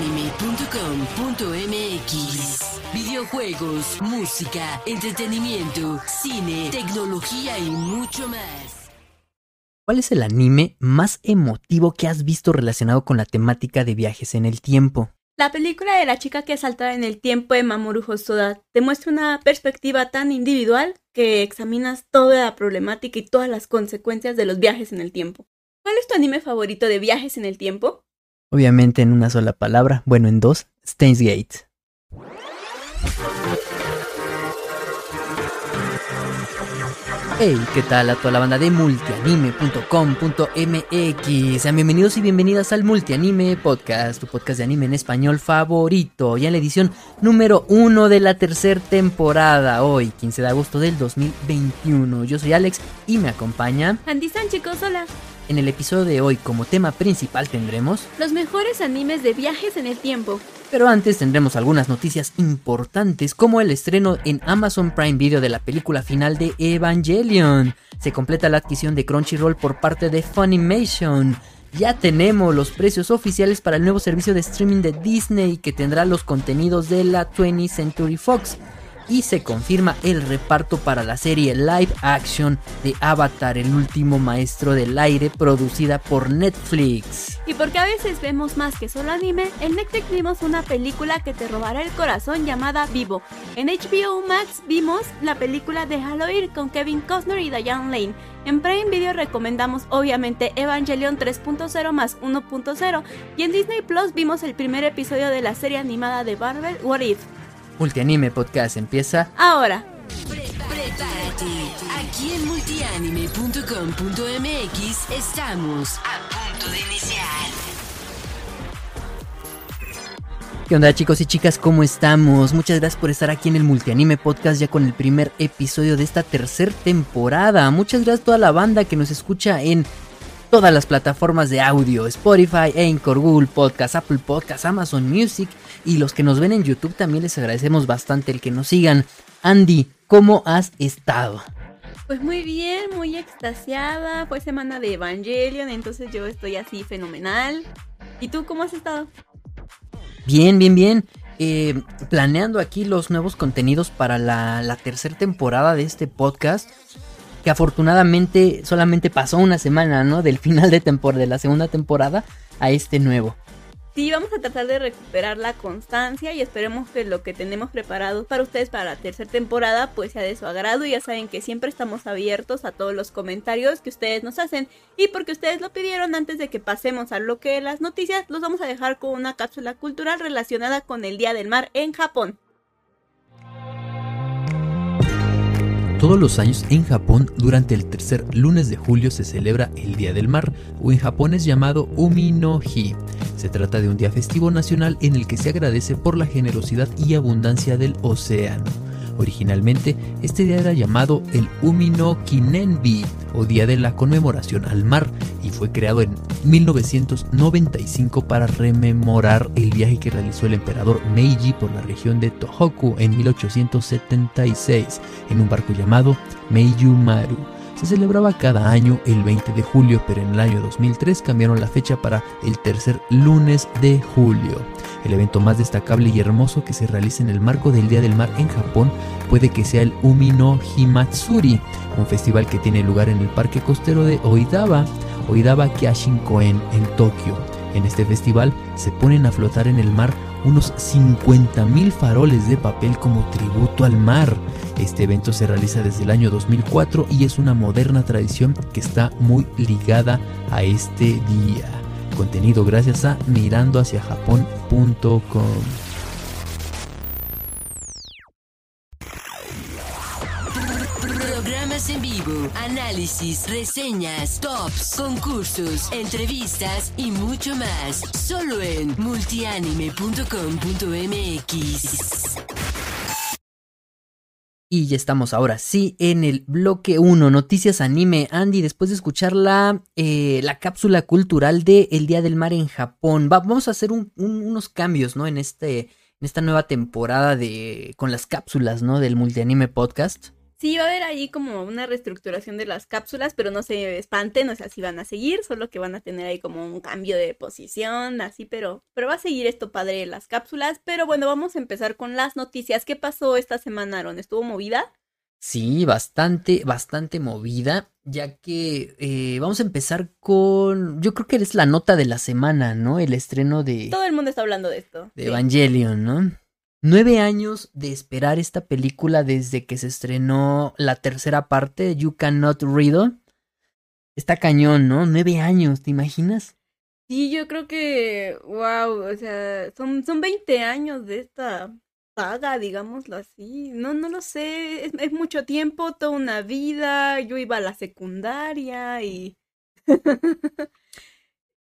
multianime.com.mx. Videojuegos, música, entretenimiento, cine, tecnología y mucho más. ¿Cuál es el anime más emotivo que has visto relacionado con la temática de viajes en el tiempo? La película de la chica que salta en el tiempo de Mamoru Hosoda te muestra una perspectiva tan individual que examinas toda la problemática y todas las consecuencias de los viajes en el tiempo. ¿Cuál es tu anime favorito de viajes en el tiempo? Obviamente en una sola palabra, bueno en dos, Steins Gate. Hey, ¿qué tal a toda la banda de multianime.com.mx? Sean bienvenidos y bienvenidas al Multianime Podcast, tu podcast de anime en español favorito, ya en la edición número uno de la tercera temporada, hoy, 15 de agosto del 2021. Yo soy Alex y me acompaña Andy chicos, hola. En el episodio de hoy, como tema principal, tendremos los mejores animes de viajes en el tiempo. Pero antes tendremos algunas noticias importantes como el estreno en Amazon Prime Video de la película final de Evangelion. Se completa la adquisición de Crunchyroll por parte de Funimation. Ya tenemos los precios oficiales para el nuevo servicio de streaming de Disney que tendrá los contenidos de la 20th Century Fox y se confirma el reparto para la serie live action de Avatar, el último maestro del aire, producida por Netflix. Y porque a veces vemos más que solo anime, en Netflix vimos una película que te robará el corazón llamada Vivo. En HBO Max vimos la película de Halloween con Kevin Costner y Diane Lane. En Prime Video recomendamos obviamente Evangelion 3.0 más 1.0 y en Disney Plus vimos el primer episodio de la serie animada de Marvel What If. Multianime Podcast empieza ahora. Prepárate. Aquí en multianime.com.mx estamos a punto de iniciar. ¿Qué onda chicos y chicas? ¿Cómo estamos? Muchas gracias por estar aquí en el Multianime Podcast ya con el primer episodio de esta tercera temporada. Muchas gracias a toda la banda que nos escucha en todas las plataformas de audio, Spotify, Anchor, Google Podcast, Apple Podcast, Amazon Music y los que nos ven en YouTube también les agradecemos bastante el que nos sigan. Andy, ¿cómo has estado? Pues muy bien, muy extasiada. Fue semana de Evangelion, entonces yo estoy así fenomenal. ¿Y tú cómo has estado? Bien, bien, bien. Eh, planeando aquí los nuevos contenidos para la, la tercera temporada de este podcast que afortunadamente solamente pasó una semana, ¿no? Del final de temporada, de la segunda temporada a este nuevo. Sí, vamos a tratar de recuperar la constancia y esperemos que lo que tenemos preparado para ustedes para la tercera temporada pues sea de su agrado. Ya saben que siempre estamos abiertos a todos los comentarios que ustedes nos hacen y porque ustedes lo pidieron antes de que pasemos a lo que las noticias, los vamos a dejar con una cápsula cultural relacionada con el Día del Mar en Japón. Todos los años en Japón, durante el tercer lunes de julio se celebra el Día del Mar, o en Japón es llamado Umi no Hi. Se trata de un día festivo nacional en el que se agradece por la generosidad y abundancia del océano. Originalmente, este día era llamado el Umino Kinenbi, o Día de la Conmemoración al Mar, y fue creado en 1995 para rememorar el viaje que realizó el emperador Meiji por la región de Tohoku en 1876, en un barco llamado Meiyumaru se celebraba cada año el 20 de julio, pero en el año 2003 cambiaron la fecha para el tercer lunes de julio. El evento más destacable y hermoso que se realiza en el marco del Día del Mar en Japón puede que sea el Umino Himatsuri, un festival que tiene lugar en el parque costero de Oidaba, Oidaba Kyashinkoen en Tokio. En este festival se ponen a flotar en el mar unos 50.000 faroles de papel como tributo al mar. Este evento se realiza desde el año 2004 y es una moderna tradición que está muy ligada a este día. Contenido gracias a mirandohaciajapón.com. Programas en vivo, análisis, reseñas, tops, concursos, entrevistas y mucho más. Solo en multianime.com.mx. Y ya estamos ahora sí en el bloque 1, Noticias Anime. Andy, después de escuchar la, eh, la cápsula cultural de El Día del Mar en Japón, vamos a hacer unos cambios, ¿no? En, este, en esta nueva temporada de, con las cápsulas, ¿no? Del Multianime Podcast. Sí, va a haber ahí como una reestructuración de las cápsulas, pero no se espanten, o sea, sí van a seguir, solo que van a tener ahí como un cambio de posición, así, pero, pero va a seguir esto padre las cápsulas. Pero bueno, vamos a empezar con las noticias. ¿Qué pasó esta semana, Aaron? ¿Estuvo movida? Sí, bastante, bastante movida, ya que eh, vamos a empezar con, yo creo que es la nota de la semana, ¿no? El estreno de... Todo el mundo está hablando de esto. De Evangelion, ¿no? Nueve años de esperar esta película desde que se estrenó la tercera parte, You Cannot Read. Está cañón, ¿no? Nueve años, ¿te imaginas? Sí, yo creo que, wow, o sea, son, son 20 años de esta saga, digámoslo así. No, no lo sé, es, es mucho tiempo, toda una vida. Yo iba a la secundaria y...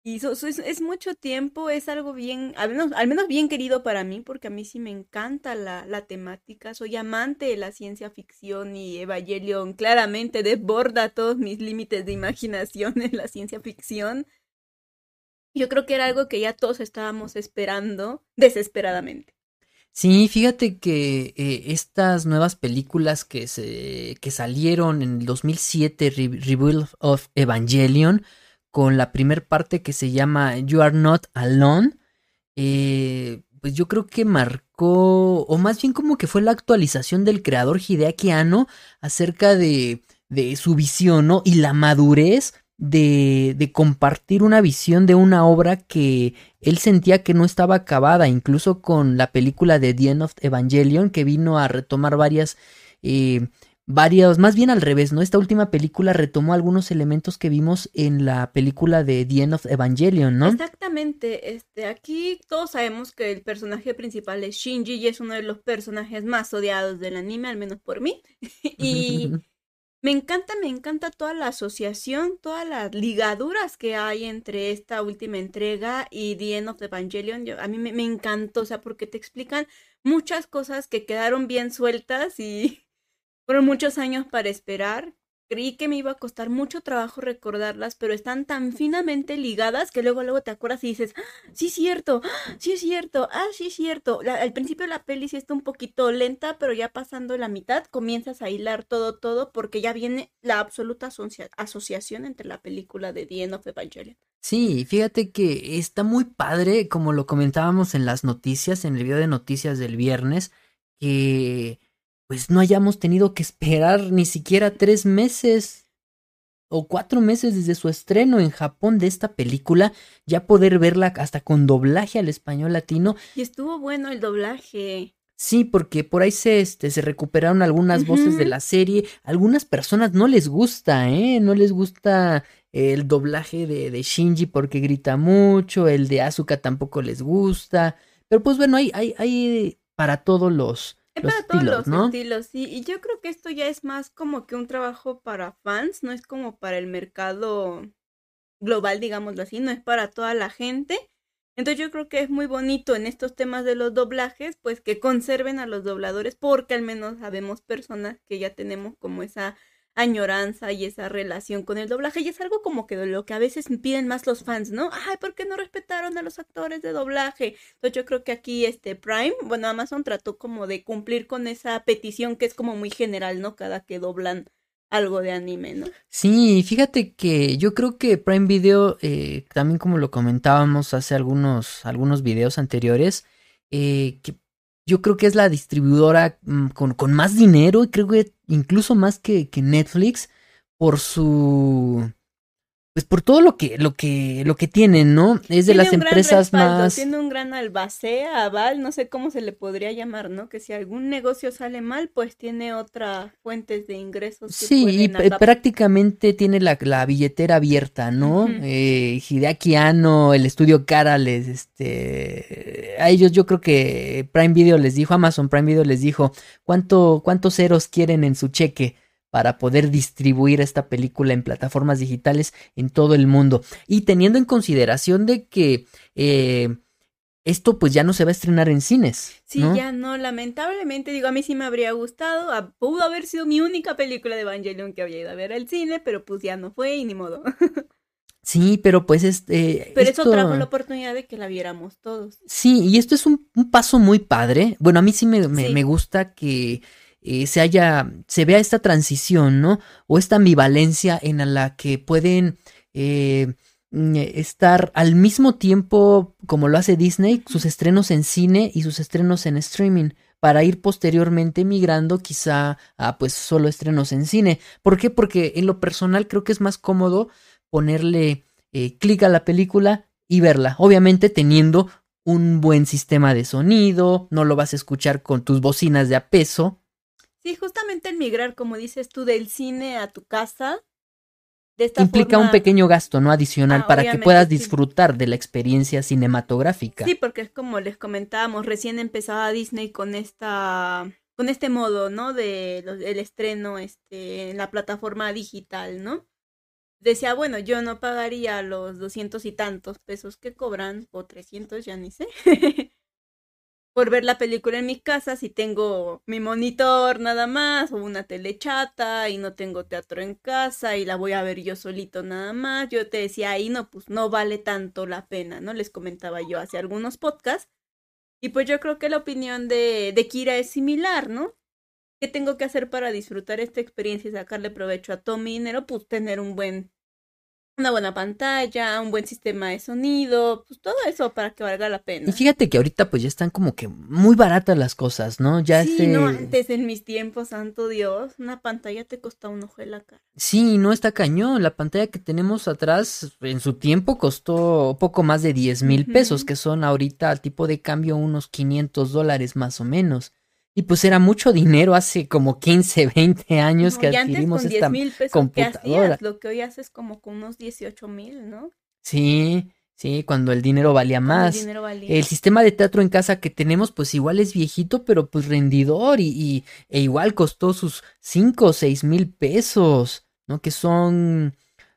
Y es, mucho tiempo, es algo bien, al menos, bien querido para mí, porque a mí sí me encanta la, la temática. Soy amante de la ciencia ficción y Evangelion claramente desborda todos mis límites de imaginación en la ciencia ficción. Yo creo que era algo que ya todos estábamos esperando desesperadamente. Sí, fíjate que eh, estas nuevas películas que, se, que salieron en el 2007, Rebuild of Evangelion, con la primer parte que se llama You Are Not Alone, eh, pues yo creo que marcó, o más bien como que fue la actualización del creador Hideaki Anno acerca de, de su visión, ¿no? Y la madurez de, de, compartir una visión de una obra que él sentía que no estaba acabada, incluso con la película de The End of Evangelion, que vino a retomar varias eh, varios, más bien al revés, ¿no? Esta última película retomó algunos elementos que vimos en la película de The End of Evangelion, ¿no? Exactamente, este, aquí todos sabemos que el personaje principal es Shinji y es uno de los personajes más odiados del anime, al menos por mí. y me encanta, me encanta toda la asociación, todas las ligaduras que hay entre esta última entrega y The End of Evangelion. a mí me, me encantó, o sea, porque te explican muchas cosas que quedaron bien sueltas y fueron muchos años para esperar. Creí que me iba a costar mucho trabajo recordarlas, pero están tan finamente ligadas que luego luego te acuerdas y dices, ah, sí es cierto, ah, sí es cierto, ah, sí es cierto. al principio la peli sí está un poquito lenta, pero ya pasando la mitad comienzas a hilar todo, todo, porque ya viene la absoluta asociación entre la película de The End of Evangelion. Sí, fíjate que está muy padre, como lo comentábamos en las noticias, en el video de noticias del viernes, que pues no hayamos tenido que esperar ni siquiera tres meses o cuatro meses desde su estreno en Japón de esta película, ya poder verla hasta con doblaje al español latino. Y estuvo bueno el doblaje. Sí, porque por ahí se, este, se recuperaron algunas voces de la serie. Algunas personas no les gusta, ¿eh? No les gusta el doblaje de, de Shinji porque grita mucho, el de Asuka tampoco les gusta. Pero pues bueno, hay, hay, hay para todos los, para todos los estilos, sí. Y yo creo que esto ya es más como que un trabajo para fans, no es como para el mercado global, digámoslo así, no es para toda la gente. Entonces yo creo que es muy bonito en estos temas de los doblajes, pues que conserven a los dobladores, porque al menos sabemos personas que ya tenemos como esa añoranza y esa relación con el doblaje. Y es algo como que lo que a veces piden más los fans, ¿no? Ay, ¿por qué no respetaron a los actores de doblaje? Entonces yo creo que aquí este Prime, bueno, Amazon trató como de cumplir con esa petición que es como muy general, ¿no? Cada que doblan algo de anime, ¿no? Sí, fíjate que yo creo que Prime Video, eh, también como lo comentábamos hace algunos, algunos videos anteriores, eh, que yo creo que es la distribuidora mm, con, con, más dinero y creo que incluso más que, que Netflix por su pues por todo lo que lo que lo que tienen, ¿no? Es de las empresas más tiene un gran albacea, aval, no sé cómo se le podría llamar, ¿no? Que si algún negocio sale mal, pues tiene otras fuentes de ingresos. sí, y prácticamente tiene la, la, billetera abierta, ¿no? eh, Hideaki Anno, el estudio Cara les, este, a ellos yo creo que Prime Video les dijo, Amazon Prime Video les dijo, ¿cuánto, cuántos ceros quieren en su cheque? Para poder distribuir esta película en plataformas digitales en todo el mundo. Y teniendo en consideración de que eh, esto pues ya no se va a estrenar en cines. Sí, ya no, lamentablemente, digo, a mí sí me habría gustado, ah, pudo haber sido mi única película de Evangelion que había ido a ver al cine, pero pues ya no fue y ni modo. Sí, pero pues este. Pero eso trajo la oportunidad de que la viéramos todos. Sí, y esto es un, paso muy padre. Bueno, a mí sí me, me gusta que eh, se haya, se vea esta transición, ¿no? O esta ambivalencia en la que pueden eh, mm, estar al mismo tiempo, como lo hace Disney, sus estrenos en cine y sus estrenos en streaming para ir posteriormente migrando quizá a pues solo estrenos en cine. ¿Por qué? Porque en lo personal creo que es más cómodo ponerle eh, clic a la película y verla, obviamente teniendo un buen sistema de sonido, no lo vas a escuchar con tus bocinas de a peso. Sí, justamente el migrar, como dices tú, del cine a tu casa. implica un pequeño gasto, ¿no? Adicional, ah, para que puedas disfrutar de la experiencia cinematográfica. Sí, porque es como les comentábamos, recién empezaba Disney con esta con este modo, ¿no? De el estreno este, en la plataforma digital, ¿no? decía, bueno, yo no pagaría los doscientos y tantos pesos que cobran, o trescientos, ya ni sé, por ver la película en mi casa si tengo mi monitor nada más, o una tele chata, y no tengo teatro en casa, y la voy a ver yo solito nada más. Yo te decía, ahí no, pues no vale tanto la pena, ¿no? Les comentaba yo hace algunos podcasts. Y pues yo creo que la opinión de, de Kira es similar, ¿no? ¿Qué tengo que hacer para disfrutar esta experiencia y sacarle provecho a todo mi dinero? Pues tener un buen, una buena pantalla, un buen sistema de sonido, pues todo eso para que valga la pena. Y fíjate que ahorita pues ya están como que muy baratas las cosas, ¿no? Ya sí, este no, antes en mis tiempos, santo Dios, una pantalla te costaba un ojo de la cara. Sí, no está cañón. La pantalla que tenemos atrás en su tiempo costó poco más de 10 mil pesos, que son ahorita al tipo de cambio unos 500 dólares más o menos. Y pues era mucho dinero hace como 15, 20 años que adquirimos esta computadora. Lo que hoy haces como con unos 18 mil, ¿no? Sí, sí, cuando el dinero valía más. El, dinero valía. el, sistema de teatro en casa que tenemos, pues igual es viejito, pero pues rendidor y, y e igual costó sus 5 o 6 mil pesos, ¿no? Que son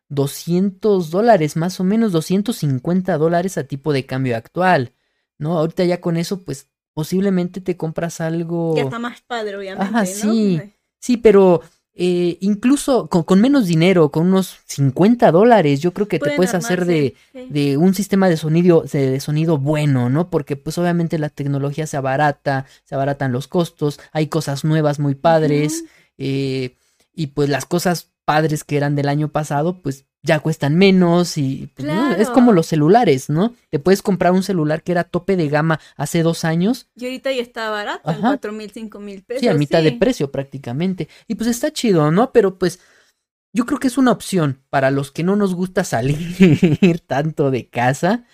200 dólares, más o menos 250 dólares a tipo de cambio actual, ¿no? Ahorita ya con eso, pues posiblemente te compras algo. Ya está más padre, obviamente. Ajá, sí. Sí, pero eh, incluso con, menos dinero, con unos 50 dólares, yo creo que te puedes hacer de, de, un sistema de sonido, de, sonido bueno, ¿no? Porque pues obviamente la tecnología se abarata, se abaratan los costos, hay cosas nuevas muy padres, eh, y pues las cosas padres que eran del año pasado, pues ya cuestan menos y pues, es como los celulares, ¿no? Te puedes comprar un celular que era tope de gama hace dos años. Y ahorita ya está barato, en cuatro mil, cinco mil pesos. Sí, a mitad de precio prácticamente. Y pues está chido, ¿no? Pero pues yo creo que es una opción para los que no nos gusta salir tanto de casa.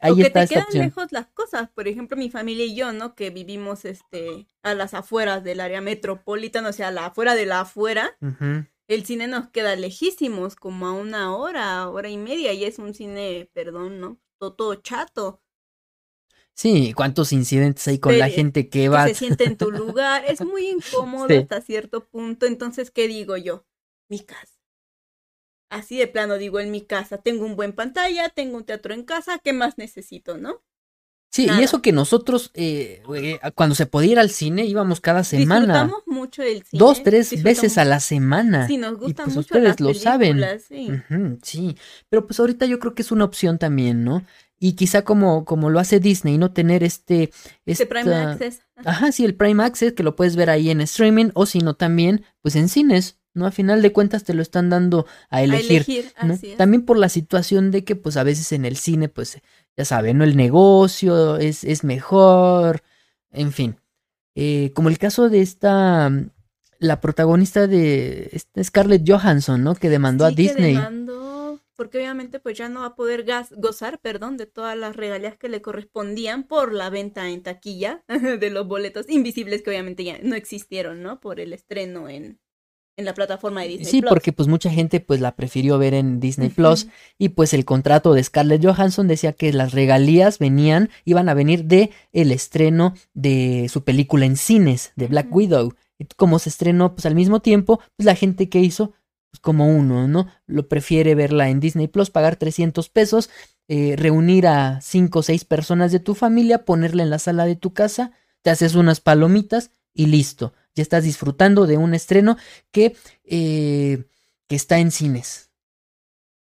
Ahí o que está te quedan lejos las cosas. Por ejemplo, mi familia y yo, ¿no? Que vivimos este a las afueras del área metropolitana, o sea, la afuera de la afuera el cine nos queda lejísimos, como a una hora, hora y media, y es un cine, perdón, ¿no? Todo, chato. Sí, cuántos incidentes hay con la gente que va. se siente en tu lugar, es muy incómodo hasta cierto punto. Entonces, ¿qué digo yo? Mi casa. Así de plano digo en mi casa, tengo un buen pantalla, tengo un teatro en casa, ¿qué más necesito, no? Sí, y eso que nosotros, eh, eh, cuando se podía ir al cine, íbamos cada semana. Disfrutamos mucho del cine. Dos, tres veces a la semana. Sí, nos gusta pues mucho ustedes lo saben. Sí. sí, pero pues ahorita yo creo que es una opción también, ¿no? Y quizá como, como lo hace Disney, no tener este... Este Prime Access. Ajá, sí, el Prime Access, que lo puedes ver ahí en streaming, o si no también, pues en cines. ¿no? A final de cuentas te lo están dando a elegir. A elegir ¿no? También por la situación de que, pues, a veces en el cine, pues, ya saben, ¿no? El negocio es, es mejor, en fin. Eh, como el caso de esta, la protagonista de Scarlett Johansson, ¿no? Que demandó a Disney. Que demandó, porque obviamente pues ya no va a poder gozar, perdón, de todas las regalías que le correspondían por la venta en taquilla de los boletos invisibles que obviamente ya no existieron, ¿no? Por el estreno en, en la plataforma de Disney. Sí, porque pues mucha gente pues la prefirió ver en Disney Plus y pues el contrato de Scarlett Johansson decía que las regalías venían, iban a venir de el estreno de su película en cines, de Black Widow. Y como se estrenó pues al mismo tiempo, pues la gente que hizo, pues como uno, ¿no? Lo prefiere verla en Disney Plus, pagar 300 pesos, eh, reunir a 5 o 6 personas de tu familia, ponerla en la sala de tu casa, te haces unas palomitas y listo ya estás disfrutando de un estreno que, eh, que está en cines.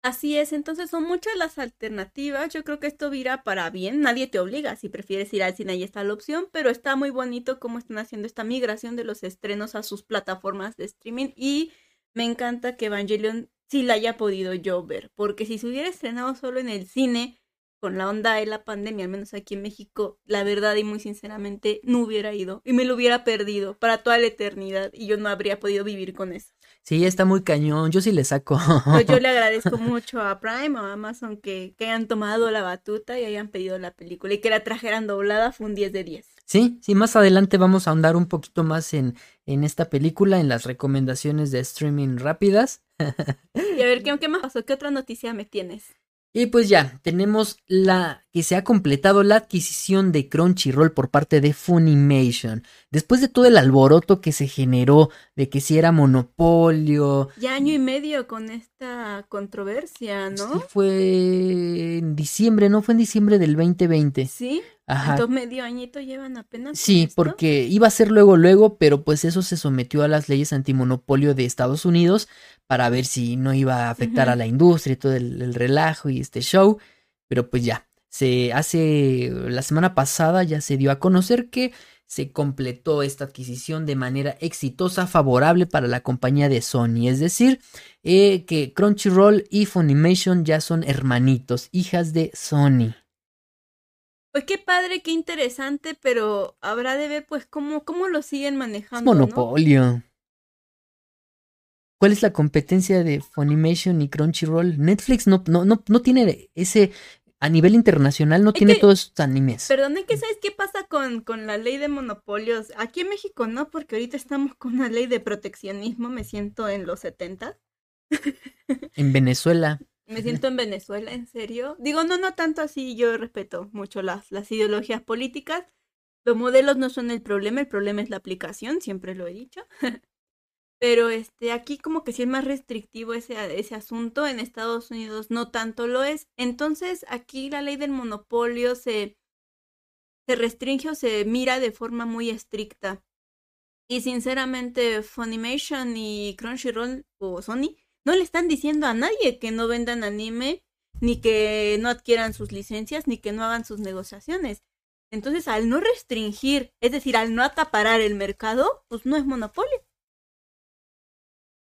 Así es, entonces son muchas las alternativas. Yo creo que esto vira para bien. Nadie te obliga. Si prefieres ir al cine, ahí está la opción. Pero está muy bonito cómo están haciendo esta migración de los estrenos a sus plataformas de streaming. Y me encanta que Evangelion sí la haya podido yo ver. Porque si se hubiera estrenado solo en el cine, con la onda de la pandemia, al menos aquí en México, la verdad y muy sinceramente, no hubiera ido. Y me lo hubiera perdido para toda la eternidad. Y yo no habría podido vivir con eso. Sí, está muy cañón. Yo sí le saco. Pues yo le agradezco mucho a Prime o a Amazon que, que hayan tomado la batuta y hayan pedido la película y que la trajeran doblada. Fue un 10 de 10. Sí, sí, más adelante vamos a ahondar un poquito más en, en esta película, en las recomendaciones de streaming rápidas. y a ver, ¿qué, ¿qué más pasó? ¿Qué otra noticia me tienes? Y pues ya, tenemos la que se ha completado la adquisición de Crunchyroll por parte de Funimation. Después de todo el alboroto que se generó de que si era monopolio. Ya año y medio con esta controversia, ¿no? Sí, fue en diciembre, ¿no? Fue en diciembre del 2020. Sí. Ajá. Entonces medio añito llevan apenas. Sí, porque iba a ser luego, luego, pero pues eso se sometió a las leyes antimonopolio de Estados Unidos para ver si no iba a afectar a la industria y todo el, el, relajo y este show. Pero pues ya, se hace la semana pasada ya se dio a conocer que se completó esta adquisición de manera exitosa, favorable para la compañía de Sony. Es decir, eh, que Crunchyroll y Funimation ya son hermanitos, hijas de Sony. Pues qué padre, qué interesante, pero habrá de ver pues cómo, cómo lo siguen manejando. Es monopolio. ¿no? ¿Cuál es la competencia de Funimation y Crunchyroll? Netflix no, no, no, no tiene ese, a nivel internacional no es tiene que, todos estos animes. Perdón, ¿qué sabes qué pasa con, con la ley de monopolios? Aquí en México no, porque ahorita estamos con una ley de proteccionismo, me siento en los 70. en Venezuela. Me siento en Venezuela, ¿en serio? Digo, no, no tanto así, yo respeto mucho las, las ideologías políticas. Los modelos no son el problema, el problema es la aplicación, siempre lo he dicho. Pero este, aquí como que sí es más restrictivo ese, ese asunto, en Estados Unidos no tanto lo es. Entonces aquí la ley del monopolio se, se restringe o se mira de forma muy estricta. Y sinceramente Funimation y Crunchyroll o Sony no le están diciendo a nadie que no vendan anime, ni que no adquieran sus licencias, ni que no hagan sus negociaciones. Entonces, al no restringir, es decir, al no acaparar el mercado, pues no es monopolio.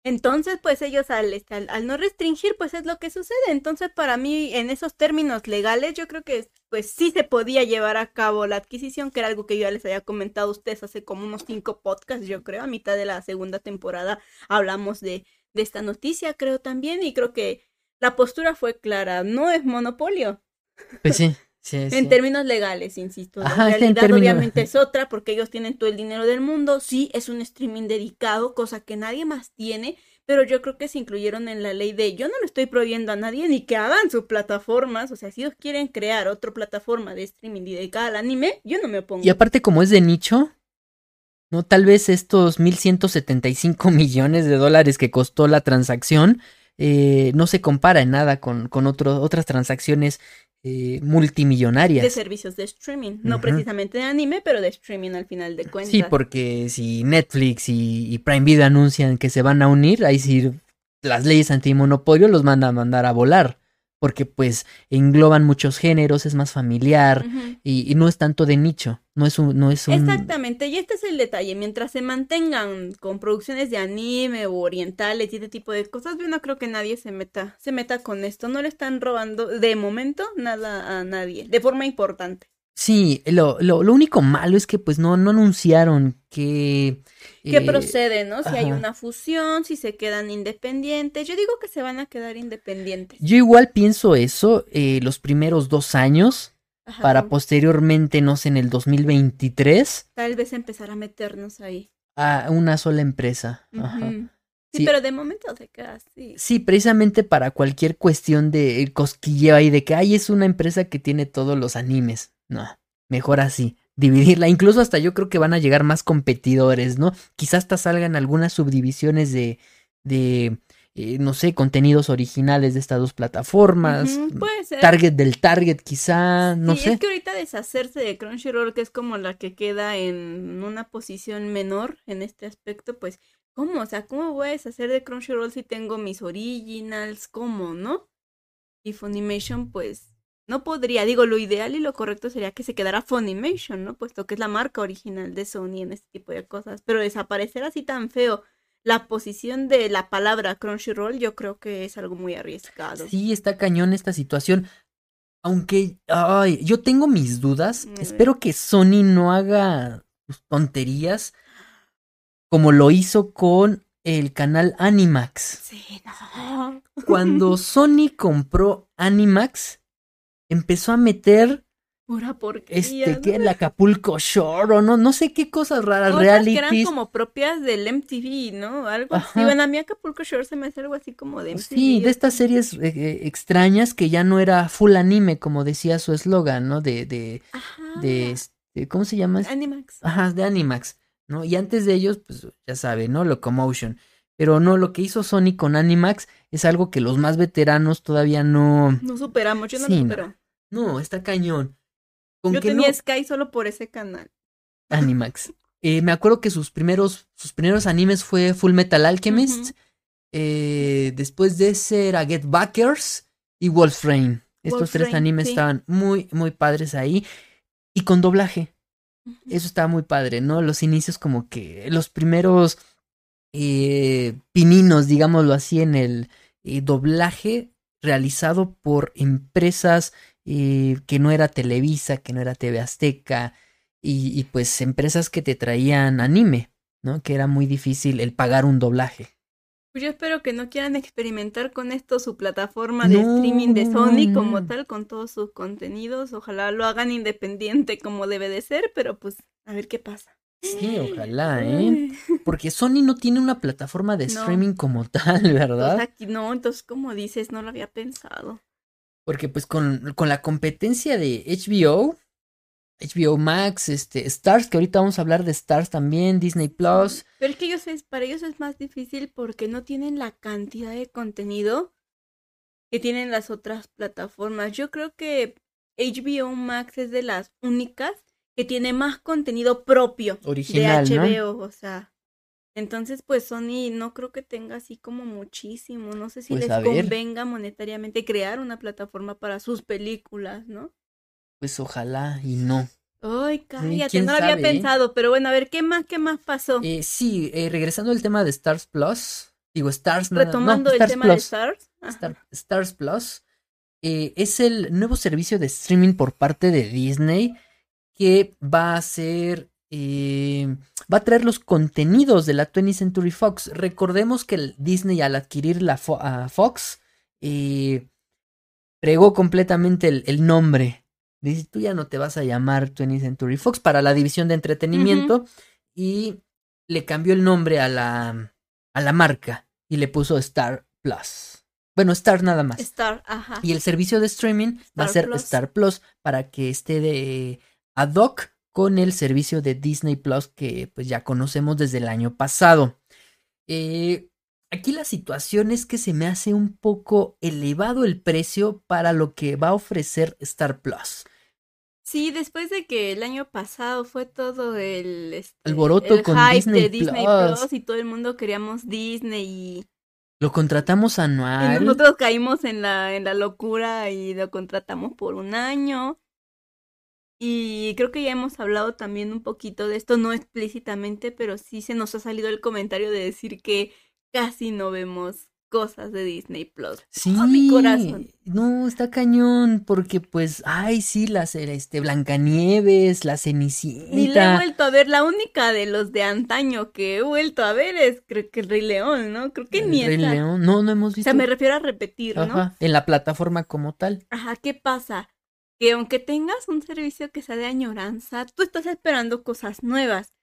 Entonces, pues ellos al, al, al, no restringir, pues es lo que sucede. Entonces, para mí, en esos términos legales, yo creo que pues sí se podía llevar a cabo la adquisición, que era algo que yo ya les había comentado a ustedes hace como unos cinco podcasts, yo creo, a mitad de la segunda temporada hablamos de, de esta noticia, creo también, y creo que la postura fue clara, no es monopolio. Pues sí. Sí, sí. En términos legales, insisto. La Ajá, realidad obviamente es otra porque ellos tienen todo el dinero del mundo. Sí, es un streaming dedicado, cosa que nadie más tiene, pero yo creo que se incluyeron en la ley de yo no le estoy prohibiendo a nadie ni que hagan sus plataformas. O sea, si ellos quieren crear otra plataforma de streaming dedicada al anime, yo no me opongo. Y aparte, como es de nicho, ¿no? Tal vez estos 1.175 millones de dólares que costó la transacción eh, no se compara en nada con, con otro, otras transacciones eh, multimillonarias. De servicios de streaming, no uh -huh. precisamente de anime, pero de streaming al final de cuentas. Sí, porque si Netflix y, y, Prime Video anuncian que se van a unir, ahí sí las leyes antimonopolio los mandan a mandar a volar. Porque pues engloban muchos géneros, es más familiar uh -huh. y, y, no es tanto de nicho, no es un, no es un... Exactamente, y este es el detalle, mientras se mantengan con producciones de anime o orientales y este tipo de cosas, yo no creo que nadie se meta, se meta con esto, no le están robando de momento nada a nadie, de forma importante. Sí, lo, lo, lo único malo es que pues no, no anunciaron que... Eh, procede, ¿no? Si ajá. hay una fusión, si se quedan independientes. Yo digo que se van a quedar independientes. Yo igual pienso eso eh, los primeros dos años, ajá, para posteriormente, no sé, en el 2023. Tal vez empezar a meternos ahí. A una sola empresa. Uh -huh. Ajá. Sí, sí, pero de momento se queda así. Sí, precisamente para cualquier cuestión de cosquilleo ahí de que, ay, es una empresa que tiene todos los animes. No, mejor así, dividirla. Incluso hasta yo creo que van a llegar más competidores, ¿no? Quizás hasta salgan algunas subdivisiones de, de eh, no sé, contenidos originales de estas dos plataformas. Uh -huh, puede ser. Target del Target, quizá, no sí, sé. Es que ahorita deshacerse de Crunchyroll, que es como la que queda en una posición menor en este aspecto, pues, ¿cómo? O sea, ¿cómo voy a deshacer de Crunchyroll si tengo mis originals? ¿Cómo, no? Y Funimation, pues, no podría. Digo, lo ideal y lo correcto sería que se quedara Funimation, ¿no? Puesto que es la marca original de Sony en este tipo de cosas. Pero desaparecer así tan feo la posición de la palabra Crunchyroll, yo creo que es algo muy arriesgado. Sí, está cañón esta situación. Aunque, ay, yo tengo mis dudas. Mm. Espero que Sony no haga sus tonterías como lo hizo con el canal Animax. Sí, no. Cuando Sony compró Animax, empezó a meter Pura porquería. este ¿no? que el Acapulco Shore o no, no sé qué cosas raras, Cosas que eran realities. como propias del MTV, ¿no? Algo así. Ajá. Bueno, a mí Acapulco Shore se me hace algo así como de MTV. Sí, de estas series eh, eh, extrañas que ya no era full anime, como decía su eslogan, ¿no? De, de, Ajá. de, este, ¿cómo se llama? Animax. Ajá, de Animax, ¿no? Y antes de ellos, pues ya sabe, ¿no? Locomotion. Pero no, lo que hizo Sony con Animax es algo que los más veteranos todavía no. No superamos, yo no Sí, lo no. supero. No, está cañón. Con Yo que tenía no. Sky solo por ese canal. Animax. Eh, me acuerdo que sus primeros, sus primeros animes fue Full Metal Alchemist. Eh, después de ese era Get Backers y Wolfrain. Estos tres animes sí. estaban muy, muy padres ahí. Y con doblaje. Eso estaba muy padre, ¿no? Los inicios como que los primeros eh, pininos, digámoslo así, en el eh, doblaje realizado por empresas eh, que no era Televisa, que no era TV Azteca, y, y pues empresas que te traían anime, ¿no? Que era muy difícil el pagar un doblaje. Pues yo espero que no quieran experimentar con esto su plataforma de No, streaming de no, Sony no. como tal, con todos sus contenidos. Ojalá lo hagan independiente como debe de ser, pero pues a ver qué pasa. Sí, ojalá, ¿eh? Porque Sony no tiene una plataforma de No. streaming como tal, ¿verdad? aquí no, entonces como dices, no lo había pensado. Porque pues con, con la competencia de HBO, HBO Max, este, Stars, que ahorita vamos a hablar de Stars también, Disney Plus. Pero es que ellos es, para ellos es más difícil porque no tienen la cantidad de contenido que tienen las otras plataformas. Yo creo que HBO Max es de las únicas que tiene más contenido propio Original, de ¿no? HBO, o sea. Entonces, pues Sony no creo que tenga así como muchísimo. No sé si Pues, les convenga monetariamente crear una plataforma para sus películas, ¿no? Pues ojalá y no. Ay, cállate, no lo había ¿eh? pensado, pero bueno, a ver, ¿qué más, qué más pasó? Eh, sí, eh, regresando al tema de Stars Plus, digo Stars, nada- no, Retomando el Stars tema de Plus, Stars. Ajá. Star- Stars Plus es el nuevo servicio de streaming por parte de Disney que va a ser eh, va a traer los contenidos de la 20th Century Fox. Recordemos que el Disney al adquirir la Fo- a Fox eh, fregó completamente el, el nombre. Dice, tú ya no te vas a llamar 20th Century Fox para la división de entretenimiento y le cambió el nombre a la, a la marca y le puso Star Plus. Bueno, Star nada más. Star, ajá. Y el servicio de streaming va a ser Plus. Star Plus para que esté de ad hoc con el servicio de Disney Plus que pues ya conocemos desde el año pasado. Eh, aquí la situación es que se me hace un poco elevado el precio para lo que va a ofrecer Star Plus. Sí, después de que el año pasado fue todo el este, Alboroto el con hype Disney de Disney Plus. Plus y todo el mundo queríamos Disney y, Lo contratamos y anual. nosotros caímos en la en la locura y lo contratamos por un año. Y creo que ya hemos hablado también un poquito de esto, no explícitamente, pero sí se nos ha salido el comentario de decir que casi no vemos cosas de Disney Plus. Sí, ¡Oh, mi corazón! no, está cañón, porque pues, ay, sí, las, este, Blancanieves, la Ni la he Cenicienta. vuelto a ver. La única de los de antaño que he vuelto a ver es creo que el Rey León, ¿no? Creo que el ni Rey esa. León. No, no hemos O visto. sea, me refiero a repetir, ¿no? En la plataforma como tal. Ajá, ¿qué pasa? Que aunque tengas un servicio que sea de añoranza, tú estás esperando cosas nuevas.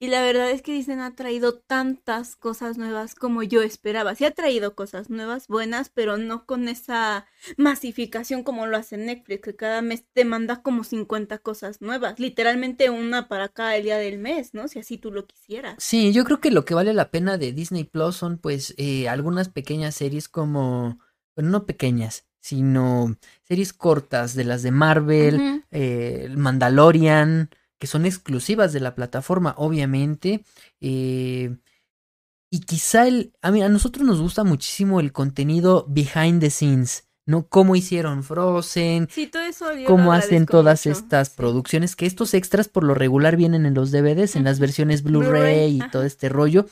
Y la verdad es que Disney no ha traído tantas cosas nuevas como yo esperaba. Sí ha traído cosas nuevas, buenas, pero no con esa masificación como lo hace Netflix, que cada mes te manda como 50 cosas nuevas. Literalmente una para cada día del mes, ¿no? Si así tú lo quisieras. Sí, yo creo que lo que vale la pena de Disney Plus son pues eh, algunas pequeñas series como, bueno, no pequeñas, sino series cortas de las de Marvel, eh, Mandalorian, que son exclusivas de la plataforma, obviamente. eh, y quizá el, a, mí, a nosotros nos gusta muchísimo el contenido behind the scenes ¿no? Cómo hicieron Frozen, Sí, todo eso cómo hacen todas mucho. estas producciones, que estos extras por lo regular vienen en los DVDs, en las versiones Blu-ray y ajá. todo este rollo.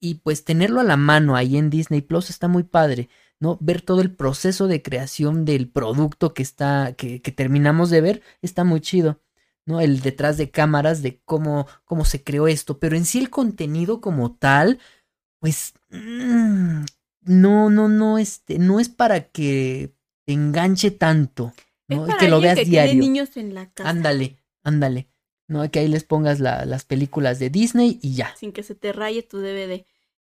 Y pues tenerlo a la mano ahí en Disney Plus está muy padre, ¿no? Ver todo el proceso de creación del producto que está, que, que terminamos de ver, está muy chido. ¿no? El detrás de cámaras de cómo, cómo se creó esto. Pero en sí el contenido como tal, pues mm, no, no, no, este, no es para que te enganche tanto, Es ¿no? Y para que lo veas que tiene diario. niños en la casa. Ándale, ándale. No, que ahí les pongas la- las películas de Disney y ya. sin que se te raye tu DVD.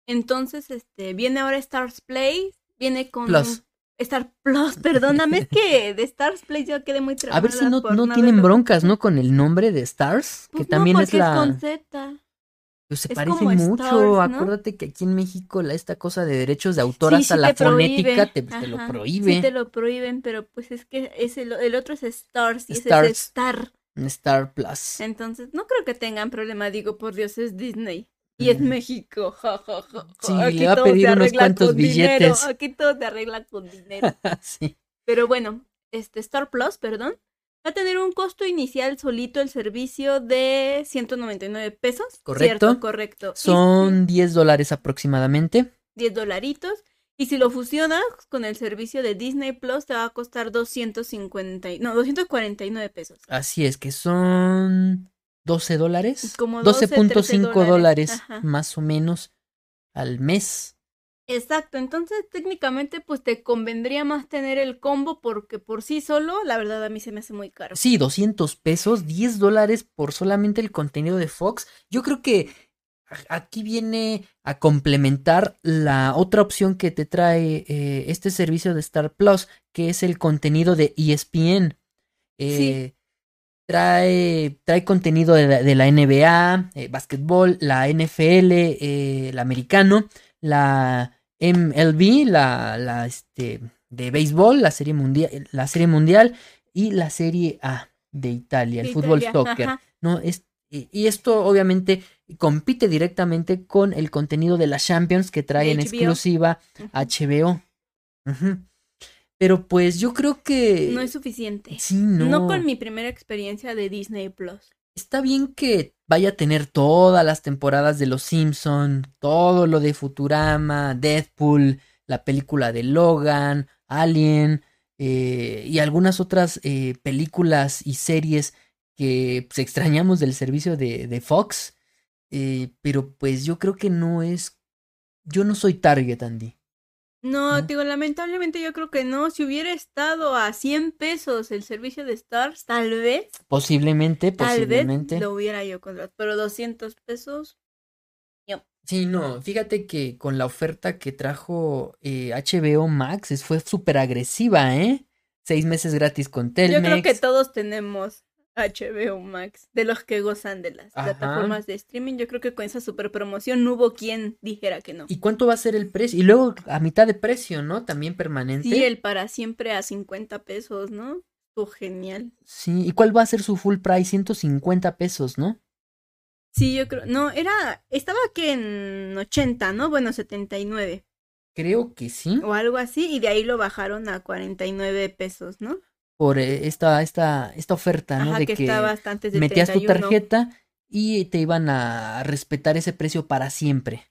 Entonces, este, viene ahora Stars Play, viene con Plus. Star Plus, perdóname, es que de Stars Play yo quedé muy A ver si no, no tienen broncas. ¿no? Con el nombre de Stars, Pues que también no, es la... con Z. Pues se es parecen como mucho. Acuérdate que aquí en México la, esta cosa de derechos de autor Sí, hasta sí la te fonética te, te lo prohíbe. Sí te lo prohíben, pero pues es que es el, el otro es Stars y ese es Star. Star Plus. Entonces, no creo que tengan problema, digo, por Dios, es Disney. Y es. México, ja, ja, ja, ja. Sí, Aquí le va a todo pedir unos cuantos dinero, billetes. Aquí todo se arregla con dinero. sí. Pero bueno, este Star Plus, perdón, va a tener un costo inicial solito el servicio de 199 pesos. Correcto. Cierto, correcto. Y Son 10 dólares aproximadamente. 10 dolaritos. Y si lo fusionas con el servicio de Disney Plus, te va a costar 250, y- no, 249 pesos. Así es que son 12 dólares. Como 12, 12.5 13 dólares Ajá. más o menos al mes. Exacto, entonces técnicamente pues te convendría más tener el combo porque por sí solo, la verdad a mí se me hace muy caro. Sí, 200 pesos, 10 dólares por solamente el contenido de Fox. Yo creo que aquí viene a complementar la otra opción que te trae eh, este servicio de Star Plus, que es el contenido de ESPN. Eh, Trae, trae contenido de la, de la NBA, eh, básquetbol, la NFL, eh, el americano, la MLB, la, la este, de béisbol, la serie mundial, la serie mundial y la serie A de Italia, el De fútbol Italia, soccer. ajá. ¿no? Es, y, y esto obviamente compite directamente con el contenido de la Champions que trae en exclusiva. HBO. Pero pues yo creo que... No es suficiente. Sí, no. No con mi primera experiencia de Disney Plus. Está bien que vaya a tener todas las temporadas de Los Simpson, todo lo de Futurama, Deadpool, la película de Logan, Alien eh, y algunas otras eh, películas y series que pues, extrañamos del servicio de, de Fox. eh, pero pues yo creo que no es... Yo no soy Target, Andy. No, ¿No? digo, lamentablemente yo creo que no. Si hubiera estado a 100 pesos el servicio de Stars, tal vez, Posiblemente, tal posiblemente. vez lo hubiera yo contratado. Pero 200 pesos, Sí, no, fíjate que con la oferta que trajo eh, HBO Max es- fue súper agresiva, ¿eh? Seis meses gratis con Telmex. yo creo que todos tenemos HBO Max, de los que gozan de las Ajá. plataformas de streaming. Yo creo que con esa super promoción no hubo quien dijera que no. ¿Y cuánto va a ser el precio? Y luego a mitad de precio, ¿no? También permanente. Sí, el para siempre a 50 pesos, ¿no? Estuvo genial. Sí, ¿y cuál va a ser su full price? 150 pesos, ¿no? Sí, yo creo. No, era. Estaba aquí en 80, ¿no? Bueno, 79 Creo que sí. o algo así. Y de ahí lo bajaron a 49 pesos, ¿no? Por eh, esta, esta, esta oferta, ¿no? De que, que metías tu 31. tarjeta y te iban a respetar ese precio para siempre.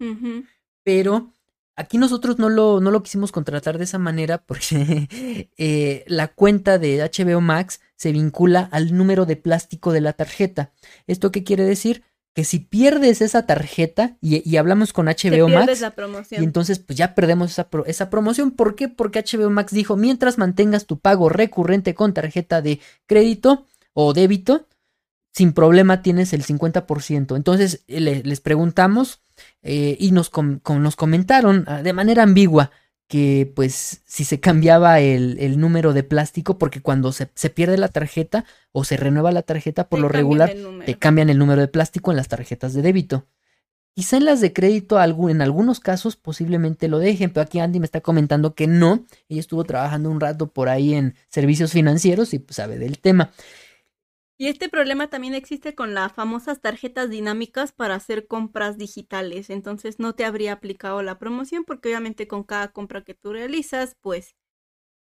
Pero aquí nosotros no lo, no lo quisimos contratar de esa manera porque eh, la cuenta de HBO Max se vincula al número de plástico de la tarjeta. ¿Esto qué quiere decir? Que si pierdes esa tarjeta y, y hablamos con HBO Max, la y entonces pues ya perdemos esa, pro- esa promoción. ¿Por qué? Porque HBO Max dijo, mientras mantengas tu pago recurrente con tarjeta de crédito o débito, sin problema tienes el 50%. Entonces le- les preguntamos eh, y nos, com- com- nos comentaron ah, de manera ambigua que pues si se cambiaba el, el número de plástico, porque cuando se, se pierde la tarjeta o se renueva la tarjeta por Te lo regular, te cambian el número de plástico en las tarjetas de débito. Quizá en las de crédito, en algunos casos posiblemente lo dejen, pero aquí Andy me está comentando que no. Ella estuvo trabajando un rato por ahí en servicios financieros y pues sabe del tema. Y este problema también existe con las famosas tarjetas dinámicas para hacer compras digitales. Entonces no te habría aplicado la promoción porque obviamente con cada compra que tú realizas, pues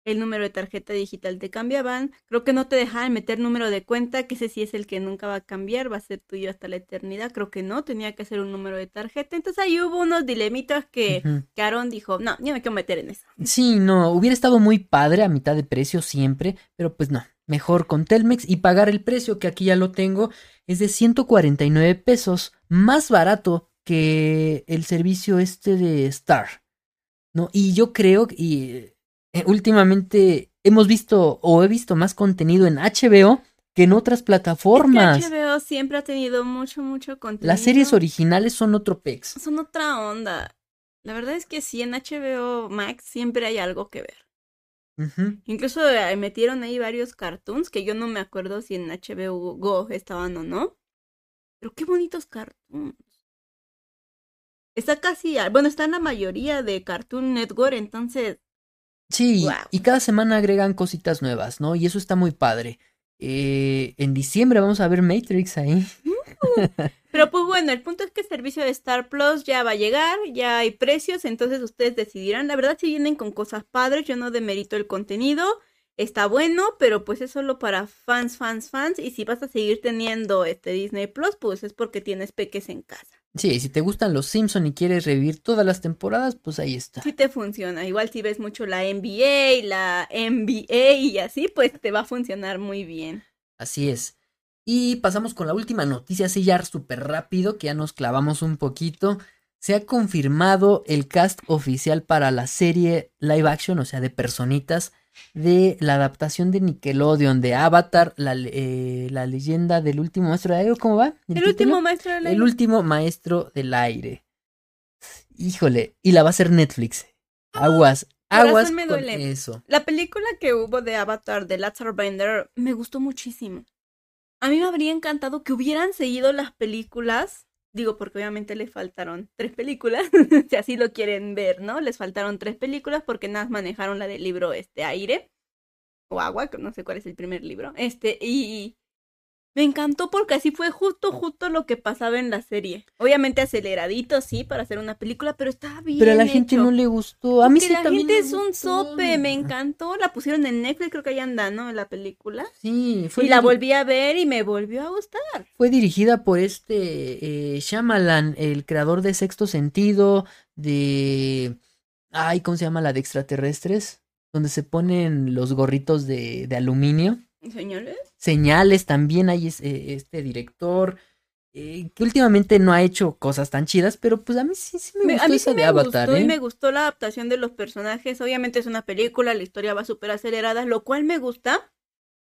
el número de tarjeta digital te cambiaban. Creo que no te dejaban meter número de cuenta, que ese sí es el que nunca va a cambiar, va a ser tuyo hasta la eternidad. Creo que no, tenía que ser un número de tarjeta. Entonces ahí hubo unos dilemitas que, Aaron dijo, no, yo me quiero meter en eso. Sí, no, hubiera estado muy padre a mitad de precio siempre, pero pues no, mejor con Telmex y pagar el precio que aquí ya lo tengo es de 149 pesos, más barato que el servicio este de Star. ¿No? Y yo creo y eh, últimamente hemos visto o he visto más contenido en HBO que en otras plataformas. Es que HBO siempre ha tenido mucho, mucho contenido. Las series originales son otro pex. son otra onda. La verdad es que sí, en HBO Max siempre hay algo que ver. Incluso eh, metieron ahí varios cartoons que yo no me acuerdo si en HBO Go estaban o no. Pero qué bonitos cartoons. Está casi, bueno, está en la mayoría de Cartoon Network, entonces Sí, Wow. y cada semana agregan cositas nuevas, ¿no? Y eso está muy padre. Eh, en diciembre vamos a ver Matrix ahí. Pero pues bueno, el punto es que el servicio de Star Plus ya va a llegar, ya hay precios, entonces ustedes decidirán. La verdad si vienen con cosas padres, yo no demerito el contenido, está bueno, pero pues es solo para fans, fans, fans. Y si vas a seguir teniendo este Disney Plus, pues es porque tienes peques en casa. Sí, si te gustan los Simpson y quieres revivir todas las temporadas, pues ahí está. Sí te funciona. Igual si ves mucho la NBA, la NBA y así, pues te va a funcionar muy bien. Así es. Y pasamos con la última noticia, así ya súper rápido, que ya nos clavamos un poquito. Se ha confirmado el cast oficial para la serie live action, o sea, de personitas, de la adaptación de Nickelodeon, de Avatar, la, eh, la leyenda del último maestro de aire, ¿cómo va? El, último maestro de la El último maestro del aire. Híjole, y la va a hacer Netflix. Aguas, corazón aguas me con duele. eso. La película que hubo de Avatar de Lazar Bender me gustó muchísimo. A mí me habría encantado que hubieran seguido las películas. Digo, porque obviamente le faltaron tres películas, si así lo quieren ver, ¿no? Les faltaron tres películas porque nada manejaron la del libro este aire o agua, que no sé cuál es el primer libro. Este, y me encantó porque así fue justo, justo lo que pasaba en la serie. Obviamente aceleradito, sí, para hacer una película, pero estaba bien. Pero a la gente no le gustó. A mí Porque sí la también gente es un sope, me encantó. La pusieron en Netflix, creo que ahí anda, ¿no? La película. Sí, fue, y la volví a ver y me volvió a gustar. fue dirigida por este eh, Shyamalan, el creador de Sexto Sentido, de... Ay, ¿cómo se llama la de extraterrestres? Donde se ponen los gorritos de, de aluminio. Señores. Señales, también hay es- eh, este director, eh, que últimamente no ha hecho cosas tan chidas, pero pues a mí sí, sí me Me- gustó a mí esa sí de me Avatar, gustó ¿eh? y me gustó la adaptación de los personajes. Obviamente es una película, la historia va súper acelerada, lo cual me gusta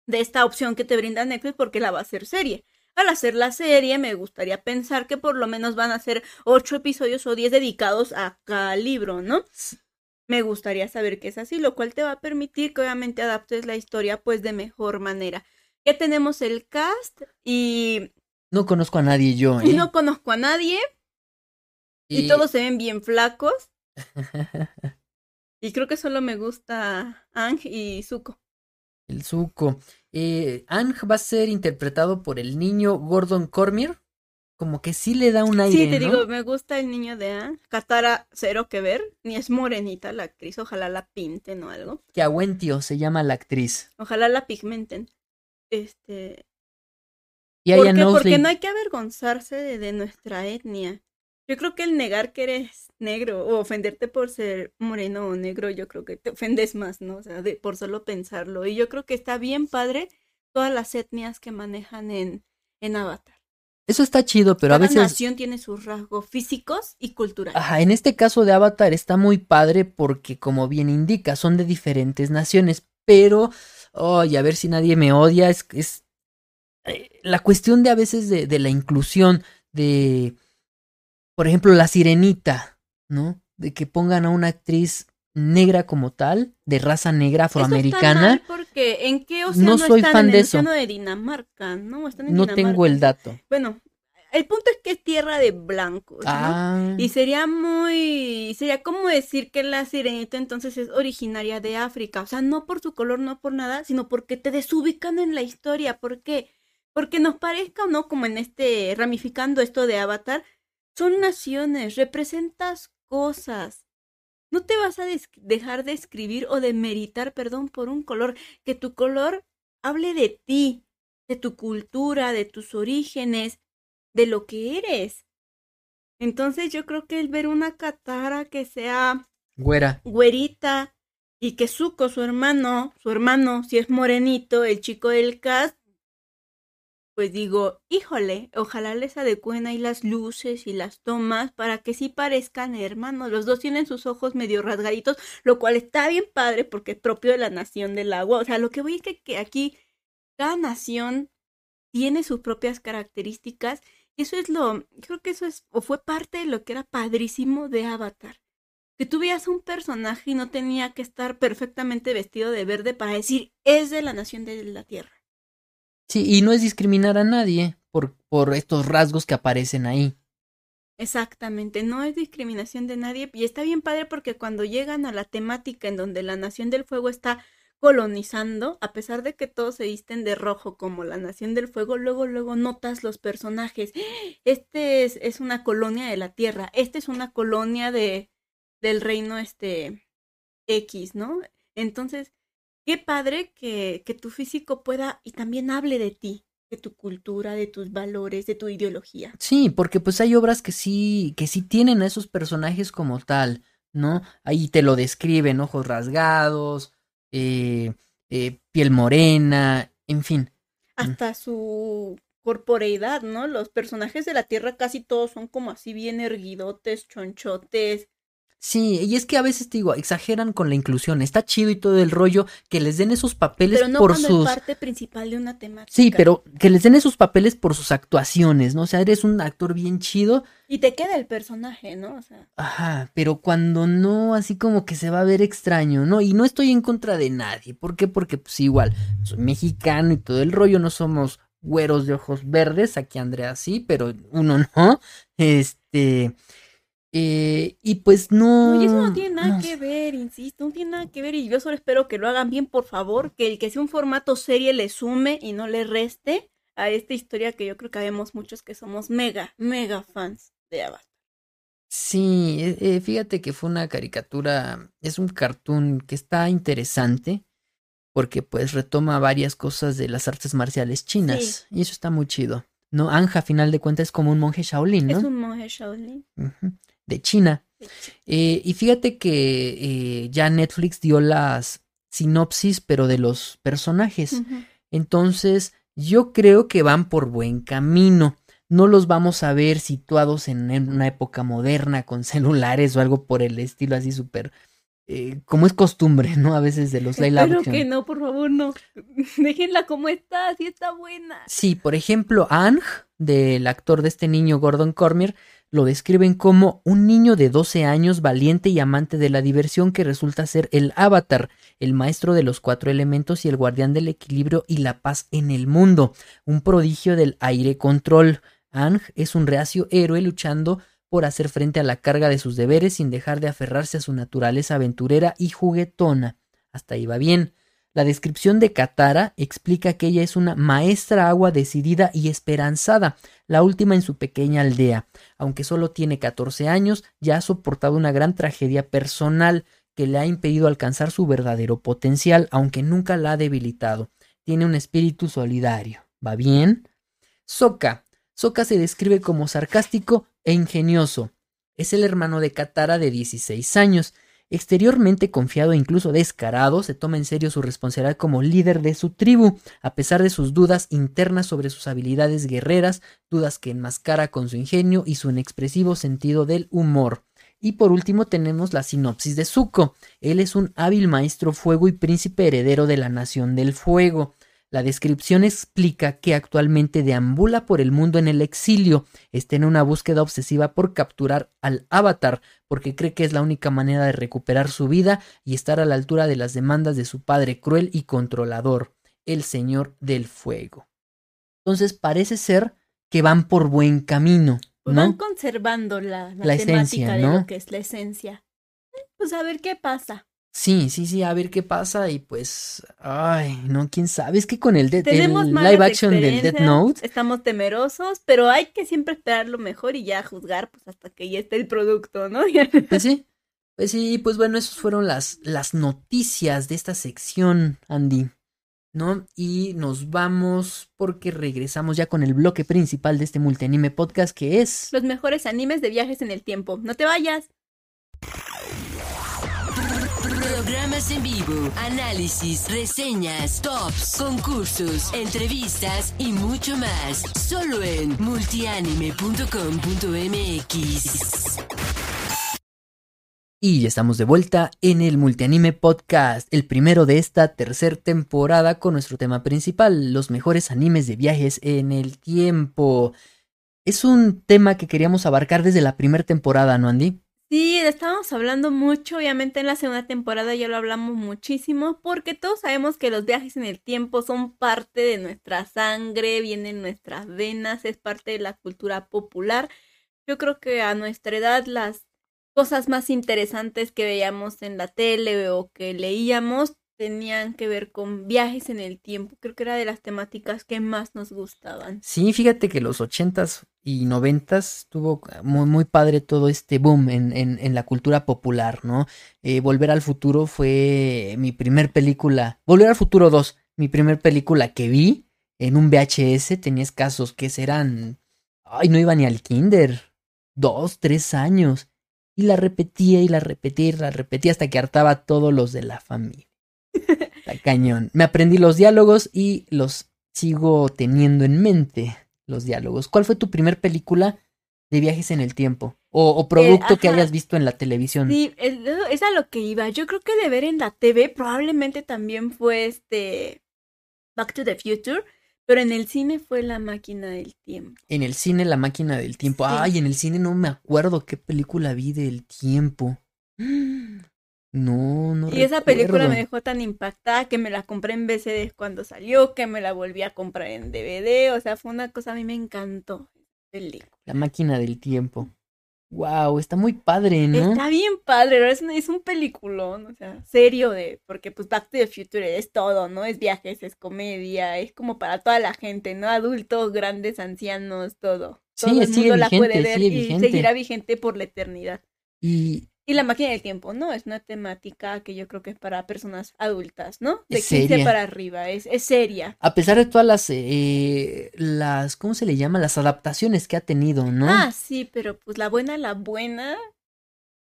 de esta opción que te brinda Netflix porque la va a hacer serie. Al hacer la serie, me gustaría pensar que por lo menos van a ser ocho episodios o diez dedicados a cada libro, ¿no? Me gustaría saber que es así, lo cual te va a permitir que obviamente adaptes la historia pues de mejor manera. Ya tenemos el cast y No conozco a nadie yo, ¿eh? no conozco a nadie y todos se ven bien flacos. Y creo que solo me gusta Ang y Zuko. El Zuko. Eh, Ang va a ser interpretado por el niño Gordon Cormier. Como que sí le da un aire, Sí, te ¿no? digo, me gusta el niño de Ang. Katara, cero que ver. Ni es morenita la actriz. Ojalá la pinten o algo. Que Awentio se llama la actriz. Ojalá la pigmenten. Este. Y ¿Por qué? Porque no hay que avergonzarse de, de nuestra etnia. Yo creo que el negar que eres negro o ofenderte por ser moreno o negro, yo creo que te ofendes más, ¿no? O sea, de, por solo pensarlo. Y yo creo que está bien padre todas las etnias que manejan en, en Avatar. Eso está chido, pero a Cada veces... nación tiene sus rasgos físicos y culturales. Ajá, en este caso de Avatar está muy padre porque, como bien indica, son de diferentes naciones. Pero, ay, a ver si nadie me odia, es, es eh, la cuestión de a veces de, de la inclusión de, por ejemplo, la sirenita, ¿no? De que pongan a una actriz negra como tal, de raza negra Eso está afroamericana. mal porque ¿en qué océano No soy están? fan en de eso. de Dinamarca, ¿no? Están en No tengo el dato. Bueno, el punto es que es tierra de blancos, ¿no? Ah, Y sería muy, sería como decir que la sirenita entonces es originaria de África, o sea, no por su color, no por nada, sino porque te desubican en la historia, ¿por qué? Porque nos parezca o no, como en este, ramificando esto de Avatar, son naciones, representas cosas. no te vas a dejar de escribir o de meritar perdón por un color, que tu color hable de ti, de tu cultura, de tus orígenes, de lo que eres. Entonces yo creo que el ver una Katara que sea güera, güerita y que Zuko, su hermano, su hermano, si es morenito, el chico del cast, pues digo, híjole, ojalá les adecuen ahí las luces y las tomas para que sí parezcan hermanos. Los dos tienen sus ojos medio rasgaditos, lo cual está bien padre porque es propio de la nación del agua. O sea, lo que voy es que, que aquí cada nación tiene sus propias características. Eso es lo, creo que eso es, o fue parte de lo que era padrísimo de Avatar. Que tú veías un personaje y no tenía que estar perfectamente vestido de verde para decir, es de la nación de la Tierra. Sí, y no es discriminar a nadie por, por estos rasgos que aparecen ahí. Exactamente, no es discriminación de nadie y está bien padre porque cuando llegan a la temática en donde la Nación del Fuego está colonizando, a pesar de que todos se visten de rojo como la Nación del Fuego, luego, luego notas los personajes. Este es, es una colonia de la Tierra, este es una colonia de, del reino este X, ¿no? Entonces, qué padre que, que tu físico pueda y también hable de ti, de tu cultura, de tus valores, de tu ideología. Sí, porque pues hay obras que sí, que sí tienen a esos personajes como tal, ¿no? Ahí te lo describen, ojos rasgados, eh, eh, piel morena, en fin. Hasta su corporeidad, ¿no? Los personajes de la Tierra casi todos son como así bien erguidotes, chonchotes, Sí, y es que a veces te digo, exageran con la inclusión. Está chido y todo el rollo que les den esos papeles pero no por sus. es parte principal de una temática. Sí, pero que les den esos papeles por sus actuaciones, ¿no? O sea, eres un actor bien chido. Y te queda el personaje, ¿no? O sea. Ajá, pero cuando no, así como que se va a ver extraño, ¿no? Y no estoy en contra de nadie. ¿Por qué? Porque, pues igual, soy mexicano y todo el rollo, no somos güeros de ojos verdes. Aquí Andrea sí, pero uno no. Este. Eh, y pues no. No, y eso no tiene nada no. que ver, insisto, no tiene nada que ver. Y yo solo espero que lo hagan bien, por favor. Que el que sea un formato serie le sume y no le reste a esta historia que yo creo que habemos muchos que somos mega, mega fans de Avatar. Sí, eh, fíjate que fue una caricatura, es un cartoon que está interesante porque pues retoma varias cosas de las artes marciales chinas sí. y eso está muy chido. No, Anja a final de cuentas es como un monje Shaolin, ¿no? Es un monje Shaolin. Uh -huh de China. Eh, y fíjate que eh, ya Netflix dio las sinopsis, pero de los personajes. Uh -huh. Entonces, yo creo que van por buen camino. No los vamos a ver situados en, una época moderna con celulares o algo por el estilo así súper... Eh, como es costumbre, ¿no? A veces de los live Pero que no, por favor, no. Déjenla como está, así está buena. Sí, por ejemplo, Ang, del actor de este niño Gordon Cormier, lo describen como un niño de 12 años valiente y amante de la diversión que resulta ser el avatar, el maestro de los cuatro elementos y el guardián del equilibrio y la paz en el mundo, un prodigio del aire control. Ang es un reacio héroe luchando por hacer frente a la carga de sus deberes sin dejar de aferrarse a su naturaleza aventurera y juguetona. Hasta ahí va bien. La descripción de Katara explica que ella es una maestra agua decidida y esperanzada, la última en su pequeña aldea. Aunque solo tiene 14 años, ya ha soportado una gran tragedia personal que le ha impedido alcanzar su verdadero potencial, aunque nunca la ha debilitado. Tiene un espíritu solidario. ¿Va bien? Sokka. Sokka se describe como sarcástico e ingenioso. Es el hermano de Katara de 16 años. Exteriormente confiado e incluso descarado, se toma en serio su responsabilidad como líder de su tribu, a pesar de sus dudas internas sobre sus habilidades guerreras, dudas que enmascara con su ingenio y su inexpresivo sentido del humor. Y por último tenemos la sinopsis de Zuko. Él es un hábil maestro fuego y príncipe heredero de la Nación del Fuego. La descripción explica que actualmente deambula por el mundo en el exilio, está en una búsqueda obsesiva por capturar al avatar, porque cree que es la única manera de recuperar su vida y estar a la altura de las demandas de su padre cruel y controlador, el Señor del Fuego. Entonces parece ser que van por buen camino. ¿no? Van conservando la, la, la temática esencia, de ¿no? lo que es la esencia. Pues a ver qué pasa. Sí, sí, sí, a ver qué pasa y pues, ay, no, quién sabe, es que con el, de, Tenemos el live action del Death Note, Estamos temerosos, pero hay que siempre esperar lo mejor y ya juzgar pues hasta que ya esté el producto, ¿no? pues sí, Pues sí, pues bueno, esas fueron las, las noticias de esta sección, Andy. ¿No? Y nos vamos porque regresamos ya con el bloque principal de este multianime podcast que es... Los mejores animes de viajes en el tiempo. No te vayas. Programas en vivo, análisis, reseñas, tops, concursos, entrevistas y mucho más. Solo en multianime.com.mx. Y ya estamos de vuelta en el Multianime Podcast, el primero de esta tercera temporada con nuestro tema principal, los mejores animes de viajes en el tiempo. Es un tema que queríamos abarcar desde la primera temporada, ¿no, Andy? Sí, estábamos hablando mucho, obviamente en la segunda temporada ya lo hablamos muchísimo, porque todos sabemos que los viajes en el tiempo son parte de nuestra sangre, vienen en nuestras venas, es parte de la cultura popular. Yo creo que a nuestra edad las cosas más interesantes que veíamos en la tele o que leíamos tenían que ver con viajes en el tiempo. Creo que era de las temáticas que más nos gustaban. Sí, fíjate que los ochentas y noventas tuvo muy, muy padre todo este boom en, en, en la cultura popular, ¿no? Eh, Volver al futuro fue mi primer película. Volver al futuro 2, mi primer película que vi en un VHS. Tenía escasos que serán... Ay, no iba ni al kinder. Dos, tres años. Y la repetía y la repetía y la repetía hasta que hartaba a todos los de la familia. Está cañón. Me aprendí los diálogos y los sigo teniendo en mente, los diálogos. ¿Cuál fue tu primer película de viajes en el tiempo? O, o producto que hayas visto en la televisión. Sí, es, es a lo que iba. Yo creo que de ver en la TV probablemente también fue este Back to the Future, pero en el cine fue La máquina del tiempo. En el cine, La máquina del tiempo. Sí. Ay, en el cine no me acuerdo qué película vi del tiempo. No, no Y esa película me dejó tan impactada que me la compré en VCD cuando salió, que me la volví a comprar en DVD, o sea, fue una cosa, a mí me encantó. película. La máquina del tiempo. Wow, está muy padre, ¿no? Está bien padre, ¿no? es, un- es un peliculón, o sea, serio de, porque pues Back to the Future es todo, ¿no? Es viajes, es comedia, es como para toda la gente, ¿no? Adultos, grandes, ancianos, todo. Sí, todo el mundo la puede vigente, ver y vigente. seguirá vigente por la eternidad. Y Y la máquina del tiempo, ¿no? Es una temática que yo creo que es para personas adultas, ¿no? De Es 15 seria. para arriba, es, es seria. a pesar de todas las, eh, las, ¿cómo se le llama? Las adaptaciones que ha tenido, ¿no? Ah, sí, pero pues la buena, la buena.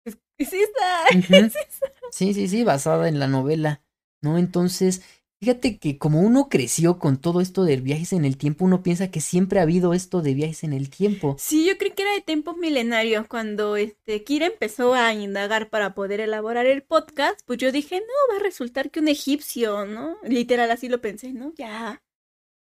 Es, es esta. Ujú. es esa. Sí, sí, sí, basada en la novela, ¿no? Entonces, fíjate que como uno creció con todo esto de viajes en el tiempo, uno piensa que siempre ha habido esto de viajes en el tiempo. Sí, yo creí que era de tiempos milenarios cuando este Kira empezó a indagar para poder elaborar el podcast, pues yo dije, no, va a resultar que un egipcio, ¿no? Literal así lo pensé, ¿no? Ya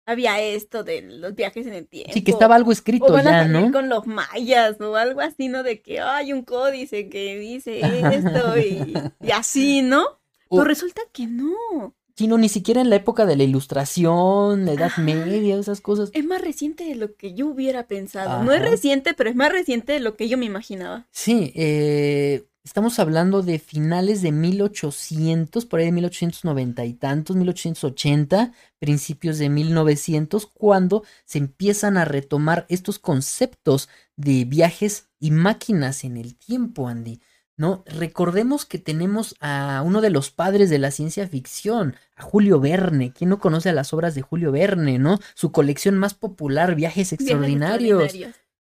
había esto de los viajes en el tiempo. Sí, que estaba algo o escrito van a ya, ¿no? con los mayas o algo así, ¿no? De que hay un códice que dice esto y, y así, ¿no? O- Pero resulta que no. Sí, no, ni siquiera en la época de la ilustración, la Edad. Media, esas cosas. Es más reciente de lo que yo hubiera pensado. No es reciente, pero es más reciente de lo que yo me imaginaba. Sí, eh, estamos hablando de finales de 1800, por ahí de 1890 y tantos, 1880, principios de 1900, cuando se empiezan a retomar estos conceptos de viajes y máquinas en el tiempo, Andy. ¿No? Recordemos que tenemos a uno de los padres de la ciencia ficción, a Julio Verne. ¿Quién no conoce a las obras de Julio Verne, no? Su colección más popular, Viajes extraordinarios.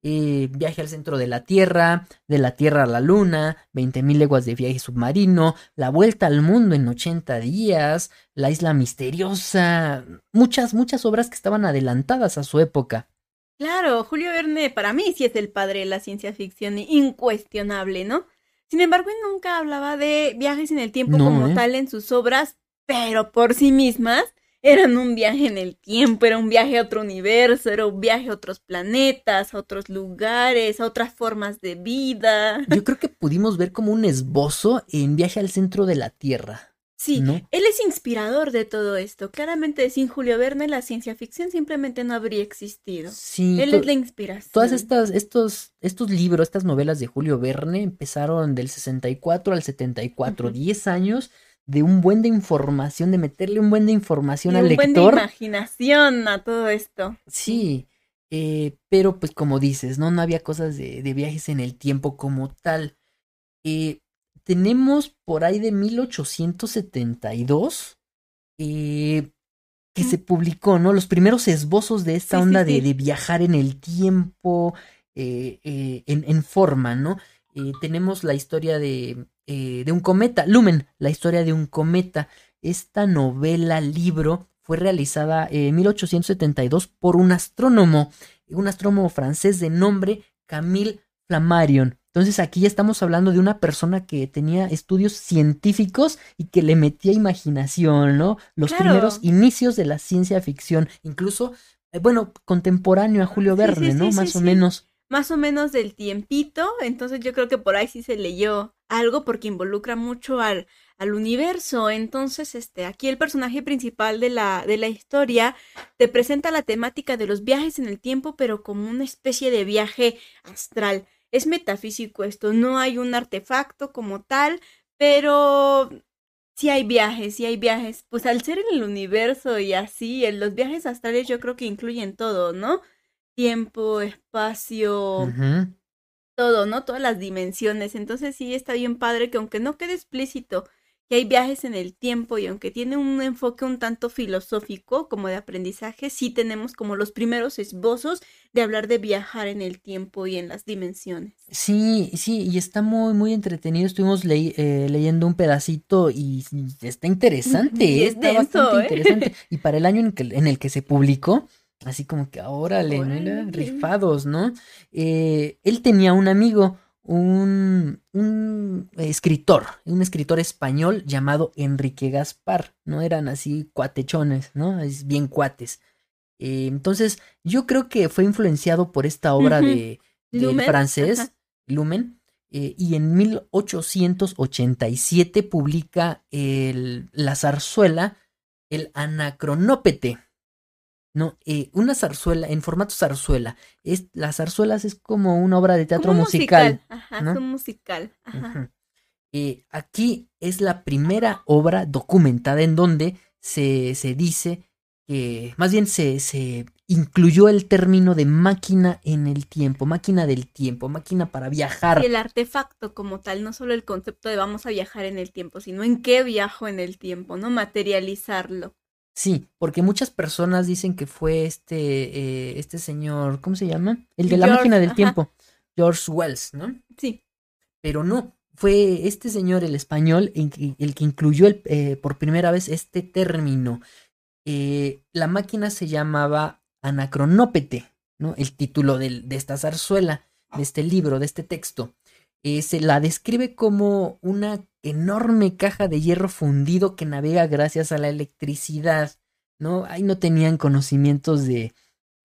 eh, viaje al centro de la Tierra, de la Tierra a la Luna, 20.000 leguas de viaje submarino, la vuelta al mundo en 80 días, la isla misteriosa, muchas, muchas obras que estaban adelantadas a su época. Claro, Julio Verne para mí sí es el padre de la ciencia ficción, incuestionable, ¿no? Sin embargo, él nunca hablaba de viajes en el tiempo No, como ¿eh? tal en sus obras, pero por sí mismas eran un viaje en el tiempo, era un viaje a otro universo, era un viaje a otros planetas, a otros lugares, a otras formas de vida. Yo creo que pudimos ver como un esbozo en Viaje al centro de la Tierra. Sí, ¿no? él es inspirador de todo esto. Claramente sin Julio Verne la ciencia ficción simplemente no habría existido. Sí, Él es la inspiración. todas estas, estos, estos libros, estas novelas de Julio Verne empezaron del 64 al 74, Ujú. 10 años de un buen de información, de meterle un buen de información Y al un buen de lector. imaginación a todo esto. Sí, eh, pero pues como dices, ¿no? No había cosas de, de viajes en el tiempo como tal. Eh, tenemos por ahí de 1872 eh, que se publicó, ¿no? Los primeros esbozos de esta Sí, onda sí. De, de viajar en el tiempo, eh, eh, en, en forma, ¿no? Tenemos la historia de, de un cometa, Lumen, la historia de un cometa. Esta novela, libro, fue realizada en 1872 por un astrónomo, un astrónomo francés de nombre Camille Flammarion. Entonces aquí ya estamos hablando de una persona que tenía estudios científicos y que le metía imaginación, ¿no? Los Claro. primeros inicios de la ciencia ficción, incluso, eh, bueno, contemporáneo a Julio Verne, sí, ¿no? sí, Más o menos. más o menos del tiempito, entonces yo creo que por ahí sí se leyó algo porque involucra mucho al, al universo. Entonces, este, aquí el personaje principal de la, de la historia te presenta la temática de los viajes en el tiempo, pero como una especie de viaje astral. Es metafísico esto, no hay un artefacto como tal, pero sí hay viajes, sí hay viajes. Pues al ser en el universo y así, en los viajes astrales yo creo que incluyen todo, ¿no? Tiempo, espacio, todo, ¿no? Todas las dimensiones. Entonces sí está bien padre que aunque no quede explícito que hay viajes en el tiempo y aunque tiene un enfoque un tanto filosófico como de aprendizaje, sí tenemos como los primeros esbozos de hablar de viajar en el tiempo y en las dimensiones. Sí, sí, y está muy, muy entretenido. Estuvimos eh, leyendo un pedacito y está interesante, Y es está denso, bastante ¿eh? interesante. Y para el año en, que, en el que se publicó, así como que, órale, Órale. rifados, ¿no? Eh, él tenía un amigo, un, un escritor, un escritor español llamado Enrique Gaspar, ¿no? Eran así cuatechones, ¿no? Es bien cuates. Eh, entonces, yo creo que fue influenciado por esta obra de, del Lumen, francés, ajá. Lumen, eh, y en 1887 publica el- la zarzuela, el Anacronópete. No, eh, una zarzuela, en formato zarzuela. Es, las zarzuelas es como una obra de teatro Como musical. Ajá, ¿no? es un musical. Ajá. Eh, aquí es la primera obra documentada en donde se, se dice que, más bien se, se incluyó el término de máquina en el tiempo, máquina del tiempo, máquina para viajar. Y el artefacto como tal, no solo el concepto de vamos a viajar en el tiempo, sino en qué viajo en el tiempo, ¿no? Materializarlo. Sí, porque muchas personas dicen que fue este, eh, este señor, ¿cómo se llama? El de la George, máquina del ajá. tiempo, George Wells, ¿no? Sí. Pero no, fue este señor, el español, el que incluyó el, eh, por primera vez este término. Eh, la máquina se llamaba Anacronópete, ¿no? El título del- de esta zarzuela, de este libro, de este texto. Se la describe como una enorme caja de hierro fundido que navega gracias a la electricidad, ¿no? Ahí no tenían conocimientos de,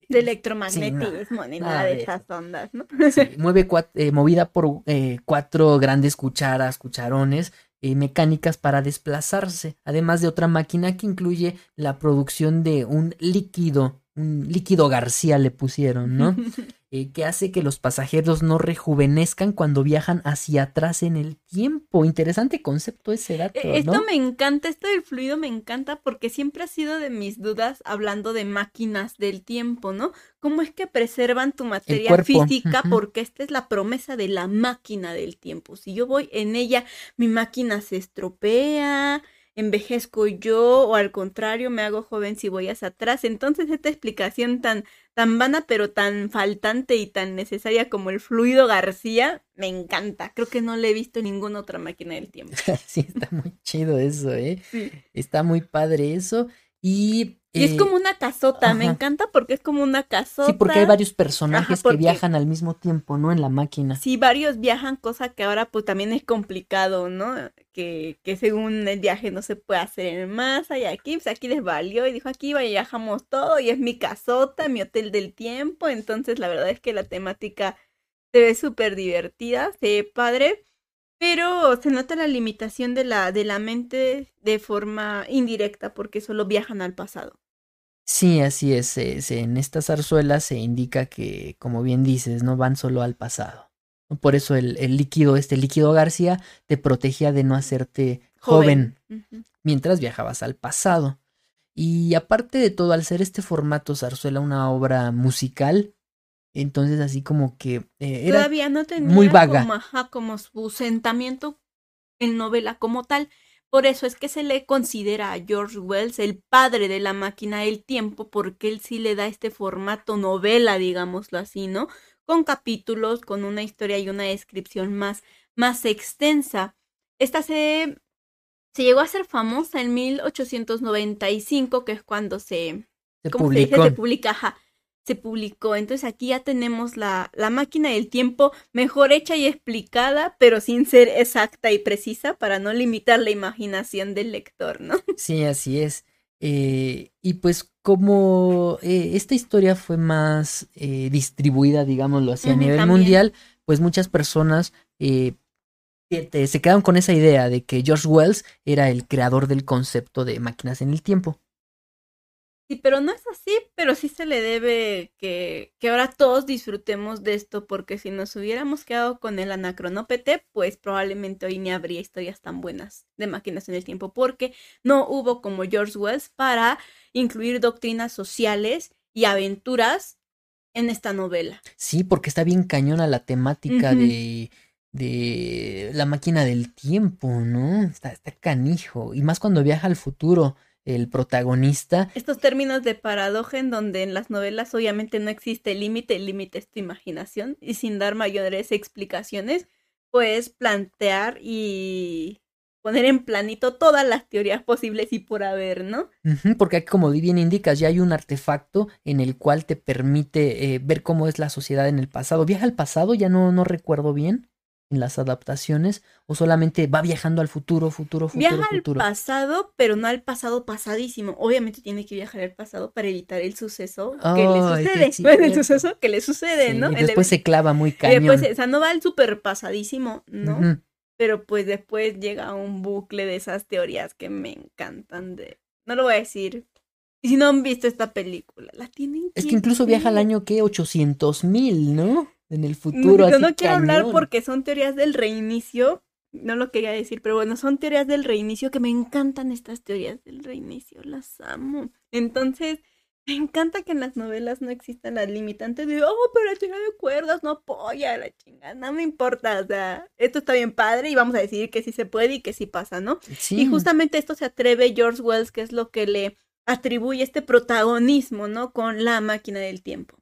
De electromagnetismo, ni nada nada de de esas ondas, ¿no? Sí, mueve eh, movida por eh, cuatro grandes cucharas, cucharones eh, mecánicas para desplazarse, además de otra máquina que incluye la producción de un líquido, un líquido García le pusieron, ¿no? Eh, que hace que los pasajeros no rejuvenezcan cuando viajan hacia atrás en el tiempo. Interesante concepto ese dato, Eh, Esto me encanta, esto del fluido me encanta porque siempre ha sido de mis dudas hablando de máquinas del tiempo, ¿no? ¿Cómo es que preservan tu materia física? Porque esta es la promesa de la máquina del tiempo. Si yo voy en ella, mi máquina se estropea, envejezco yo o al contrario me hago joven si voy hacia atrás. Entonces esta explicación tan tan vana pero tan faltante y tan necesaria como el fluido García me encanta. Creo que no le he visto en ninguna otra máquina del tiempo. sí, está muy chido eso, ¿eh? Sí. Está muy padre eso. Y, Y es eh, como una casota, me encanta porque es como una casota. Sí, porque hay varios personajes Ajá, porque- que viajan al mismo tiempo, ¿no? En la máquina. Sí, varios viajan, cosa que ahora pues también es complicado, ¿no? Que, que según el viaje no se puede hacer en masa y aquí, pues aquí les valió y dijo aquí viajamos todo y es mi casota, mi hotel del tiempo, entonces la verdad es que la temática se ve súper divertida, se ve padre, pero se nota la limitación de la, de la mente de forma indirecta porque solo viajan al pasado. Sí, así es. se- se- en estas zarzuelas se indica que, como bien dices, no van solo al pasado. Por eso el, el líquido, este líquido García, te protegía de no hacerte joven, mientras viajabas al pasado. Y aparte de todo, al ser este formato zarzuela una obra musical, entonces así como que eh, era Todavía no tenía muy vaga. Como, ajá, como su sentamiento en novela como tal. Por eso es que se le considera a George Wells el padre de la máquina del tiempo, porque él sí le da este formato novela, digámoslo así, ¿no? Con capítulos, con una historia y una descripción más, más extensa. Esta se, se llegó a ser famosa en 1895, que es cuando se, Se ¿cómo se dice? publicó. Se publica, ajá, se publicó. Entonces aquí ya tenemos la, la máquina del tiempo mejor hecha y explicada, pero sin ser exacta y precisa para no limitar la imaginación del lector, ¿no? Sí, así es. Eh, y pues como eh, esta historia fue más eh, distribuida, digámoslo así, a nivel también. mundial, pues muchas personas eh, se quedaron con esa idea de que George Wells era el creador del concepto de máquinas en el tiempo. Sí, pero no es así, pero sí se le debe que, que ahora todos disfrutemos de esto, porque si nos hubiéramos quedado con el anacronópete, pues probablemente hoy ni habría historias tan buenas de máquinas en el tiempo, porque no hubo como George Wells para incluir doctrinas sociales y aventuras en esta novela. Sí, porque está bien cañona la temática de, de la máquina del tiempo, ¿no? Está, está canijo. Y más cuando viaja al futuro el protagonista. Estos términos de paradoja en donde en las novelas obviamente no existe límite, el límite es tu imaginación y sin dar mayores explicaciones, puedes plantear y poner en planito todas las teorías posibles y por haber, ¿no? Porque aquí, como bien indicas, ya hay un artefacto en el cual te permite eh, ver cómo es la sociedad en el pasado. ¿Viaja al pasado? Ya no, no recuerdo bien en las adaptaciones. ¿O solamente va viajando al futuro, futuro, futuro, Viaja al futuro? pasado, pero no al pasado pasadísimo. Obviamente tiene que viajar al pasado para evitar el suceso que le sí sucede. Bueno, el suceso que le sucede, Sí, ¿no? y después se clava muy Y cañón. después, o sea, no va al super pasadísimo, ¿no? Pero pues después llega un bucle de esas teorías que me encantan de... No lo voy a decir. Y si no han visto esta película, la tienen Es que incluso viaja al año que 800 mil, ¿no? En el No, futuro. yo no quiero hablar porque son teorías del reinicio. No lo quería decir, pero bueno, son teorías del reinicio que me encantan estas teorías del reinicio, las amo. Entonces, me encanta que en las novelas no existan las limitantes de, oh, pero la teoría de cuerdas no apoya la chingada, no me importa, o sea, esto está bien padre y vamos a decidir que sí se puede y que sí pasa, ¿no? Sí. Y justamente esto se atreve George Wells, que es lo que le atribuye este protagonismo, ¿no? Con la máquina del tiempo.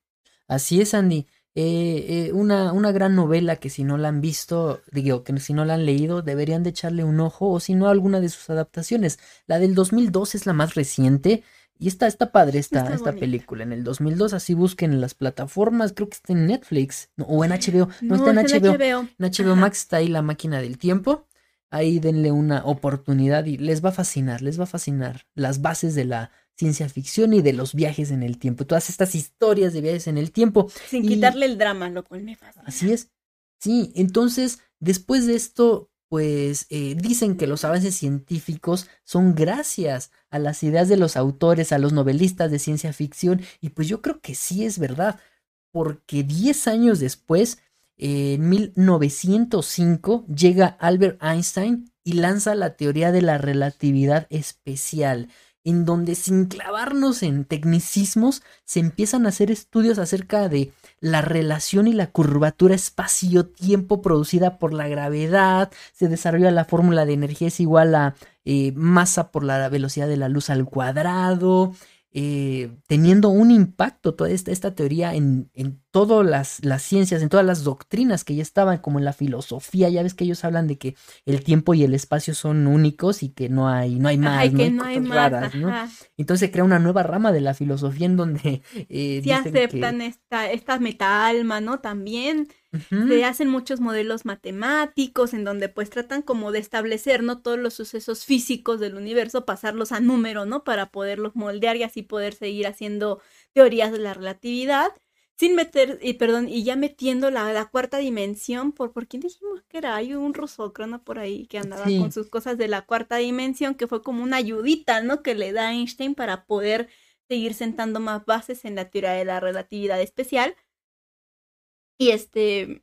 Así es, Andy. Eh, eh, una, una gran novela que si no la han visto, digo, que si no la han leído, deberían de echarle un ojo o si no alguna de sus adaptaciones. La del 2002 es la más reciente y está, está padre esta, Está esta película. En el 2002 así busquen en las plataformas, creo que está en Netflix no, o en HBO. No, está en HBO. HBO. En HBO. Max está ahí la máquina del tiempo. Ahí denle una oportunidad y les va a fascinar, les va a fascinar las bases de la ciencia ficción y de los viajes en el tiempo. Todas estas historias de viajes en el tiempo. Sin Y- quitarle el drama, lo cual me fascina. Así es. Sí, entonces, después de esto, pues eh, dicen que los avances científicos son gracias a las ideas de los autores, a los novelistas de ciencia ficción, y pues yo creo que sí es verdad, porque 10 años después, en 1905, llega Albert Einstein y lanza la teoría de la relatividad especial, en donde sin clavarnos en tecnicismos, se empiezan a hacer estudios acerca de la relación y la curvatura espacio-tiempo producida por la gravedad, se desarrolla la fórmula de energía es igual a eh, masa por la velocidad de la luz al cuadrado, eh, teniendo un impacto toda esta, esta teoría en, en todas las, las ciencias, en todas las doctrinas que ya estaban, como en la filosofía, ya ves que ellos hablan de que el tiempo y el espacio son únicos y que no hay, no hay más, Ay, no que hay no hay cosas más. raras, ¿no? Entonces se crea una nueva rama de la filosofía en donde eh, Sí dicen que- aceptan esta, esta meta-alma, ¿no? También Se hacen muchos modelos matemáticos en donde pues tratan como de establecer, ¿no? Todos los sucesos físicos del universo, pasarlos a número, ¿no? Para poderlos moldear y así poder seguir haciendo teorías de la relatividad. Sin meter, y perdón, y ya metiendo la, la cuarta dimensión, por, ¿por quién dijimos que era? Hay un rusócrano por ahí que andaba Sí. con sus cosas de la cuarta dimensión, que fue como una ayudita, ¿no? Que le da Einstein para poder seguir sentando más bases en la teoría de la relatividad especial. Y este.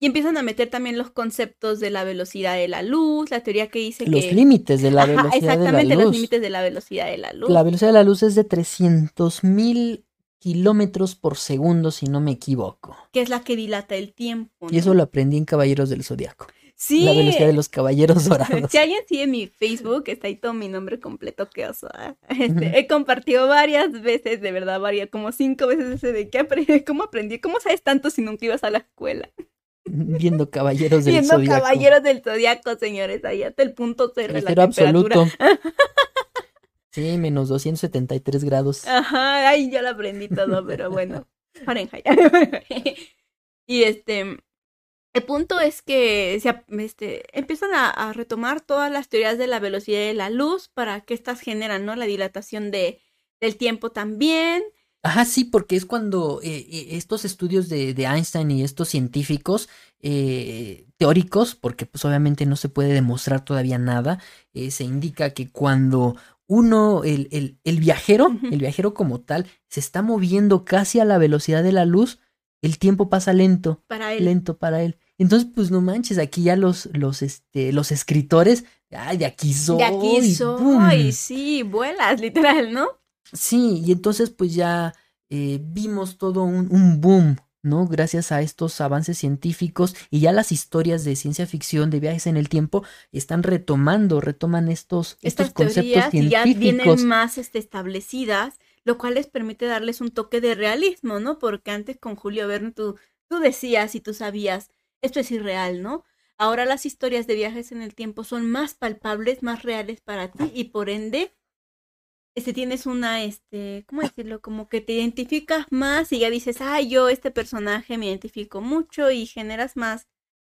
Y empiezan a meter también los conceptos de la velocidad de la luz, la teoría que dice los que. límites de la Ajá, velocidad de la exactamente, los luz. límites de la velocidad de la luz. La velocidad de la luz es de 300 mil kilómetros por segundo, si no me equivoco. que es la que dilata el tiempo. Y eso lo aprendí en Caballeros del Zodiaco. Sí. La velocidad de los caballeros dorados. Si alguien sigue mi Facebook, está ahí todo mi nombre completo, que oso. ¿ah? Este. He compartido varias veces, de verdad, varias, como cinco veces ese de que aprendí, cómo aprendí, cómo sabes tanto si nunca ibas a la escuela. Viendo caballeros del Viendo zodiaco. caballeros del zodiaco, señores, ahí hasta el punto cero de la temperatura. absoluto. Sí, menos 273 grados. Ajá, ay, ya lo aprendí todo, pero bueno, Fahrenheit. y este, el punto es que se, este, empiezan a, a retomar todas las teorías de la velocidad de la luz para que estas generan, ¿no? La dilatación de, del tiempo también. Ajá, sí, porque es cuando eh, eh, estos estudios de, de Einstein y estos científicos eh, teóricos, porque pues obviamente no se puede demostrar todavía nada, eh, se indica que cuando uno, el, el, el viajero, el viajero como tal, se está moviendo casi a la velocidad de la luz, el tiempo pasa lento, Para él. lento para él. Entonces, pues no manches, aquí ya los, los, este, los escritores, ay, de aquí soy. de aquí ¡pum! soy, sí, vuelas, literal, ¿no? Sí, y entonces pues ya eh, vimos todo un, un boom, ¿no? Gracias a estos avances científicos y ya las historias de ciencia ficción, de viajes en el tiempo, están retomando, retoman estos, estos conceptos y ya científicos. vienen más este, establecidas, lo cual les permite darles un toque de realismo, ¿no? Porque antes con Julio Verne tú, tú decías y tú sabías, esto es irreal, ¿no? Ahora las historias de viajes en el tiempo son más palpables, más reales para ti y por ende este tienes una este, ¿cómo decirlo? Como que te identificas más y ya dices, "Ay, yo este personaje me identifico mucho" y generas más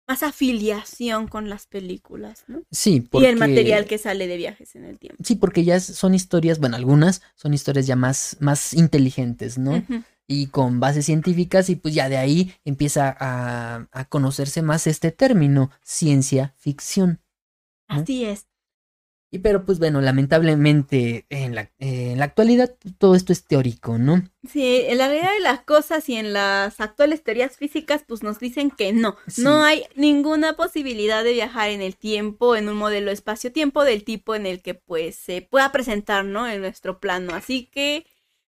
más afiliación con las películas, ¿no? Sí, Y el porque- material que sale de viajes en el tiempo. Sí, porque ya son historias, bueno, algunas son historias ya más, más inteligentes, ¿no? Y con bases científicas y pues ya de ahí empieza a, a conocerse más este término, ciencia ficción. ¿no? Así es. Y pero pues bueno, lamentablemente en la, eh, en la actualidad todo esto es teórico, ¿no? Sí, en la realidad de las cosas y en las actuales teorías físicas, pues nos dicen que no. Sí. No hay ninguna posibilidad de viajar en el tiempo, en un modelo espacio-tiempo del tipo en el que pues se pueda presentar, ¿no? En nuestro plano. Así que,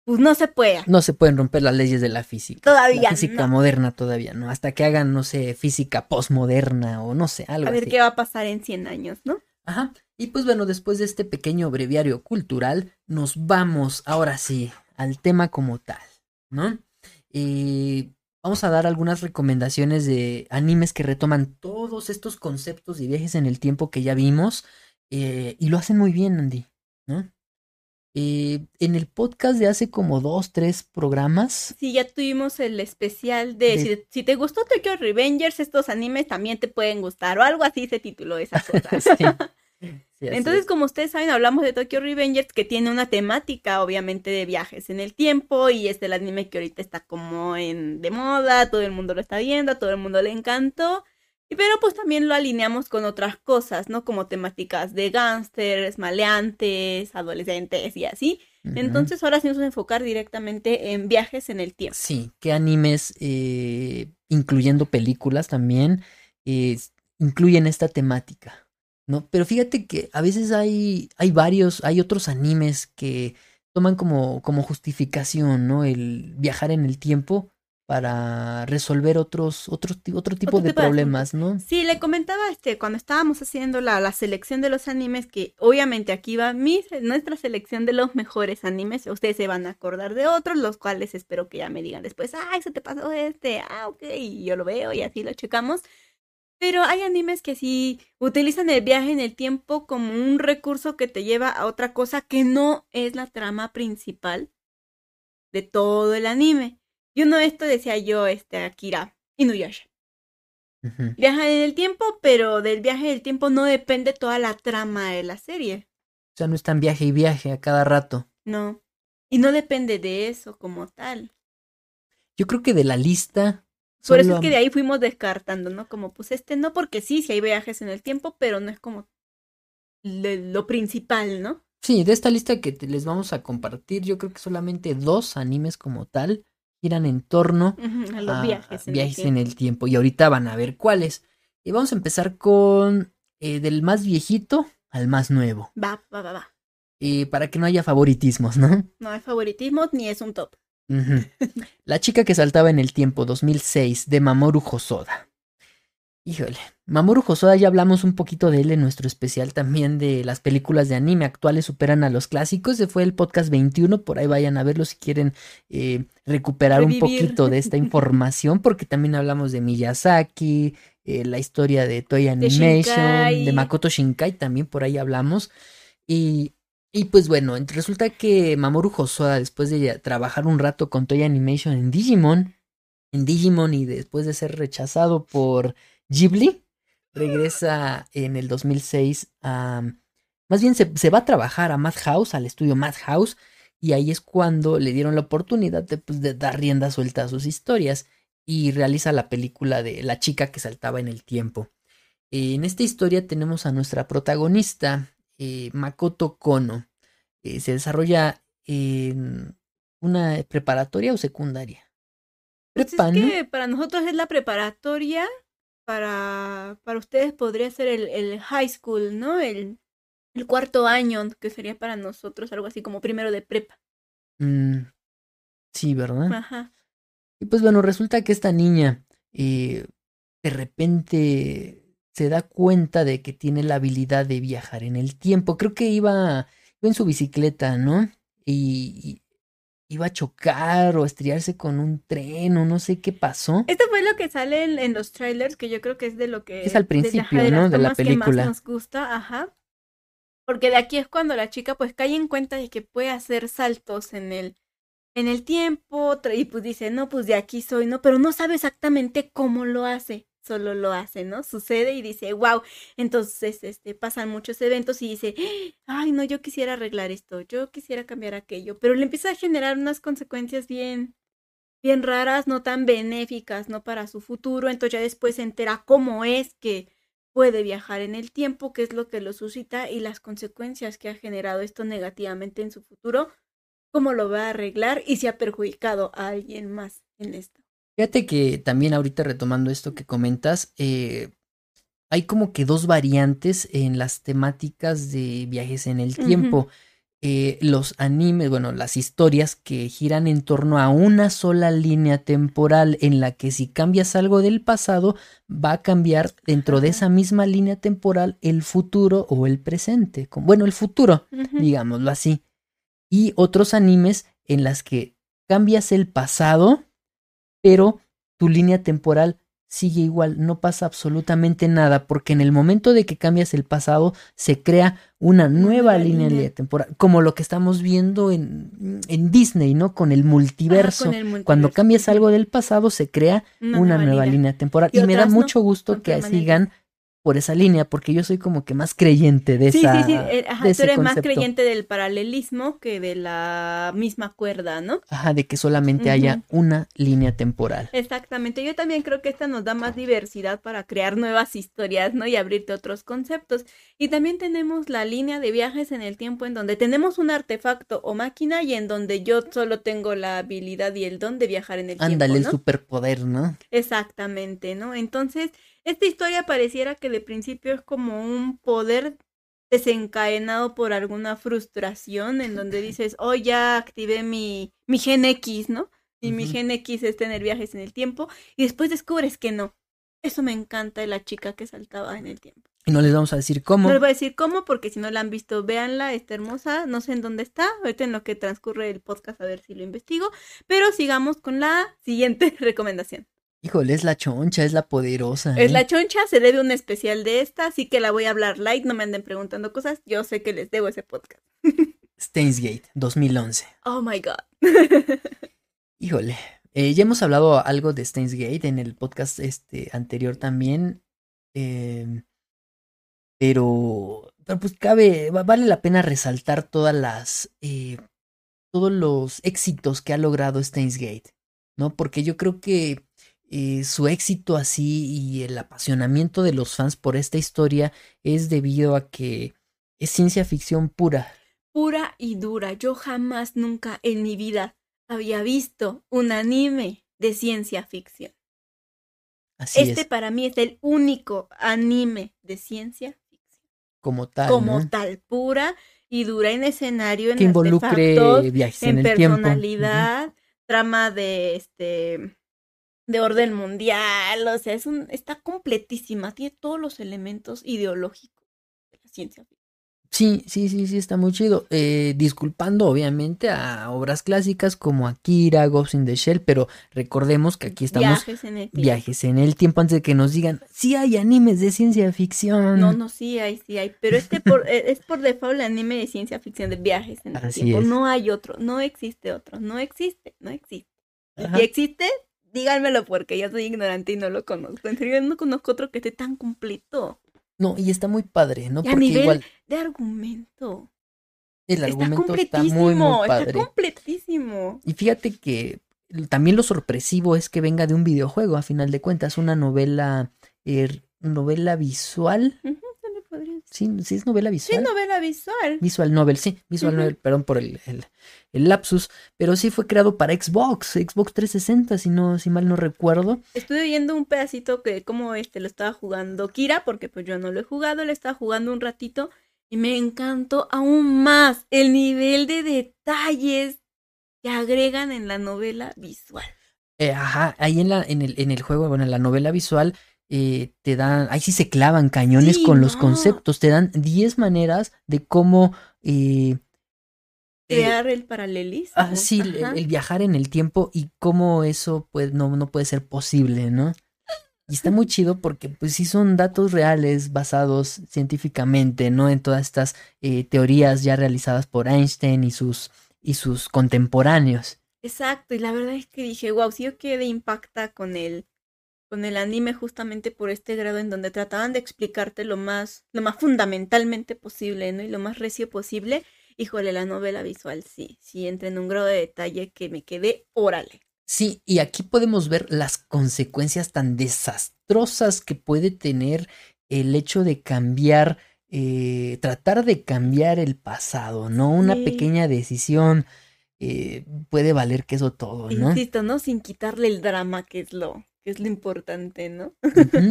pues no se puede. No se pueden romper las leyes de la física. Todavía La física no. moderna todavía, ¿no? Hasta que hagan, no sé, física postmoderna o no sé, algo A ver así. qué va a pasar en 100 años, ¿no? Ajá. Y pues bueno, después de este pequeño breviario cultural, nos vamos ahora sí al tema como tal, ¿no? Eh, vamos a dar algunas recomendaciones de animes que retoman todos estos conceptos de viajes en el tiempo que ya vimos eh, y lo hacen muy bien, Andy, ¿no? Eh, en el podcast de hace como dos, tres programas, Sí, ya tuvimos el especial de, De- Si, si te gustó Tokyo Revengers, estos animes también te pueden gustar o algo así se tituló esa cosa. sí, Sí, Entonces, es. como ustedes saben, hablamos de Tokyo Revengers, que tiene una temática, obviamente, de viajes en el tiempo, y es el anime que ahorita está como en de moda, todo el mundo lo está viendo, a todo el mundo le encantó. Y pero pues también lo alineamos con otras cosas, ¿no? Como temáticas de gángsters, maleantes, adolescentes y así. Entonces ahora sí nos vamos a enfocar directamente en viajes en el tiempo. Sí, qué animes, eh, incluyendo películas también, eh, incluyen esta temática, ¿no? Pero fíjate que a veces hay, hay varios, hay otros animes que toman como, como justificación, ¿no? El viajar en el tiempo para resolver otros, otros, otro tipo Otro de tipo de problemas, ¿no? Sí, le comentaba este cuando estábamos haciendo la, la selección de los animes que obviamente aquí va mi nuestra selección de los mejores animes. Ustedes se van a acordar de otros, los cuales espero que ya me digan después, ay, se te pasó este, ah, ok, y yo lo veo y así lo checamos. Pero hay animes que sí utilizan el viaje en el tiempo como un recurso que te lleva a otra cosa que no es la trama principal de todo el anime. Y uno de esto decía yo, este, Akira Inuyasha. Ujú. Viajan en el tiempo, pero del viaje del tiempo no depende toda la trama de la serie. O sea, no están viaje y viaje a cada rato. No. Y no depende de eso como tal. Yo creo que de la lista. Por eso es que de ahí fuimos descartando, ¿no? Como pues este no, porque sí, sí hay viajes en el tiempo, pero no es como lo, lo principal, ¿no? Sí, de esta lista que te- les vamos a compartir, yo creo que solamente dos animes como tal giran en torno a los a viajes. en el viajes tiempo. en el tiempo. Y ahorita van a ver cuáles. Y vamos a empezar con eh, del más viejito al más nuevo. Va, va, va, va. Eh, para que no haya favoritismos, ¿no? No hay favoritismos ni es un top. La chica que saltaba en el tiempo 2006 de Mamoru Hosoda. Híjole, Mamoru Hosoda ya hablamos un poquito de él en nuestro especial también de las películas de anime actuales superan a los clásicos. Ese fue el podcast 21, por ahí vayan a verlo si quieren eh, recuperar un poquito de esta información, porque también hablamos de Miyazaki, eh, la historia de Toy Animation, de, Makoto Shinkai, también por ahí hablamos. Y, y pues bueno, resulta que Mamoru Hosoda, después de trabajar un rato con Toy Animation en Digimon, en Digimon y después de ser rechazado por Ghibli regresa en el 2006 a... Más bien se, va a trabajar a Madhouse, al estudio Madhouse, y ahí es cuando le dieron la oportunidad de, pues, de dar rienda suelta a sus historias y realiza la película de La chica que saltaba en el tiempo. En esta historia tenemos a nuestra protagonista, eh, Makoto Kono. Eh, se desarrolla en una preparatoria o secundaria. Pues es que para nosotros es la preparatoria, para, para ustedes podría ser el, el high school, ¿no? El, el, cuarto año, que sería para nosotros algo así como primero de prepa. Mm, sí, ¿verdad? Ajá. Y pues bueno, resulta que esta niña eh, de repente se da cuenta de que tiene la habilidad de viajar en el tiempo. Creo que iba, iba en su bicicleta, ¿no? y, iba a chocar o a estrellarse con un tren o no sé qué pasó. Esto fue lo que sale en, los trailers, que yo creo que es de lo que... Es al principio, de, ¿no? De la película. Que más nos gusta, ajá. Porque de aquí es cuando la chica pues cae en cuenta de que puede hacer saltos en el, en el tiempo y pues dice, no, pues de aquí soy, ¿no? Pero no sabe exactamente cómo lo hace solo lo hace, ¿no? Sucede y dice, wow. Entonces, este, pasan muchos eventos y dice, ay, no, yo quisiera arreglar esto, yo quisiera cambiar aquello, pero le empieza a generar unas consecuencias bien, bien raras, no tan benéficas, ¿no? Para su futuro. Entonces ya después se entera cómo es que puede viajar en el tiempo, qué es lo que lo suscita y las consecuencias que ha generado esto negativamente en su futuro, cómo lo va a arreglar y si ha perjudicado a alguien más en esto. Fíjate que también ahorita retomando esto que comentas, eh, hay como que dos variantes en las temáticas de viajes en el tiempo. Eh, los animes, bueno, las historias que giran en torno a una sola línea temporal en la que si cambias algo del pasado va a cambiar dentro de esa misma línea temporal el futuro o el presente. Bueno, el futuro, digámoslo así. Y otros animes en las que cambias el pasado pero tu línea temporal sigue igual, no pasa absolutamente nada, porque en el momento de que cambias el pasado, se crea una nueva línea, temporal, como lo que estamos viendo en, en Disney, ¿no? Con el, multiverso. Cuando cambias algo del pasado, se crea una, nueva, línea. temporal. Y, me da mucho gusto que sigan por esa línea, porque yo soy como que más creyente de esa. Sí, sí, sí. Eh, ajá, tú eres más creyente del paralelismo que de la misma cuerda, ¿no? Ajá, de que solamente haya una línea temporal. Exactamente. Yo también creo que esta nos da más diversidad para crear nuevas historias, ¿no? Y abrirte otros conceptos. Y también tenemos la línea de viajes en el tiempo en donde tenemos un artefacto o máquina y en donde yo solo tengo la habilidad y el don de viajar en el tiempo. Ándale, el superpoder, ¿no? Exactamente, ¿no? Entonces esta historia pareciera que de principio es como un poder desencadenado por alguna frustración en donde dices, oh, ya activé mi, mi gen X, ¿no? Y mi gen X es tener viajes en el tiempo y después descubres que no. Eso me encanta de la chica que saltaba en el tiempo. Y no les vamos a decir cómo. No les voy a decir cómo porque si no la han visto, véanla, está hermosa, no sé en dónde está, ahorita en lo que transcurre el podcast a ver si lo investigo, pero sigamos con la siguiente recomendación. Híjole, es la choncha, es la poderosa. Es la ¿eh? choncha, se debe un especial de esta, así que la voy a hablar light, no me anden preguntando cosas, yo sé que les debo ese podcast. Stainsgate, 2011. Oh my god. Híjole, eh, ya hemos hablado algo de Stainsgate en el podcast este anterior también, em, pero, pero pues cabe, vale la pena resaltar todas las, eh, todos los éxitos que ha logrado Stainsgate, ¿no? Porque yo creo que eh, su éxito así y el apasionamiento de los fans por esta historia es debido a que es ciencia ficción pura. Pura y dura. Yo jamás, nunca en mi vida había visto un anime de ciencia ficción. Así este para mí es el único anime de ciencia ficción. Como tal. Como tal, pura y dura en escenario, en que involucre viajes en, personalidad, trama de este de orden mundial, o sea, es un, está completísima, tiene todos los elementos ideológicos de la ciencia ficción. Sí, sí, sí, sí, está muy chido. Eh, disculpando, obviamente, a obras clásicas como Akira, Ghost in the Shell, pero recordemos que aquí estamos Viajes en el tiempo. viajes en el tiempo antes de que nos digan, sí hay animes de ciencia ficción. No, no, sí hay, sí hay, pero este por, eh, es por default el anime de ciencia ficción de viajes en el Así tiempo. es. No hay otro, no existe otro, no existe, no existe. Ajá. Si existe, díganmelo porque yo soy ignorante y no lo conozco. En serio, yo no conozco otro que esté tan completo. No, y está muy padre, ¿no? Y a Porque nivel igual de argumento. el está argumento está completísimo, muy, muy está completísimo. Y fíjate que también lo sorpresivo es que venga de un videojuego, a final de cuentas, una novela, eh, novela visual. Le podría decir. Sí, sí es novela Sí, visual. novela visual. Visual novel, sí, visual novel, perdón por el, el- el lapsus, pero sí fue creado para Xbox, Xbox 360, si no, si mal no recuerdo. Estuve viendo un pedacito que como este lo estaba jugando Kira, porque pues yo no lo he jugado, le estaba jugando un ratito y me encantó aún más el nivel de detalles que agregan en la novela visual. Eh, ajá, ahí en la, en el, en el juego, bueno, en la novela visual, eh, te dan, ahí sí se clavan cañones Sí, con los conceptos, te dan 10 maneras de cómo eh, eh, Crear el paralelismo. ah, sí, el viajar en el tiempo y cómo eso pues no, no puede ser posible, ¿no? Y está muy chido porque pues sí son datos reales basados científicamente, ¿no? En todas estas eh, teorías ya realizadas por Einstein y sus, y sus contemporáneos. Exacto, y la verdad es que dije, wow, sí yo quedé impacta con el, con el anime justamente por este grado en donde trataban de explicarte lo más, lo más fundamentalmente posible, ¿no? Y lo más recio posible. Híjole, la novela visual sí, sí entra en un grado de detalle que me quedé órale. Sí, y aquí podemos ver las consecuencias tan desastrosas que puede tener el hecho de cambiar, eh, tratar de cambiar el pasado, ¿no? Una Sí. pequeña decisión eh, puede valer que eso todo, ¿no? Insisto, ¿no? Sin quitarle el drama que es lo, que es lo importante, ¿no?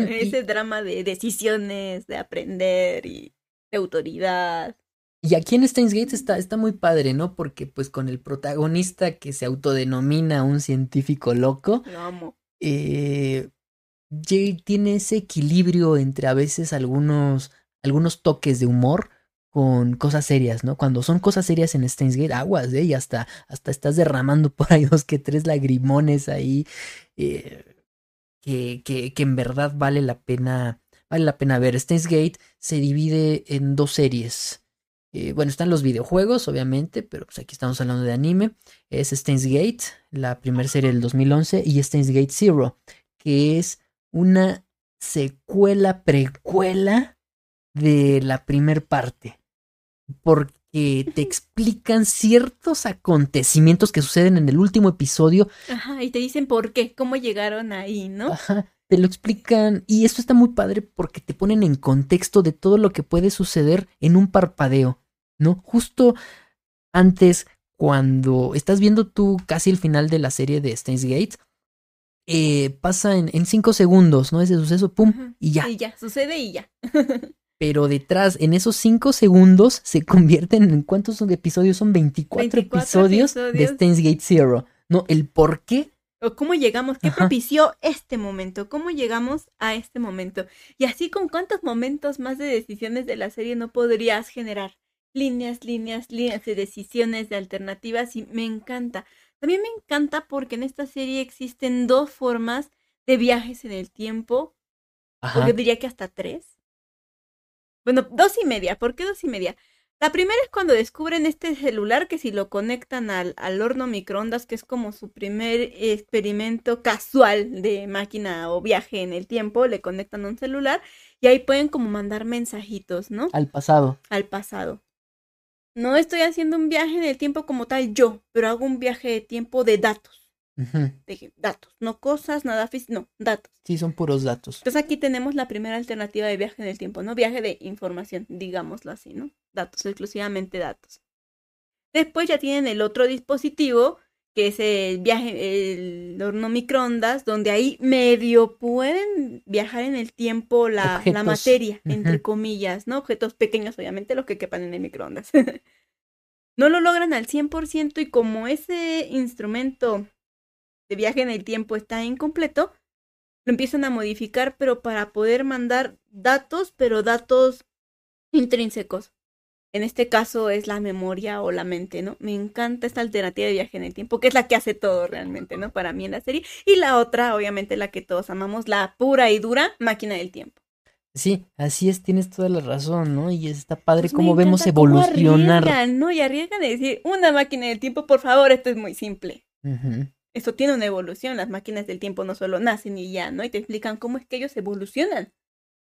Ese drama de decisiones, de aprender y de autoridad. Y aquí en Steins Gate está, está muy padre, ¿no? Porque pues con el protagonista que se autodenomina un científico loco, Lo amo. eh, Jay tiene ese equilibrio entre a veces algunos, algunos toques de humor con cosas serias, ¿no? Cuando son cosas serias en Steins Gate, aguas, ¿eh? Y hasta, hasta estás derramando por ahí dos que tres lagrimones ahí, eh, que, que, que en verdad vale la pena, vale la pena ver. Steins Gate se divide en dos series. Eh, bueno, están los videojuegos, obviamente, pero pues aquí estamos hablando de anime. Es Steins Gate, la primera serie del 2011, y Steins Gate Zero, que es una secuela, precuela de la primer parte. Porque te explican ciertos acontecimientos que suceden en el último episodio Ajá, y te dicen por qué, cómo llegaron ahí, ¿no? Ajá, te lo explican y esto está muy padre porque te ponen en contexto de todo lo que puede suceder en un parpadeo, ¿no? Justo antes, cuando estás viendo tú casi el final de la serie de Steins Gate, eh, pasa en, en cinco segundos, ¿no? Ese suceso, pum, Ajá. y ya. Y ya, sucede y ya. Pero detrás, en esos cinco segundos, se convierten en cuántos episodios, son 24, 24 episodios, de. Steins Gate Zero, ¿no? El por qué O cómo llegamos, qué Ajá. propició este momento, cómo llegamos a este momento. Y así con cuántos momentos más de decisiones de la serie no podrías generar. Líneas, líneas, líneas de decisiones, de alternativas y me encanta. También me encanta porque en esta serie existen dos formas de viajes en el tiempo, o yo diría que hasta tres. Bueno, dos y media. ¿Por qué dos y media? La primera es cuando descubren este celular que si lo conectan al, al horno microondas, que es como su primer experimento casual de máquina o viaje en el tiempo, le conectan a un celular y ahí pueden como mandar mensajitos, ¿no? al pasado. Al pasado. No estoy haciendo un viaje en el tiempo como tal yo, pero hago un viaje de tiempo de datos. Datos, no cosas, nada físico, no, datos. Sí, son puros datos. Entonces aquí tenemos la primera alternativa de viaje en el tiempo, ¿no? Viaje de información, digámoslo así, ¿no? Datos, exclusivamente datos. Después ya tienen el otro dispositivo, que es el viaje, el horno microondas, donde ahí medio pueden viajar en el tiempo la, materia, entre comillas, ¿no? Objetos pequeños, obviamente, los que quepan en el microondas. no lo logran al 100% y como ese instrumento de viaje en el tiempo está incompleto, lo empiezan a modificar, pero para poder mandar datos, pero datos intrínsecos. En este caso es la memoria o la mente, ¿no? Me encanta esta alternativa de viaje en el tiempo, que es la que hace todo realmente, ¿no? Para mí en la serie. Y la otra, obviamente, la que todos amamos, la pura y dura máquina del tiempo. Sí, así es, tienes toda la razón, ¿no? Y está padre Pues cómo vemos cómo evolucionar. arriesgan, ¿no? Y arriesgan de decir, una máquina del tiempo, por favor, esto es muy simple. Esto tiene una evolución, las máquinas del tiempo no solo nacen y ya, ¿no? Y te explican cómo es que ellos evolucionan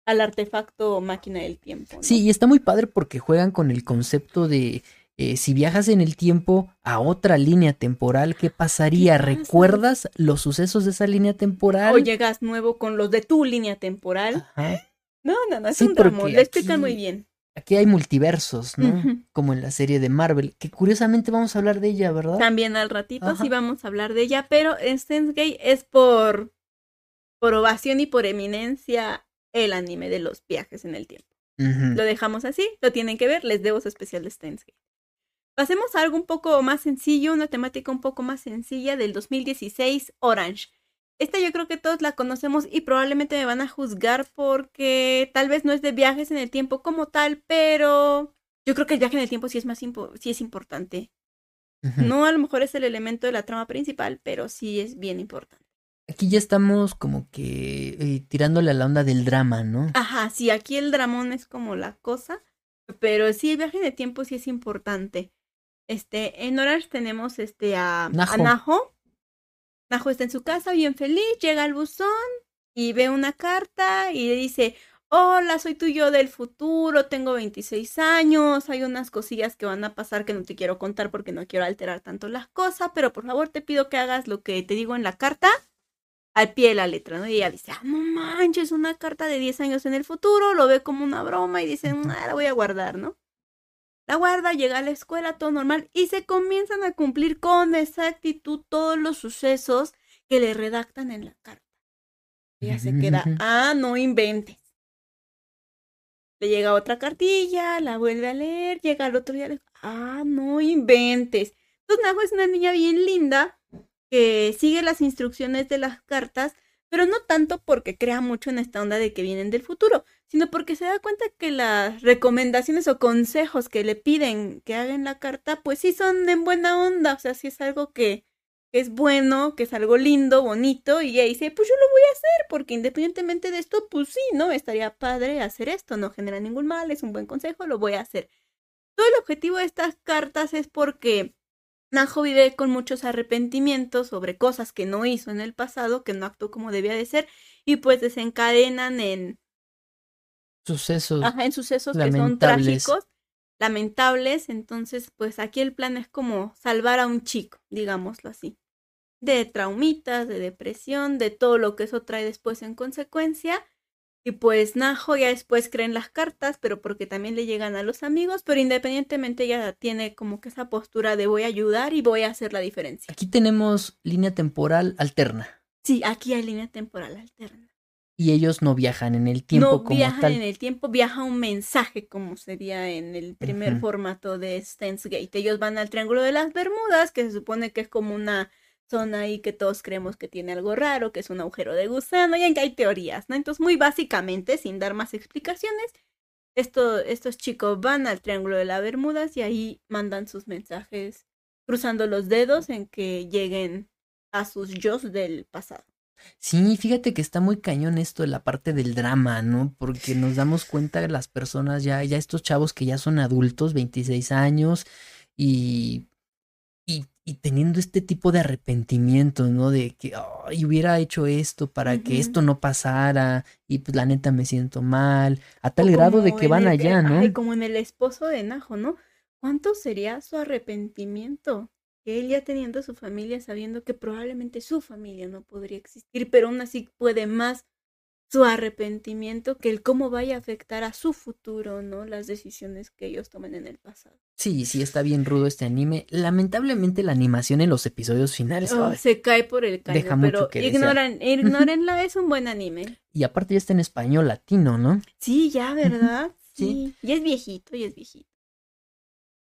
al artefacto máquina del tiempo. ¿no? Sí, y está muy padre porque juegan con el concepto de eh, si viajas en el tiempo a otra línea temporal, ¿qué pasaría? pasa? ¿Recuerdas los sucesos de esa línea temporal? O llegas nuevo con los de tu línea temporal. Ajá. No, no, no, es Sí, un drama, lo explican muy bien. Aquí hay multiversos, ¿no? Como en la serie de Marvel, que curiosamente vamos a hablar de ella, ¿verdad? También al ratito Ajá. sí vamos a hablar de ella, pero Gate es por, por ovación y por eminencia el anime de los viajes en el tiempo. Lo dejamos así, lo tienen que ver, les debo su especial de Gate. Pasemos a algo un poco más sencillo, una temática un poco más sencilla del 2016, Orange. Esta yo creo que todos la conocemos y probablemente me van a juzgar porque tal vez no es de viajes en el tiempo como tal, pero yo creo que el viaje en el tiempo sí es más impo- sí es importante. No a lo mejor es el elemento de la trama principal, pero sí es bien importante. Aquí ya estamos como que eh, tirándole a la onda del drama, ¿no? Ajá, sí, aquí el dramón es como la cosa, pero sí el viaje en el tiempo sí es importante. Este, en Orange tenemos este a, a Najo. Najo está en su casa, bien feliz, llega al buzón y ve una carta y le dice, hola, soy tu yo del futuro, tengo 26 años, hay unas cosillas que van a pasar que no te quiero contar porque no quiero alterar tanto las cosas, pero por favor te pido que hagas lo que te digo en la carta al pie de la letra, ¿no? Y ella dice, ah, no manches, una carta de 10 años en el futuro, lo ve como una broma y dice, ah, la voy a guardar, ¿no? La guarda, llega a la escuela, todo normal, y se comienzan a cumplir con exactitud todos los sucesos que le redactan en la carta. Ella se queda, ah, no inventes. Le llega otra cartilla, la vuelve a leer, llega al otro día, le- ah, no inventes. Entonces Najo es una niña bien linda que sigue las instrucciones de las cartas, pero no tanto porque crea mucho en esta onda de que vienen del futuro, sino porque se da cuenta que las recomendaciones o consejos que le piden que haga en la carta, pues sí son en buena onda, o sea, sí es algo que, es bueno, que es algo lindo, bonito, y ella dice, pues yo lo voy a hacer, porque independientemente de esto, pues sí, ¿no? Estaría padre hacer esto, no genera ningún mal, es un buen consejo, lo voy a hacer. Todo el objetivo de estas cartas es porque Najo vive con muchos arrepentimientos sobre cosas que no hizo en el pasado, que no actuó como debía de ser, y pues desencadenan en, Sucesos. ajá, en sucesos que son trágicos, lamentables. Entonces, pues aquí el plan es como salvar a un chico, digámoslo así. De traumitas, de depresión, de todo lo que eso trae después en consecuencia. Y pues Najo ya después cree en las cartas, pero porque también le llegan a los amigos, pero independientemente ella tiene como que esa postura de voy a ayudar y voy a hacer la diferencia. Aquí tenemos línea temporal alterna. Sí, aquí hay línea temporal alterna. Y ellos no viajan en el tiempo no como viajan tal. en el tiempo, viaja un mensaje como sería en el primer formato de Steins Gate. Ellos van al Triángulo de las Bermudas, que se supone que es como una zona ahí que todos creemos que tiene algo raro, que es un agujero de gusano, y en que hay teorías, ¿no? Entonces, muy básicamente, sin dar más explicaciones, esto, estos chicos van al Triángulo de las Bermudas y ahí mandan sus mensajes cruzando los dedos en que lleguen a sus yo del pasado. Sí, fíjate que está muy cañón esto de la parte del drama, ¿no? Porque nos damos cuenta de las personas ya, ya estos chavos que ya son adultos, 26 años, y, y, y teniendo este tipo de arrepentimiento, ¿no? De que, ay, hubiera hecho esto para que esto no pasara, y pues la neta me siento mal, a tal O grado de que van allá, ¿no? ay, como en el esposo de Najo, ¿no? ¿Cuánto sería su arrepentimiento? Que él ya teniendo su familia, sabiendo que probablemente su familia no podría existir, pero aún así puede más su arrepentimiento que el cómo vaya a afectar a su futuro, ¿no? Las decisiones que ellos tomen en el pasado. Sí, sí, está bien rudo este anime. Lamentablemente la animación en los episodios finales, Oh, ay, se cae por el caño, deja mucho pero que desear. ignoran, ignórenla, es un buen anime. y aparte ya está en español latino, ¿no? Sí, ya, ¿verdad? Sí. Sí. Y es viejito, y es viejito.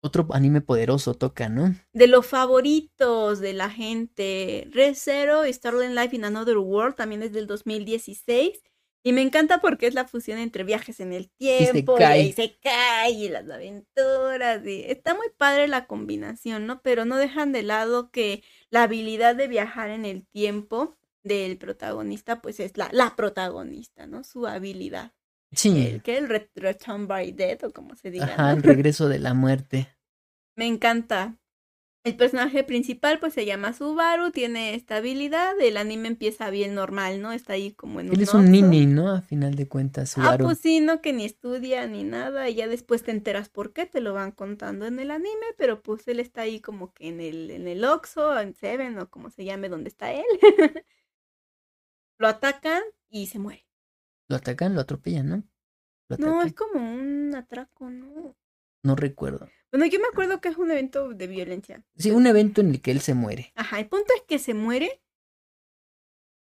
Otro anime poderoso toca, ¿no? De los favoritos de la gente. Red Zero, Starling Life in Another World, también es del 2016. Y me encanta porque es la fusión entre viajes en el tiempo, y, se cae, y las aventuras, y está muy padre la combinación, ¿no? Pero no dejan de lado que la habilidad de viajar en el tiempo del protagonista, pues es la, la protagonista, ¿no? Su habilidad. Sí. El, que el Return by Death, o como se diga. Ajá, el regreso de la muerte. Me encanta. El personaje principal pues se llama Subaru, tiene esta habilidad, el anime empieza bien normal, ¿no? Está ahí como en Él un es un nini, ¿no? A final de cuentas, Ah, Subaru. pues sí, no que ni estudia ni nada, y ya después te enteras por qué, te lo van contando en el anime, pero pues él está ahí como que en el, en el Oxxo, en Seven, o como se llame, donde está él. lo atacan y se muere. Lo atacan, lo atropellan, ¿no? Lo No, es como un atraco, ¿no? No recuerdo. Bueno, yo me acuerdo que es un evento de violencia. Sí, un evento en el que él se muere. Ajá, el punto es que se muere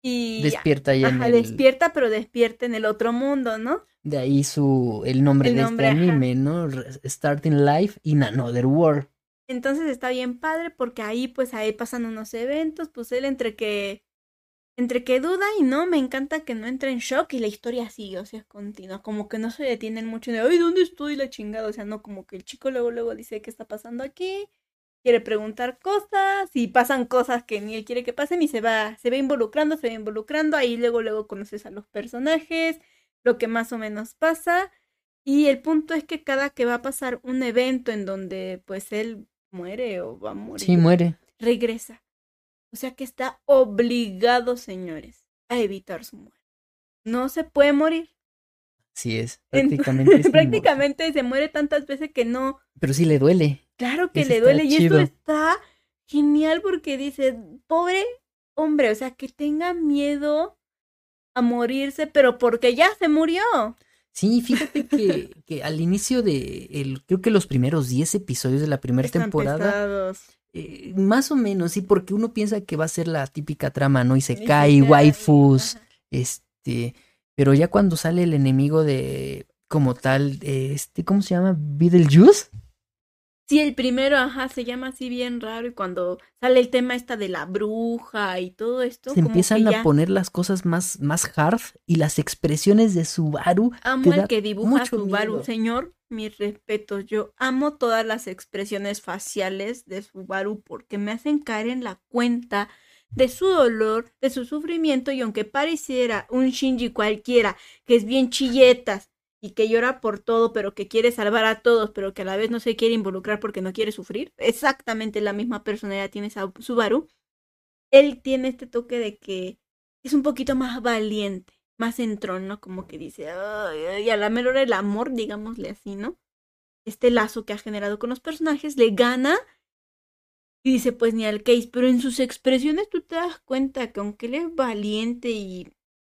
y. Despierta ya en Ajá, el... despierta, pero despierta en el otro mundo, ¿no? De ahí su... el nombre El de nombre, este ajá. anime, ¿no? Starting Life in Another World. Entonces está bien padre porque ahí pues ahí pasan unos eventos, pues él entre que entre que duda y no, me encanta que no entre en shock y la historia sigue, o sea, es continua, como que no se detienen mucho de, ay, ¿dónde estoy la chingada? O sea, no, como que el chico luego luego dice, ¿qué está pasando aquí? Quiere preguntar cosas y pasan cosas que ni él quiere que pasen y se va, se va involucrando, se va involucrando, ahí luego luego conoces a los personajes, lo que más o menos pasa. Y el punto es que cada que va a pasar un evento en donde pues él muere o va a morir, Sí, muere. regresa. O sea que está obligado, señores, a evitar su muerte. No se puede morir. Sí es. En- Prácticamente. es Prácticamente se muere tantas veces que no. Pero sí le duele. Claro que Eso le duele. Y chido. esto está genial porque dice, pobre hombre, o sea, que tenga miedo a morirse, pero porque ya se murió. Sí, fíjate que, que al inicio de el, creo que los primeros 10 episodios de la primera Están temporada, pesados. Eh, más o menos, sí, porque uno piensa que va a ser la típica trama, ¿no? Y se cae, waifus, este, pero ya cuando sale el enemigo de, como tal, este, ¿cómo se llama? Beetlejuice. Sí, el primero, ajá, se llama así bien raro y cuando sale el tema esta de la bruja y todo esto, Se como empiezan que a poner las cosas más, más hard y las expresiones de Subaru. amo da que dibuja Subaru, miedo. señor, mis respetos, yo amo todas las expresiones faciales de Subaru porque me hacen caer en la cuenta de su dolor, de su sufrimiento y aunque pareciera un Shinji cualquiera que es bien chilletas y que llora por todo, pero que quiere salvar a todos, pero que a la vez no se quiere involucrar porque no quiere sufrir. Exactamente la misma personalidad tiene Subaru. Él tiene este toque de que es un poquito más valiente, más entrón, ¿no? Como que dice, "Ay, ay", y a la mera hora el amor, digámosle así, ¿no? Este lazo que ha generado con los personajes le gana y dice, pues ni al case, pero en sus expresiones tú te das cuenta que aunque él es valiente y,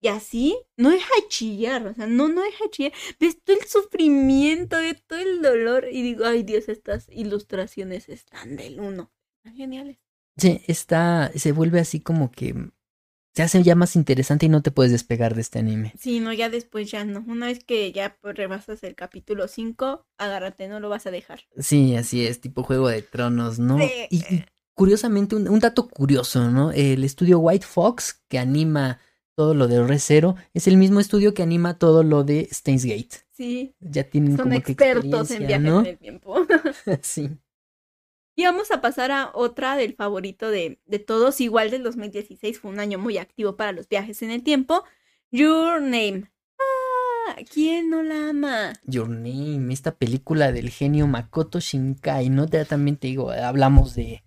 y así, no deja de chillar, o sea, no, no deja de chillar, ves todo el sufrimiento, ves todo el dolor y digo, ay Dios, estas ilustraciones están del uno, están geniales. Sí, está, se vuelve así como que se hace ya más interesante y no te puedes despegar de este anime. Sí, no, ya después ya no, una vez que ya pues, rebasas el capítulo 5, agárrate, no lo vas a dejar. Sí, así es, tipo Juego de Tronos, ¿no? Sí. Y, y curiosamente, un, un dato curioso, ¿no? El estudio White Fox, que anima todo lo de Recero, es el mismo estudio que anima todo lo de Steins Gate. Sí, Ya tienen son como que expertos en experiencia, viajes ¿no? en el tiempo. sí. Y vamos a pasar a otra del favorito de, de todos. Igual del 2016 fue un año muy activo para los viajes en el tiempo. Your Name. Ah, ¿quién no la ama? Your Name, esta película del genio Makoto Shinkai, ¿no? Ya también te digo, hablamos de...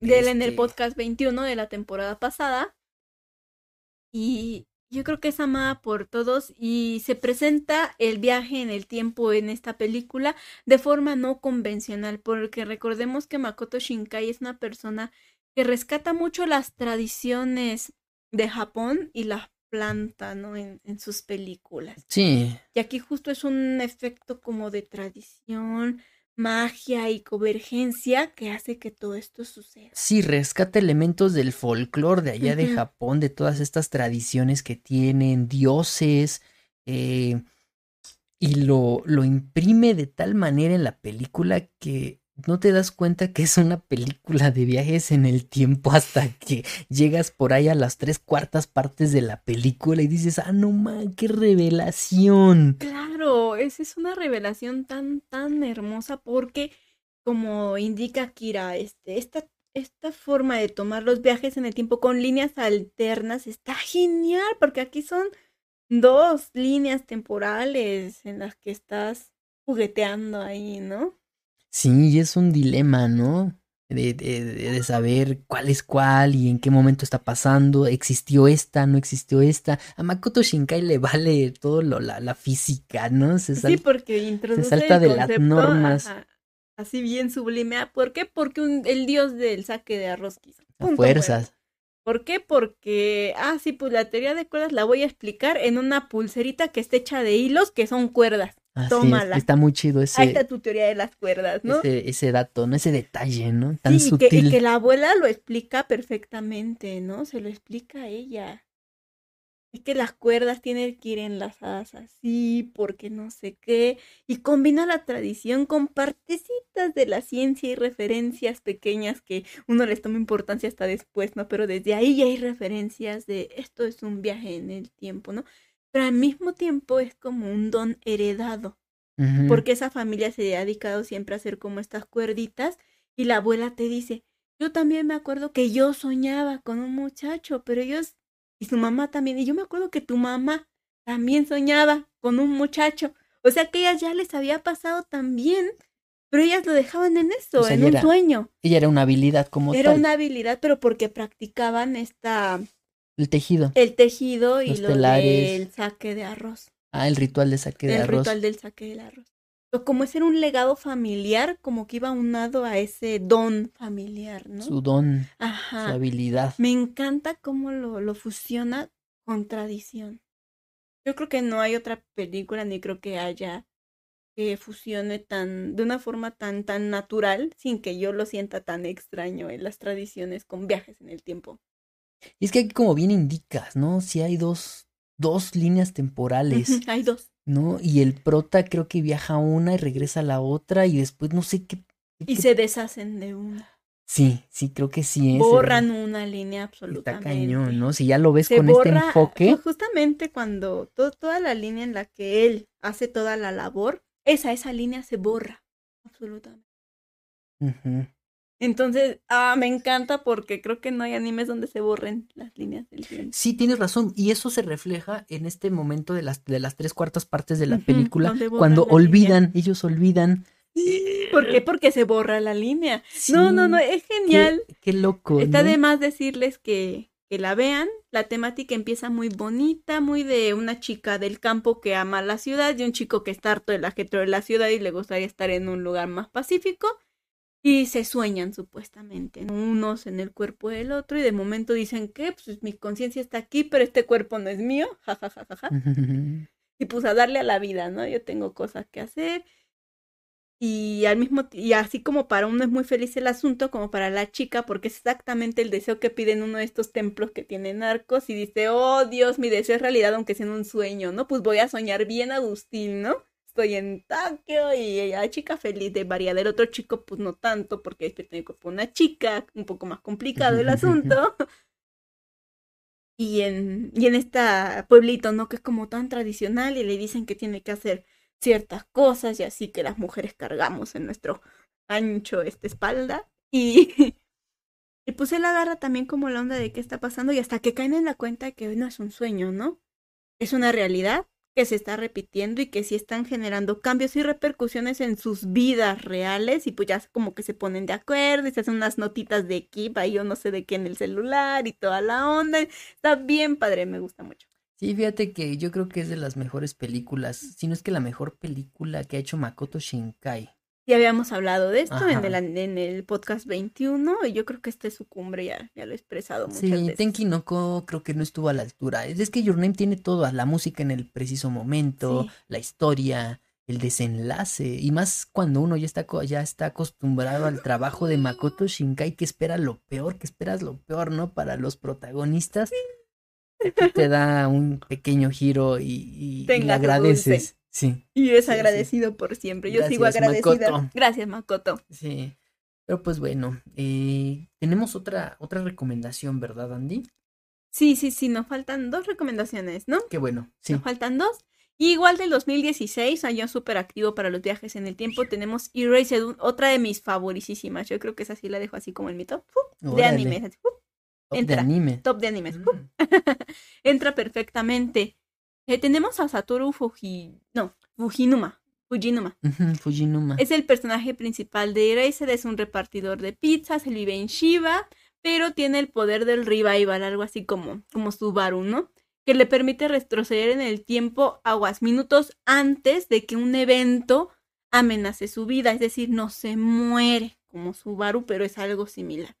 De él en el este, podcast 21 de la temporada pasada. Y yo creo que es amada por todos y se presenta el viaje en el tiempo en esta película de forma no convencional, porque recordemos que Makoto Shinkai es una persona que rescata mucho las tradiciones de Japón y las planta, ¿no? En, en sus películas. Sí, Y aquí justo es un efecto como de tradición, magia y convergencia que hace que todo esto suceda. Sí, rescata elementos del folclore de allá de. Japón, de todas estas tradiciones que tienen, dioses, eh, y lo, lo imprime de tal manera en la película que no te das cuenta que es una película de viajes en el tiempo hasta que llegas por ahí a las tres cuartas partes de la película y dices, ah, no man, qué revelación. Claro, esa es una revelación tan, tan hermosa porque, como indica Kira, este, esta, esta forma de tomar los viajes en el tiempo con líneas alternas está genial porque aquí son dos líneas temporales en las que estás jugueteando ahí, ¿no? Sí, es un dilema, ¿no? De, de, de, saber cuál es cuál y en qué momento está pasando, existió esta, no existió esta. A Makoto Shinkai le vale todo lo, la, la física, ¿no? Se sí, porque introduce se salta de las normas. Ajá, así bien sublime. Ah, ¿Por qué? Porque un, el dios del saque de arroz quiso. Fuerzas. ¿Por qué? Porque, ah, sí, pues la teoría de cuerdas la voy a explicar en una pulserita que está hecha de hilos que son cuerdas. Así Tómala. Es, está muy chido ese. Ahí está tu teoría de las cuerdas, ¿no? Ese, ese dato, ¿no? Ese detalle, ¿no? Tan sí, sutil. Y que, y que la abuela lo explica perfectamente, ¿no? Se lo explica a ella. Es que las cuerdas tienen que ir enlazadas así, porque no sé qué. Y combina la tradición con partecitas de la ciencia y referencias pequeñas que uno les toma importancia hasta después, ¿no? Pero desde ahí ya hay referencias de esto es un viaje en el tiempo, ¿no? Pero al mismo tiempo es como un don heredado, Uh -huh. porque esa familia se ha dedicado siempre a hacer como estas cuerditas y la abuela te dice, yo también me acuerdo que yo soñaba con un muchacho, pero ellos y su mamá también, y yo me acuerdo que tu mamá también soñaba con un muchacho, o sea que ellas ya les había pasado también, pero ellas lo dejaban en eso, O sea, en ella un era sueño. Ella era una habilidad como Era tal. una habilidad, pero porque practicaban esta El tejido. el tejido y Los lo telares. del saque de arroz. Ah, el ritual de saque de el arroz. ritual del saque del arroz. Pero como ese era un legado familiar, como que iba unado a ese don familiar, ¿no? Su don, su Ajá. habilidad. Me encanta cómo lo, lo fusiona con tradición. Yo creo que no hay otra película, ni creo que haya que fusione tan, de una forma tan, tan natural, sin que yo lo sienta tan extraño en las tradiciones con viajes en el tiempo. Y es que aquí como bien indicas, ¿no? Si hay dos, dos líneas temporales, Hay dos. ¿no? Y el prota creo que viaja a una y regresa a la otra y después no sé qué. Y qué- se deshacen de una. Sí, sí, creo que sí es. Borran una línea Está absolutamente. cañón, ¿no? Si ya lo ves se con borra este enfoque. ju- justamente cuando to- toda la línea en la que él hace toda la labor, esa, esa línea se borra. Absolutamente. Ujú. Entonces, ah, me encanta porque creo que no hay animes donde se borren las líneas del tiempo. Sí, tienes razón. Y eso se refleja en este momento de las, de las tres cuartas partes de la película. Cuando línea. olvidan, ellos olvidan. ¿Por qué? Porque se borra la línea. No, no, no, es genial. Qué, qué loco. Está ¿no? de más decirles que, que la vean. La temática empieza muy bonita, muy de una chica del campo que ama la ciudad y un chico que está harto del ajetreo de la ciudad y le gustaría estar en un lugar más pacífico. Y se sueñan supuestamente, ¿no? unos en el cuerpo del otro y de momento dicen que pues mi conciencia está aquí, pero este cuerpo no es mío, ja, ja, ja, ja, ja. Y pues a darle a la vida, ¿no? Yo tengo cosas que hacer. Y al mismo y así como para uno es muy feliz el asunto, como para la chica, porque es exactamente el deseo que pide en uno de estos templos que tienen arcos y dice, oh Dios, mi deseo es realidad aunque sea en un sueño, ¿no? Pues voy a soñar bien Agustín, ¿no? Estoy en Tokio y ella chica feliz de variar. El otro chico, pues no tanto, porque tiene cuerpo una chica, un poco más complicado el asunto. Y en, y en este pueblito, ¿no? Que es como tan tradicional y le dicen que tiene que hacer ciertas cosas y así que las mujeres cargamos en nuestro ancho este espalda. Y, y pues él agarra también como la onda de qué está pasando y hasta que caen en la cuenta de que no es un sueño, ¿no? Es una realidad que se está repitiendo y que sí están generando cambios y repercusiones en sus vidas reales y pues ya como que se ponen de acuerdo y se hacen unas notitas de equipo ahí yo no sé de qué en el celular y toda la onda. Está bien padre, me gusta mucho. Sí, fíjate que yo creo que es de las mejores películas, si no es que la mejor película que ha hecho Makoto Shinkai. Ya habíamos hablado de esto en el, en el podcast 21 y yo creo que esta es su cumbre, ya, ya lo he expresado muchas Sí, veces. Tenki no Ko creo que no estuvo a la altura. Es es que Your Name tiene todo, la música en el preciso momento, Sí. la historia, el desenlace, y más cuando uno ya está, ya está acostumbrado al trabajo de Makoto Shinkai, que espera lo peor, que esperas lo peor, ¿no? Para los protagonistas. Te da un pequeño giro y, y- y le agradeces. Sí. Y es Sí, sí. agradecido por siempre. Yo sigo agradecida. Makoto. Gracias, Makoto. Sí. Pero pues bueno, eh, tenemos otra, otra recomendación, ¿verdad, Andy? Sí, sí, sí, nos faltan dos recomendaciones, ¿no? Qué bueno, sí. Nos faltan dos. Y igual del 2016, año súper activo para los viajes en el tiempo, tenemos Erased, otra de mis favorísimas. Yo creo que esa sí la dejo así como en mi top. De anime. top entra. de anime. Top de animes. Mm. Entra perfectamente. Eh, tenemos a Satoru Fuji... No, Fujinuma. Fujinuma. Fujinuma. Es el personaje principal de Erased, es un repartidor de pizzas, él vive en Shiba, pero tiene el poder del revival, algo así como, como Subaru, ¿no? Que le permite retroceder en el tiempo aguas minutos antes de que un evento amenace su vida, es decir, no se muere como Subaru, pero es algo similar.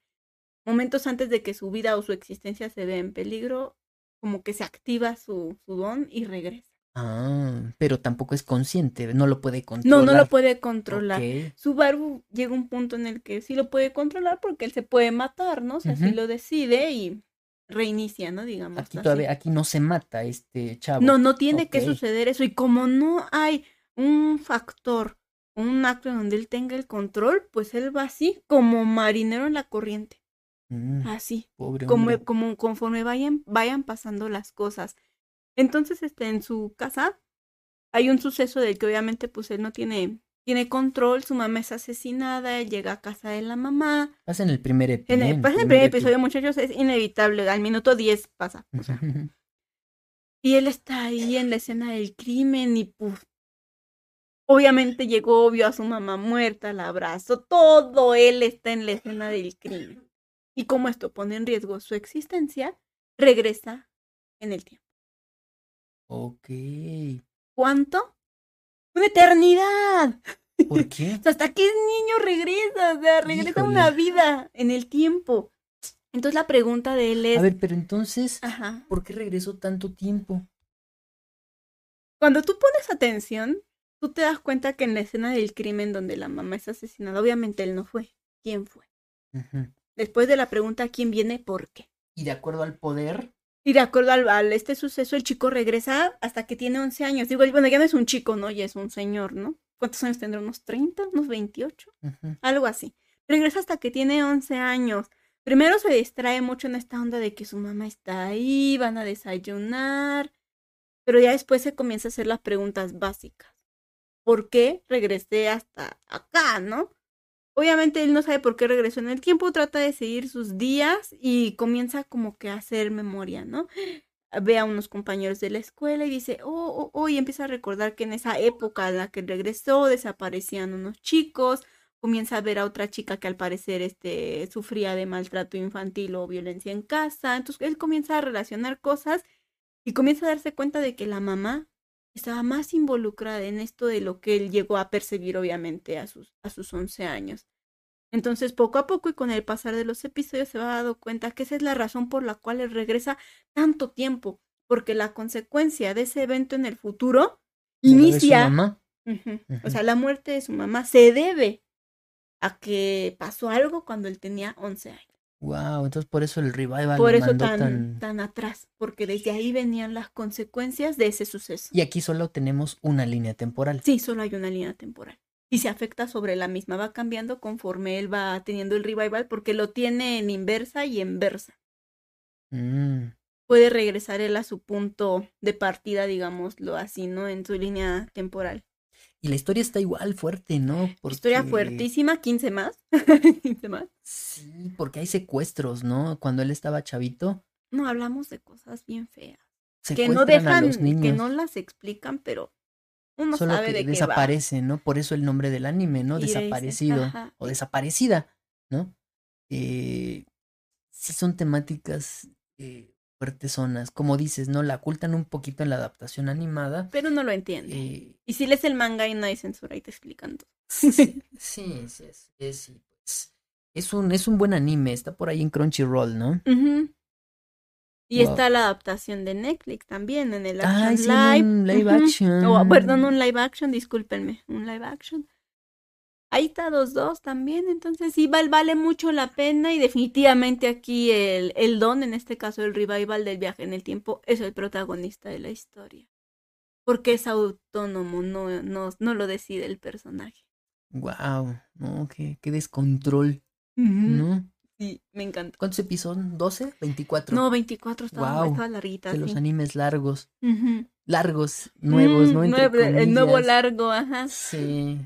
Momentos antes de que su vida o su existencia se vea en peligro, como que se activa su, su don y regresa. Ah, pero tampoco es consciente, no lo puede No, controlar. no lo puede controlar. Ok. Subaru llega a un punto en el que sí lo puede controlar porque él se puede matar, ¿no? Si así Ujú. lo decide y reinicia, ¿no? Digamos. Aquí así. todavía, aquí no se mata este chavo. No, no tiene que suceder eso. Y como no hay un factor, un acto en donde él tenga el control, pues él va así, como marinero en la corriente. Mm, Así. pobre Como, como conforme vayan, vayan pasando las cosas. Entonces, este, en su casa hay un suceso del que obviamente pues él no tiene, tiene control, su mamá es asesinada, él llega a casa de la mamá. Pasa en el primer En episodio. el, pasa en el primer episodio, muchachos, es inevitable, al minuto 10 pasa. o sea. y él está ahí en la escena del crimen y puf. Obviamente llegó, vio a su mamá muerta, la abrazó, todo él está en la escena del crimen. Y como esto pone en riesgo su existencia, regresa en el tiempo. Ok. ¿Cuánto? ¡Una eternidad! ¿Por qué? O sea, hasta que es niño regresa, o sea, regresa a una Híjole. vida en el tiempo. Entonces la pregunta de él es, A ver, pero entonces, ajá, ¿por qué regresó tanto tiempo? cuando tú pones atención, tú te das cuenta que en la escena del crimen donde la mamá es asesinada, obviamente él no fue. ¿Quién fue? Ujú. Después de la pregunta ¿quién viene? ¿Por qué? Y de acuerdo al poder, Y de acuerdo al, al este suceso, el chico regresa hasta que tiene 11 años. Digo, bueno, ya no es un chico, ¿no? Ya es un señor, ¿no? ¿Cuántos años tendrá? ¿Unos 30? ¿Unos 28? ujú, algo así. Regresa hasta que tiene 11 años. Primero se distrae mucho en esta onda de que su mamá está ahí, van a desayunar, pero ya después se comienza a hacer las preguntas básicas. ¿Por qué regresé hasta acá, no? Obviamente él no sabe por qué regresó en el tiempo, trata de seguir sus días y comienza como que a hacer memoria, ¿no? Ve a unos compañeros de la escuela y dice, oh, oh, oh, y empieza a recordar que en esa época en la que regresó desaparecían unos chicos, comienza a ver a otra chica que al parecer este, sufría de maltrato infantil o violencia en casa. Entonces él comienza a relacionar cosas y comienza a darse cuenta de que la mamá estaba más involucrada en esto de lo que él llegó a percibir obviamente a sus, a sus 11 años. Entonces poco a poco y con el pasar de los episodios se va dando cuenta que esa es la razón por la cual él regresa tanto tiempo, porque la consecuencia de ese evento en el futuro inicia mamá. O sea, la muerte de su mamá se debe a que pasó algo cuando él tenía 11 años. Wow, entonces por eso el revival Por eso mandó tan, tan... tan atrás, porque desde ahí venían las consecuencias de ese suceso. Y aquí solo tenemos una línea temporal. Sí, solo hay una línea temporal. Y se afecta sobre la misma, va cambiando conforme él va teniendo el revival, porque lo tiene en inversa y en versa. Mm, Puede regresar él a su punto de partida, digámoslo así, ¿no? En su línea temporal. Y la historia está igual fuerte, ¿no? Historia fuertísima, 15 más. 15 más. Sí, porque hay secuestros, ¿no? Cuando él estaba chavito, No, hablamos de cosas bien feas. que no a dejan, los niños. que no las explican, pero uno Solo sabe que de qué va. desaparece, ¿no? Por eso el nombre del anime, ¿no? Y dice, Desaparecido ajá. o desaparecida, ¿no? Eh, sí son temáticas eh, fuertezonas, como dices, ¿no? La ocultan un poquito en la adaptación animada. Pero no lo entiende. eh, Y si lees el manga y no hay censura y te explican todo. sí, sí, sí, es, pues, es un, es un buen anime, está por ahí en Crunchyroll, ¿no? Y Wow. está la adaptación de Netflix también en el Action sí, Live. un live action. O, perdón, un live action, discúlpenme, un live action. Ahí está dos dos también, entonces sí val- vale mucho la pena y definitivamente aquí el, el don, en este caso el revival del viaje en el tiempo, es el protagonista de la historia. porque es autónomo, no, no, no lo decide el personaje. Wow, no, qué, qué descontrol. Sí, me encanta. ¿Cuántos episodios? ¿12? ¿24? No, 24 estaba, estaba larguita. de los animes largos. Largos, nuevos, Mm, ¿no? Entre nueve- el nuevo largo, ajá. Sí.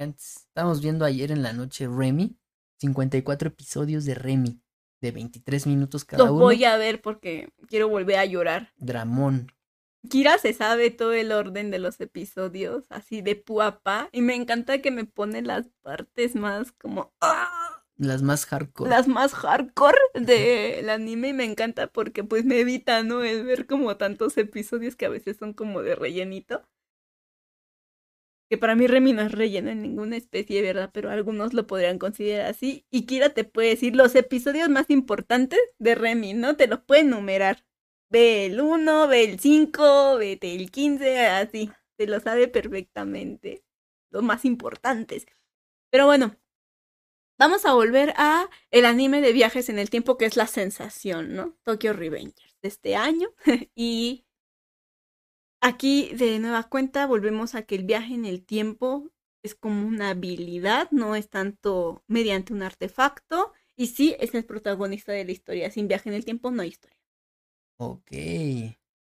Estábamos viendo ayer en la noche Remy. 54 episodios de Remy. De 23 minutos cada Los uno. voy a ver porque quiero volver a llorar. Dramón. Kira se sabe todo el orden de los episodios, así de puapa, y me encanta que me pone las partes más como ¡ah! Las más hardcore. las más hardcore del anime y me encanta porque pues me evita, ¿no? El ver como tantos episodios que a veces son como de rellenito. Que para mí Remy no es relleno en ninguna especie, ¿verdad? Pero algunos lo podrían considerar así. Y Kira te puede decir los episodios más importantes de Remy, ¿no? Te los puede enumerar. Ve el 1, ve el 5, vete el 15, así. Se lo sabe perfectamente. Los más importantes. Pero bueno, vamos a volver a el anime de viajes en el tiempo que es la sensación, ¿no? Tokyo Revengers de este año. y aquí de nueva cuenta volvemos a que el viaje en el tiempo es como una habilidad, no es tanto mediante un artefacto. Y sí, es el protagonista de la historia. Sin viaje en el tiempo no hay historia. Ok.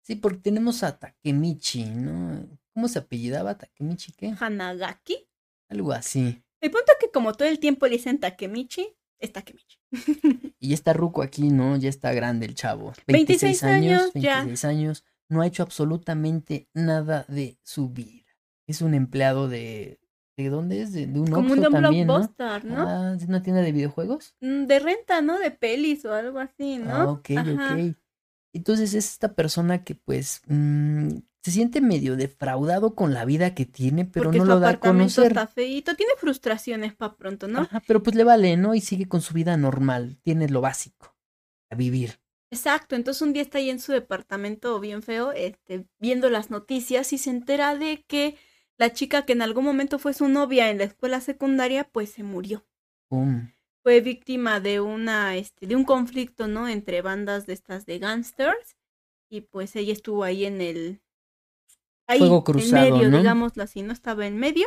Sí, porque tenemos a Takemichi, ¿no? ¿Cómo se apellidaba Takemichi? ¿Qué? Hanagaki. Algo así. El punto es que como todo el tiempo le dicen Takemichi, es Takemichi. Y ya está Ruko aquí, ¿no? Ya está grande el chavo. 26 años, ya. 26 años. No ha hecho absolutamente nada de su vida. Es un empleado de... ¿De dónde es? De, de un como un también, ¿no? blockbuster, ¿no? Ah, ¿de una tienda de videojuegos? Mm, De renta, ¿no? De pelis o algo así, ¿no? Ah, ok, Ajá. ok. Entonces es esta persona que pues mm, se siente medio defraudado con la vida que tiene, pero Porque no su lo da a conocer. está feíto. Tiene frustraciones para pronto, ¿no? Ajá, pero pues le vale, ¿no? Y sigue con su vida normal, tiene lo básico, a vivir. Exacto, entonces un día está ahí en su departamento bien feo, este, viendo las noticias y se entera de que la chica que en algún momento fue su novia en la escuela secundaria, pues se murió. Fue víctima de una, este, de un conflicto, ¿no? Entre bandas de estas de gangsters y pues ella estuvo ahí en el, ahí, Fuego en cruzado, medio, ¿no? digámoslo así, no estaba en medio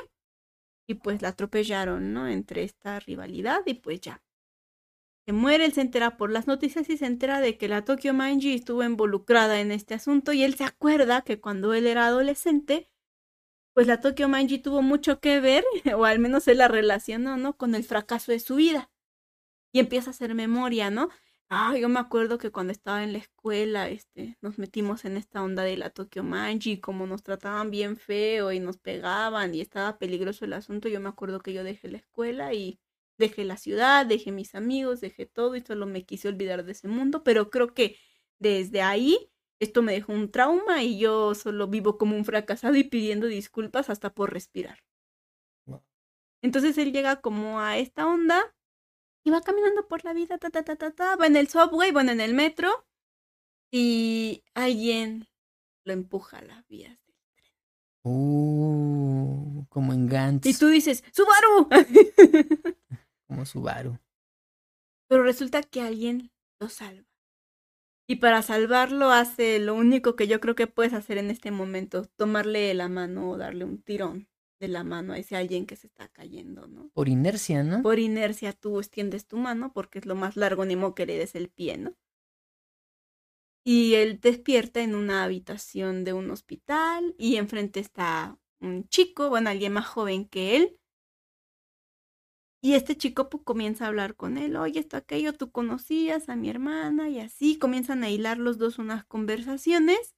y pues la atropellaron, ¿no? Entre esta rivalidad y pues ya. Se muere, él se entera por las noticias y se entera de que la Tokyo Manji estuvo involucrada en este asunto y él se acuerda que cuando él era adolescente, pues la Tokyo Manji tuvo mucho que ver, o al menos él la relacionó, ¿no? Con el fracaso de su vida. Y empieza a hacer memoria, ¿no? Ah, yo me acuerdo que cuando estaba en la escuela, este, nos metimos en esta onda de la Tokyo Manji, como nos trataban bien feo y nos pegaban y estaba peligroso el asunto. Yo me acuerdo que yo dejé la escuela y dejé la ciudad, dejé mis amigos, dejé todo y solo me quise olvidar de ese mundo, pero creo que desde ahí esto me dejó un trauma y yo solo vivo como un fracasado y pidiendo disculpas hasta por respirar. Entonces él llega como a esta onda y va caminando por la vida, ta, ta, ta, ta, ta, va en el subway, bueno, en el metro y alguien lo empuja a las vías. del tren. Uh, como en Gantz, Y tú dices, ¡Subaru! como Subaru. Pero resulta que alguien lo salva. Y para salvarlo hace lo único que yo creo que puedes hacer en este momento, tomarle la mano o darle un tirón de la mano a ese alguien que se está cayendo, ¿no? Por inercia, ¿no? Por inercia tú extiendes tu mano porque es lo más largo, ni modo que le des el pie, ¿no? Y él despierta en una habitación de un hospital y enfrente está un chico, bueno, alguien más joven que él. Y este chico pues, comienza a hablar con él, oye, esto, aquello, tú conocías a mi hermana y así comienzan a hilar los dos unas conversaciones.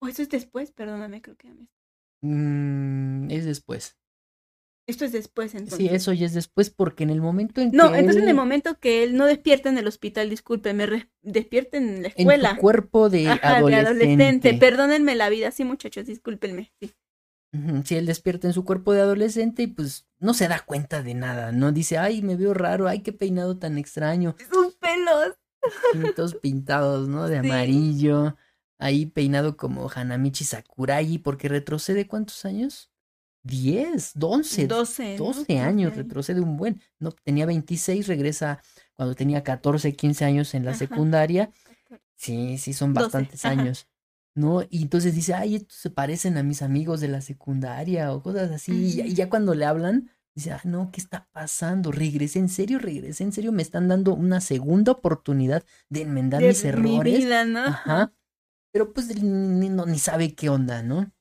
O eso es después, perdóname, creo que ya me... Mm, es después. Esto es después entonces. Sí, eso ya es después porque en el momento en No, que entonces en el momento que él no despierta en el hospital, disculpe, me re- despierta en la en escuela. su cuerpo de Ajá, adolescente. de adolescente. Perdónenme la vida, sí, muchachos, discúlpenme. Sí. Sí, él despierta en su cuerpo de adolescente y pues no se da cuenta de nada, ¿no? Dice, ay, me veo raro, ay, qué peinado tan extraño. Sus pelos. Pintos pintados, ¿no? De Sí. amarillo. Ahí peinado como Hanamichi Sakuragi, porque retrocede cuántos años? Diez, once, 12. ¿no? 12 años, años. retrocede un buen. No, tenía 26, regresa cuando tenía 14, 15 años en la Ajá. secundaria. Sí, sí, son 12, bastantes años. ¿No? Y entonces dice, ay, estos se parecen a mis amigos de la secundaria o cosas así. Y ya, y Ujú. ya cuando le hablan, dice, ah, no, ¿qué está pasando? Regresé, en serio, regresé, en serio, me están dando una segunda oportunidad de enmendar De mis mi errores. vida, ¿no? Ajá. Pero pues ni, no- ni sabe qué onda, ¿no?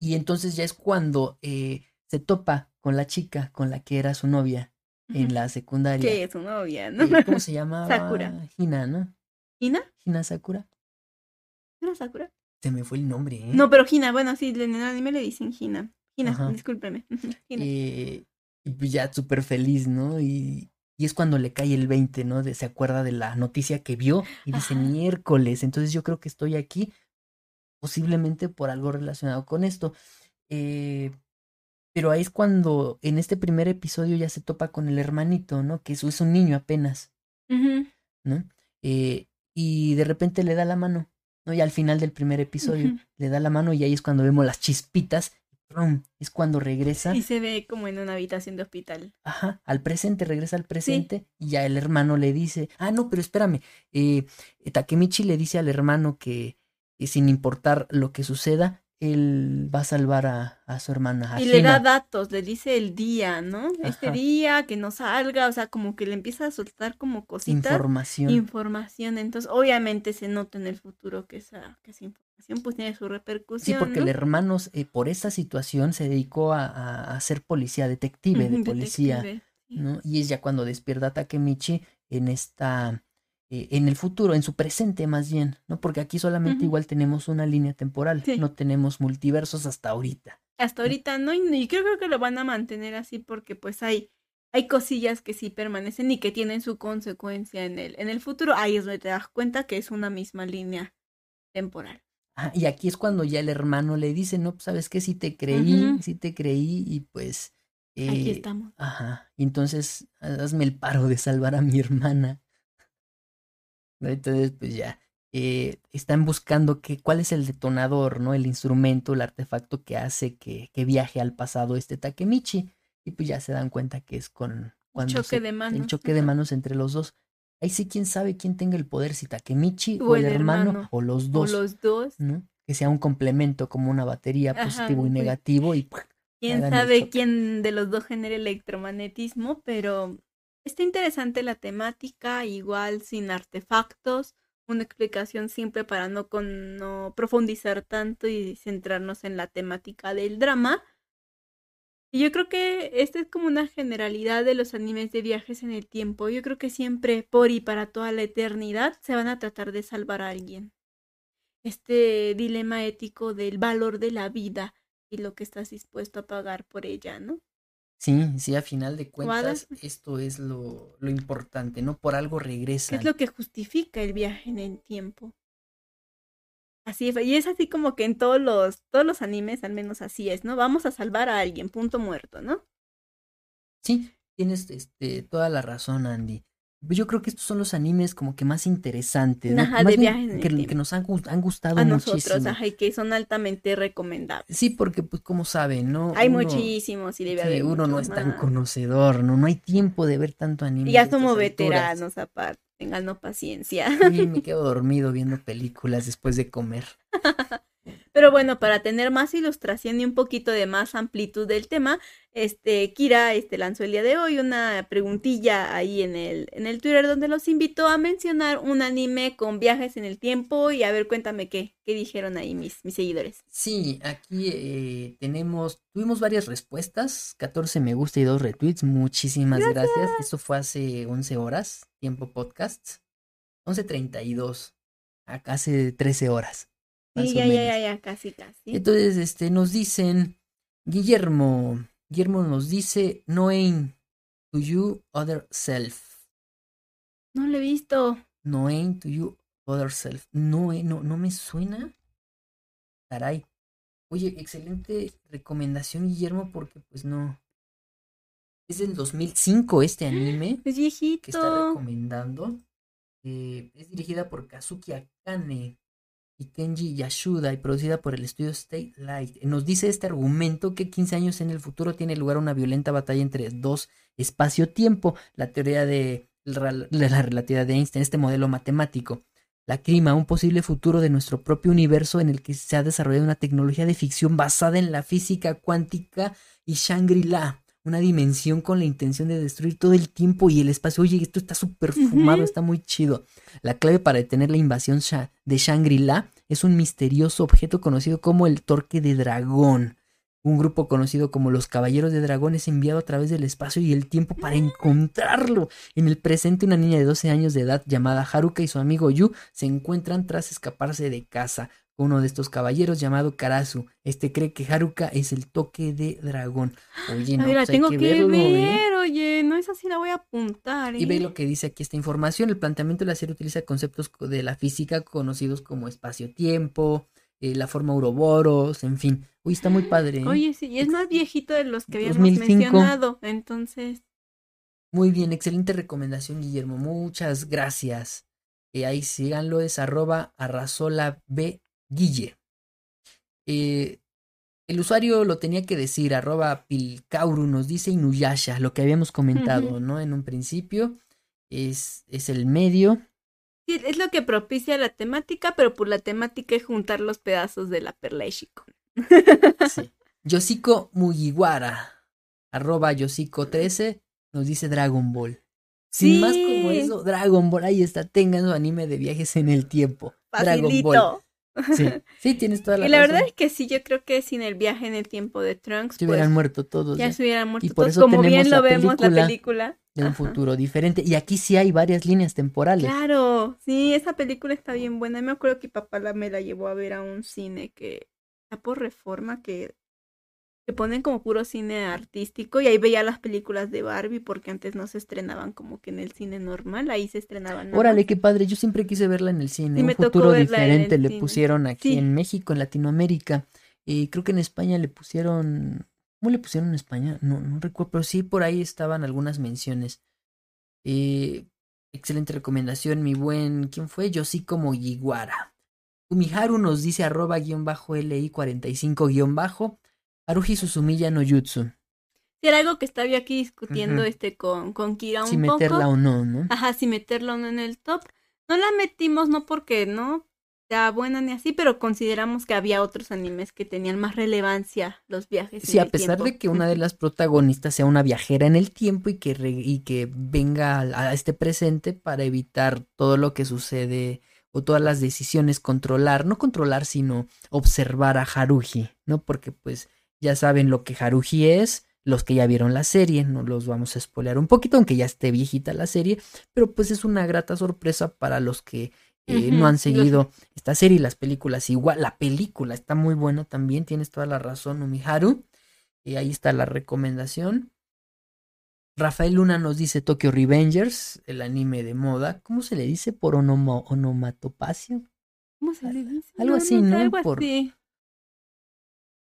Y entonces ya es cuando eh, se topa con la chica con la que era su novia en la secundaria. Que es su novia, ¿no? Eh, ¿Cómo se llamaba? Sakura. Hina, ¿no? ¿Hina? Hina Sakura. ¿Era Sakura? Se me fue el nombre, ¿eh? No, pero Hina, bueno, sí, en el anime le dicen. Hina, Ajá. discúlpeme. Eh, y pues ya súper feliz, ¿no? Y, y es cuando le cae el 20, ¿no? De, se acuerda de la noticia que vio y dice Ajá. miércoles. Entonces yo creo que estoy aquí posiblemente por algo relacionado con esto. Eh, pero ahí es cuando en este primer episodio ya se topa con el hermanito, ¿no? Que es, es un niño apenas, ¿no? Eh, y de repente le da la mano, ¿no? Y al final del primer episodio le da la mano y ahí es cuando vemos las chispitas. ¡prum! Es cuando regresa. Y se ve como en una habitación de hospital. Ajá, al presente, regresa al presente y ya el hermano le dice, ah, no, pero espérame, eh, Takemichi le dice al hermano que, que sin importar lo que suceda, él va a salvar a, a su hermana. a Y le da datos, le dice el día, ¿no? Este Ajá. día, que no salga, o sea, como que le empieza a soltar como cositas. información. información. Entonces, obviamente se nota en el futuro que esa, que esa información pues tiene su Sí, repercusión. porque ¿no? el hermano eh, por esa situación se dedicó a, a- a ser policía, detective de policía, detective, sí. ¿no? Y es ya cuando despierta a Takemichi en esta, eh, en el futuro, en su presente más bien, ¿no? Porque aquí solamente igual tenemos una línea temporal, Sí. no tenemos multiversos hasta ahorita. Hasta ahorita no, y, y creo, creo que lo van a mantener así porque pues hay, hay cosillas que sí permanecen y que tienen su consecuencia en el, en el futuro. Ahí es donde te das cuenta que es una misma línea temporal. Ajá, y aquí es cuando ya el hermano le dice, no, pues sabes qué, sí te creí, Ujú. sí te creí, y pues... Aquí eh, estamos. Ajá, y entonces hazme el paro de salvar a mi hermana. Entonces, pues ya, eh, están buscando que, cuál es el detonador, ¿no? El instrumento, el artefacto que hace que, que viaje al pasado este Takemichi. Y pues ya se dan cuenta que es con cuando choque se- de el manos, choque de manos entre los dos. Ahí sí, quién sabe quién tenga el poder, si Takemichi O o el, el hermano, hermano, o los O dos, los dos. ¿no? Que sea un complemento como una batería Ajá, positivo y pues, negativo y. Quién el sabe choque. quién de los dos genera electromagnetismo, pero está interesante la temática, igual sin artefactos, una explicación simple para no, con, no profundizar tanto y centrarnos en la temática del drama. Y yo creo que esta es como una generalidad de los animes de viajes en el tiempo. Yo creo que siempre, por y para toda la eternidad, se van a tratar de salvar a alguien. Este dilema ético del valor de la vida y lo que estás dispuesto a pagar por ella, ¿no? Sí, sí, a final de cuentas, esto es lo, lo importante, ¿no? Por algo ¿Qué regresan. es lo que justifica el viaje en el tiempo? Así es, y es así como que en todos los, todos los animes, al menos así es, ¿no? Vamos a salvar a alguien, punto muerto, ¿no? Sí, tienes este, toda la razón, Andy. Yo creo que estos son los animes como que más interesantes, ¿no? Ajá, Más de viajes que, nos han, gus- han gustado A nosotros, ajá, y que son altamente recomendables. Sí, porque pues como saben, ¿no? Hay Uno- muchísimos y debe sí, haber uno no es tan conocedor, ¿no? No hay tiempo de ver tanto anime. Y ya somos veteranos aparte, tengan paciencia. Sí, me quedo dormido viendo películas después de comer. Pero bueno, para tener más ilustración y un poquito de más amplitud del tema, este Kira este, lanzó el día de hoy una preguntilla ahí en el, en el Twitter donde los invitó a mencionar un anime con viajes en el tiempo y a ver, cuéntame qué, qué dijeron ahí mis, mis seguidores. Sí, aquí eh, tenemos, tuvimos varias respuestas, 14 me gusta y 2 retweets, muchísimas gracias. Esto fue hace 11 horas, tiempo podcast, 11.32, acá hace 13 horas. Sí, ya, ya, ya, ya, casi, casi. Entonces, este, nos dicen, Guillermo, Guillermo nos dice, knowing to you other self, No lo he visto. knowing to you other self, no, eh, no, no me suena, caray. Oye, excelente recomendación, Guillermo, porque pues no. Es del 2005 este anime Es que está viejito. recomendando. Eh, es dirigida por Kazuki Akane y Kenji Yashuda y producida por el estudio State Light. Nos dice este argumento que 15 años en el futuro tiene lugar una violenta batalla entre dos espacio-tiempo, la teoría de la relatividad de Einstein, este modelo matemático. La Crima, un posible futuro de nuestro propio universo en el que se ha desarrollado una tecnología de ficción basada en la física cuántica y Shangri-La, una dimensión con la intención de destruir todo el tiempo y el espacio. Oye, esto está súper fumado, está muy chido. La clave para detener la invasión de Shangri-La es un misterioso objeto conocido como el Torque de Dragón. Un grupo conocido como los Caballeros de Dragón es enviado a través del espacio y el tiempo para encontrarlo. En el presente, una niña de 12 años de edad llamada Haruka y su amigo Yu se encuentran tras escaparse de casa. Uno de estos caballeros llamado Karasu. Este cree que Haruka es el toque de dragón. Oye, no, la pues hay tengo que que, verlo, ¿eh? ver, oye, no es así, la voy a apuntar. Y ve ¿eh? lo que dice aquí esta información. El planteamiento de la serie utiliza conceptos co- de la física conocidos como espacio-tiempo, eh, la forma Ouroboros, en fin. Uy, está muy padre. Oye, sí, y es más viejito de los que habíamos 2005. mencionado, entonces, Muy bien, excelente recomendación, Guillermo. Muchas gracias. Eh, ahí síganlo, es arroba arrasola b guille. Eh, el usuario lo tenía que decir, arroba pilcauru, nos dice Inuyasha, lo que habíamos comentado. ¿no? En un principio. Es, es el medio. sí, es lo que propicia la temática, pero por la temática es juntar los pedazos de la perla de Shiko. Sí. Yoshiko Mugiwara, arroba Yoshiko13, nos dice Dragon Ball. Sin más como eso, Dragon Ball, ahí está, tengan su anime de viajes en el tiempo. Dragon Ball. Sí, sí, tienes toda la Y la razón. verdad es que sí, yo creo que sin el viaje en el tiempo de Trunks, Se pues, hubieran muerto todos ya ya, se hubieran muerto Y por todos, eso como bien la lo vemos la película de un Ajá. futuro diferente. Y aquí sí hay varias líneas temporales. Claro, sí, esa película está bien buena. Me acuerdo que papá la, me la llevó a ver a un cine que está por reforma, que, que ponen como puro cine artístico y ahí veía las películas de Barbie porque antes no se estrenaban como que en el cine normal, ahí se estrenaban. nada Órale, qué padre. Yo siempre quise verla en el cine. Sí, un me futuro diferente le cine. pusieron aquí Sí. en México, en Latinoamérica. Y creo que en España le pusieron. ¿Cómo le pusieron en España? No, no recuerdo, pero sí por ahí estaban algunas menciones. Eh, excelente recomendación, mi buen. ¿Quién fue? Yo sí como Yiguara. Umiharu nos dice arroba guion bajo LI 45 guion bajo. Haruhi Suzumiya no Jutsu. Sí, era algo que estaba yo aquí discutiendo este con, con Kira un Si poco. meterla o no, ¿no? Ajá, si meterlo o no en el top. No la metimos, no porque no sea buena ni así, pero consideramos que había otros animes que tenían más relevancia los viajes. en Sí, a el pesar tiempo. de que una de las protagonistas sea una viajera en el tiempo y que, re- y que venga al- a, este presente para evitar todo lo que sucede o todas las decisiones, controlar, no controlar, sino observar a Haruhi, ¿no? Porque pues ya saben lo que Haruhi es, los que ya vieron la serie, no los vamos a spoilear un poquito, aunque ya esté viejita la serie, pero pues es una grata sorpresa para los que eh, no han los- seguido esta serie y las películas. Igual, la película está muy buena también, tienes toda la razón, Umiharu. Y ahí está la recomendación. Rafael Luna nos dice Tokyo Revengers, el anime de moda. ¿Cómo se le dice? Por onomo- onomatopacio. ¿Cómo se le dice? Algo así, ¿no? Algo Por- así.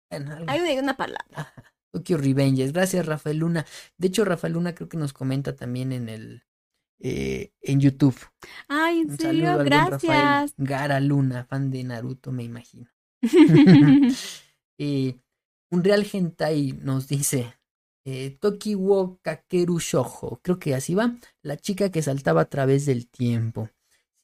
Bueno, Hay una- palabra. Tokyo Revengers. Gracias, Rafael Luna. De hecho, Rafael Luna creo que nos comenta también en el eh, en YouTube. Ay, en Un serio, gracias. Gara Luna, fan de Naruto, me imagino. Eh, un real hentai nos dice eh, Toki wo Kakeru Shoujo. Creo que así va. La chica que saltaba a través del tiempo.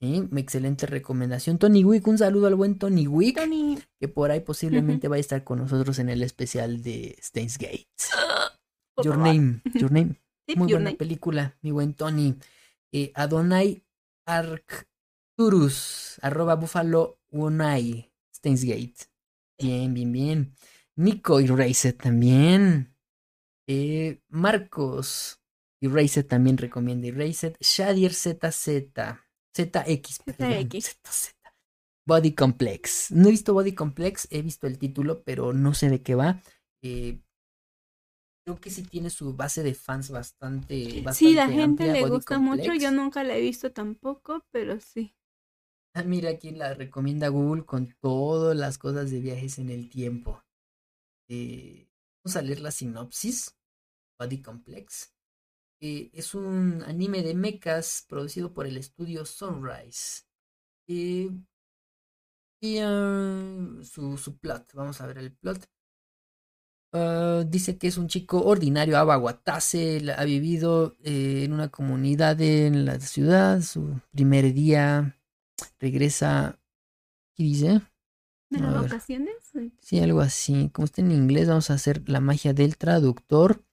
Sí, excelente recomendación. Tony Wick, un saludo al buen Tony Wick, Tony, que por ahí posiblemente va a estar con nosotros en el especial de Steins Gate. por Your favor. Name, Your Name. Sí, Muy Your buena Name. película, mi buen Tony. Eh, Adonai Arcturus, arroba Buffalo Unai, Stainsgate. Bien, bien, bien. Nico y Racer también. Eh, Marcos y Racer también recomienda Erased. Shadir ZZ. ZX, perdón. ZX. ZZ. Body Complex. No he visto Body Complex, he visto el título, pero no sé de qué va. Eh, creo que sí tiene su base de fans bastante. bastante Sí, la gente amplia, le Body gusta mucho. Yo nunca la he visto tampoco, pero sí. Ah, mira, aquí la recomienda Google con todas las cosas de viajes en el tiempo. Eh, vamos a leer la sinopsis. Body Complex. Eh, es un anime de mechas producido por el estudio Sunrise. Eh, y ah, su, su plot, vamos a ver el plot. Ah, dice que es un chico ordinario, Aba Watase, la- ha vivido eh, en una comunidad en la ciudad, su primer día regresa. ¿Qué dice? ¿De las vacaciones? Sí, algo así. Como está en inglés, vamos a hacer la magia del traductor.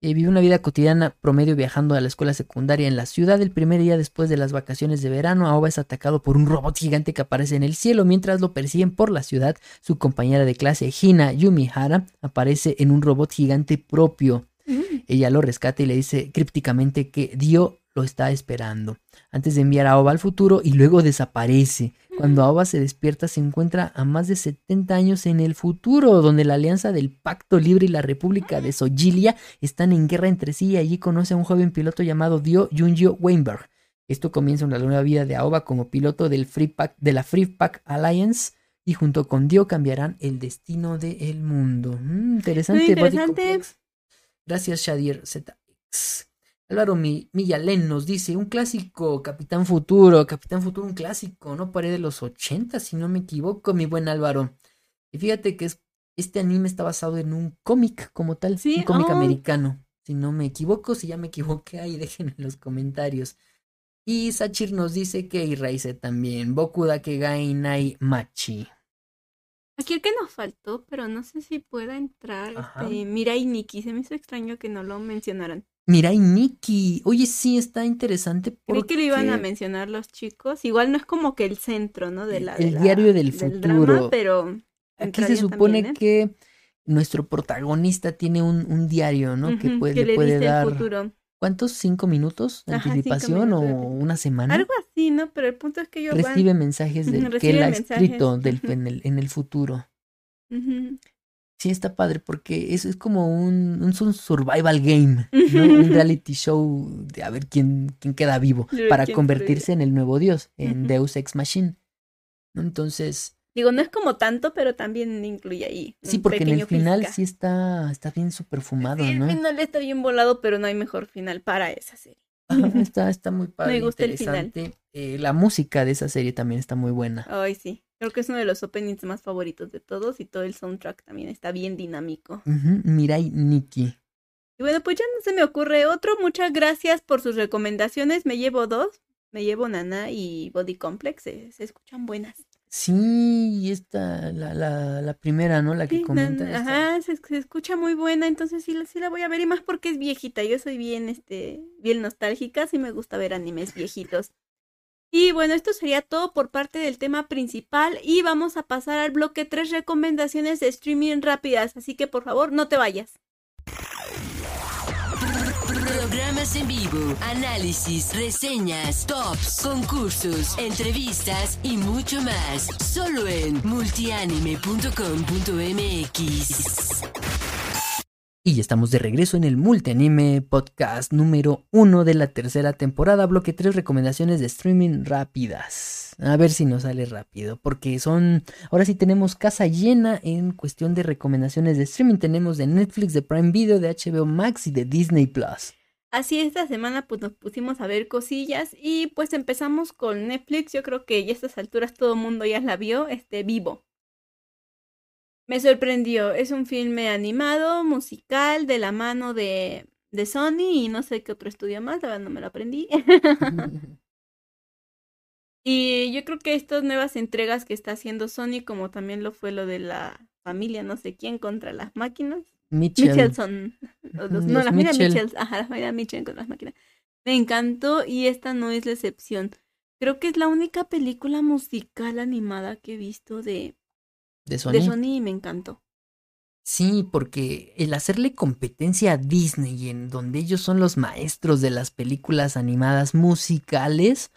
Eh, vive una vida cotidiana promedio viajando a la escuela secundaria en la ciudad. El primer día después de las vacaciones de verano, Aoba es atacado por un robot gigante que aparece en el cielo. Mientras lo persiguen por la ciudad, su compañera de clase, Hina Yumihara, aparece en un robot gigante propio. Mm. Ella lo rescata y le dice crípticamente que Dio lo está esperando. Antes de enviar a Aoba al futuro y luego desaparece. Cuando Aoba se despierta se encuentra a más de 70 años en el futuro, donde la alianza del Pacto Libre y la República de Sojilia están en guerra entre sí y allí conoce a un joven piloto llamado Dio Junjo Weinberg. Esto comienza una nueva vida de Aoba como piloto del Free Pack, de la Free Pack Alliance y junto con Dio cambiarán el destino del mundo. Mm, interesante, Muy interesante. Gracias, Shadir ZX. Álvaro Mi- Millalén nos dice, un clásico, Capitán Futuro, Capitán Futuro, un clásico, no paré de los 80, si no me equivoco, mi buen Álvaro. Y fíjate que es, este anime está basado en un cómic como tal, Sí, un cómic oh. americano. Si no me equivoco, si ya me equivoqué, ahí dejen en los comentarios. Y Sachir nos dice que Iraize también, Boku Dakegai Nai Machi. Aquí el que nos faltó, pero no sé si pueda entrar. Ajá. Este, Mirai Nikki. Se me hizo extraño que no lo mencionaran. Mirai Nikki, oye, sí, está interesante Creí que lo iban a porque- mencionar los chicos. Igual no es como que el centro, ¿no? De El- la, el de la- diario del drama, futuro. pero Aquí se supone también, ¿eh? que nuestro protagonista tiene un, un diario, ¿no? que puede, que le le puede dice el dar. futuro. ¿Cuántos? ¿Cinco minutos de Ajá, anticipación minutos o una semana? Algo así, ¿no? Pero el punto es que ellos Recibe mensajes de, que él ha escrito del- en, el, en el futuro. Ujú. Sí, está padre porque eso es como un, un su- survival game, ¿no? Un reality show de a ver quién, quién queda vivo para convertirse en el nuevo dios, en. Deus Ex Machine. Entonces, Digo, no es como tanto, pero también incluye ahí. sí, porque en el final física. sí está, está bien super fumado, Sí, el ¿no? final está bien volado, pero no hay mejor final para esa serie. Está, está muy padre, gusta el final. interesante. Eh, la música de esa serie también está muy buena. Ay, sí. Creo que es uno de los openings más favoritos de todos y todo el soundtrack también está bien dinámico. Ujú, Mirai Nikki. Y bueno, pues ya no se me ocurre otro. Muchas gracias por sus recomendaciones. Me llevo dos. Me llevo Nana y Body Complex. Se, se escuchan buenas. Sí, esta, la, la, la primera, ¿no? La que Sí, comenta. Nana-. Ajá, se, se escucha muy buena. Entonces sí, la- sí la voy a ver. Y más porque es viejita. Yo soy bien, este, bien nostálgica. Sí me gusta ver animes viejitos. Y bueno, esto sería todo por parte del tema principal. Y vamos a pasar al bloque tres recomendaciones de streaming rápidas. Así que por favor, no te vayas. Programas en vivo, análisis, reseñas, tops, concursos, entrevistas y mucho más. Solo en multianime.com.mx. Y ya estamos de regreso en el Multianime Podcast número uno de la tercera temporada, bloque tres recomendaciones de streaming rápidas. A ver si nos sale rápido, porque son, ahora sí tenemos casa llena en cuestión de recomendaciones de streaming. Tenemos de Netflix, de Prime Video, de HBO Max y de Disney Plus. Así esta semana pues nos pusimos a ver cosillas y pues empezamos con Netflix. Yo creo que ya a estas alturas todo el mundo ya la vio, este Vivo. Me sorprendió, es un filme animado, musical, de la mano de, de Sony y no sé qué otro estudio más, la verdad no me lo aprendí. y yo creo que estas nuevas entregas que está haciendo Sony, como también lo fue lo de la familia no sé quién contra las máquinas, Mitchell. Michelson. Los- no, los la familia Mitchell. Mitchell. Ajá, la familia Mitchell con las máquinas. Me encantó y esta no es la excepción. Creo que es la única película musical animada que he visto de, De Sony. de Sony y me encantó. Sí, porque el hacerle competencia a Disney, en donde ellos son los maestros de las películas animadas musicales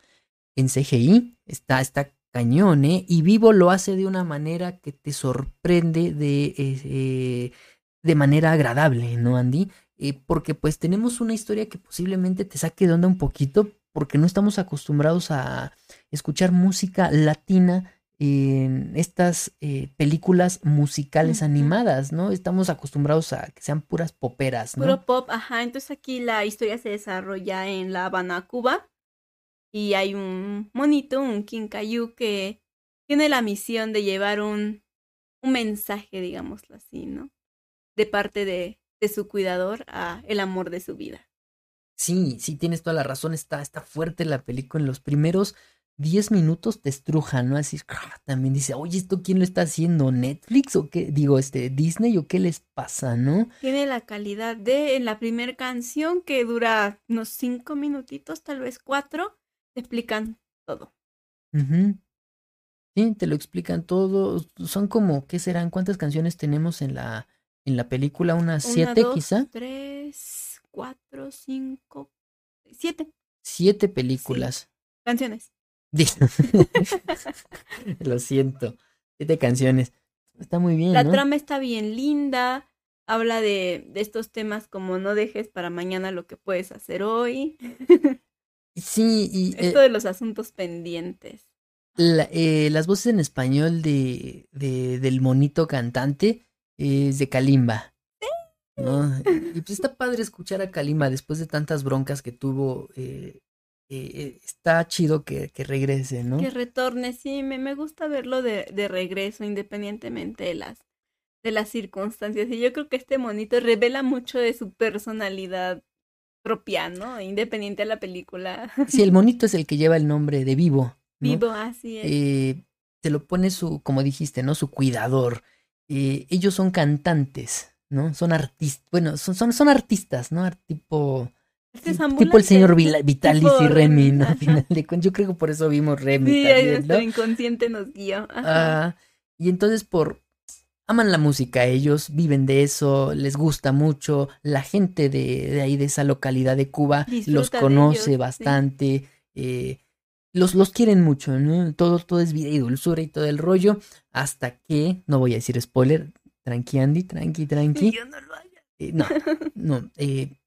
en CGI, está, está cañón, ¿eh? Y Vivo lo hace de una manera que te sorprende de, eh, eh, de manera agradable, ¿no, Andy? Eh, porque pues tenemos una historia que posiblemente te saque de onda un poquito, porque no estamos acostumbrados a escuchar música latina en estas eh, películas musicales animadas, ¿no? Estamos acostumbrados a que sean puras poperas, ¿no? Puro pop, ajá. Entonces aquí la historia se desarrolla en La Habana, Cuba. Y hay un monito, un Kinkayu, que tiene la misión de llevar un, un mensaje, digámoslo así, ¿no? De parte de, de su cuidador a el amor de su vida. Sí, sí, tienes toda la razón, está, está fuerte la película. En los primeros 10 minutos te estruja, ¿no? Así también dice, oye, ¿esto quién lo está haciendo? ¿Netflix o qué? Digo, este, Disney o qué les pasa, ¿no? Tiene la calidad de en la primera canción que dura unos 5 minutitos, tal vez 4, te explican todo. Sí, te lo explican todo. Son como, ¿qué serán? ¿Cuántas canciones tenemos en la, en la película? ¿Unas Una, siete dos, quizá? Tres, cuatro, cinco, siete. Siete películas. Sí. Canciones. Lo siento. Siete canciones. Está muy bien. La ¿no? trama está bien linda. Habla de, de, estos temas como no dejes para mañana lo que puedes hacer hoy. Sí, y. Esto eh, de los asuntos pendientes. La, eh, las voces en español de, de, del monito cantante es de Kalimba. ¿no? Y pues está padre escuchar a Kalimba después de tantas broncas que tuvo. Eh, eh, está chido que, que, regrese, ¿no? Que retorne, sí, me, me gusta verlo de, de, regreso, independientemente de las, de las circunstancias. Y yo creo que este monito revela mucho de su personalidad propia, ¿no? Independiente a la película. Sí, el monito es el que lleva el nombre de Vivo. ¿no? Vivo, así es. Eh, te lo pone su, como dijiste, ¿no? Su cuidador. Eh, ellos son cantantes, ¿no? Son artistas, bueno, son, son, son artistas, ¿no? Tipo Este tipo el señor Vitalis tipo y Remy, ¿no? Al final de Yo creo que por eso vimos Remy. Sí, también, nuestro ¿no? inconsciente nos guió. Ah, y entonces por aman la música, ellos viven de eso, les gusta mucho, la gente de, de ahí, de esa localidad de Cuba, Disfruta los conoce ellos, bastante, eh, los, los quieren mucho, ¿no? Todo, todo es vida y dulzura y todo el rollo, hasta que, no voy a decir spoiler, tranqui Andy, tranqui, tranqui. Yo no lo haga. Eh, no, no, eh,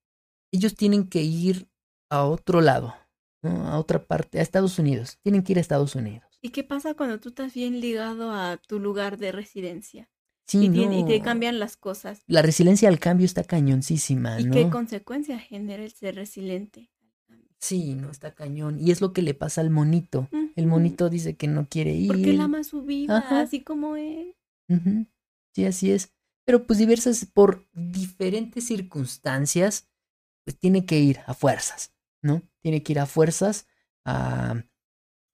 ellos tienen que ir a otro lado, ¿no? A otra parte, a Estados Unidos, tienen que ir a Estados Unidos. ¿Y qué pasa cuando tú estás bien ligado a tu lugar de residencia? Sí, y, no. y te cambian las cosas. La resiliencia al cambio está cañoncísima, ¿Y ¿no? qué consecuencias genera el ser resiliente? Sí, no está cañón. Y es lo que le pasa al monito. El monito dice que no quiere ir. Porque él ama su vida, Ajá. así como es. Ujú. Sí, así es. Pero pues diversas, por diferentes circunstancias, pues tiene que ir a fuerzas, ¿no? Tiene que ir a fuerzas a,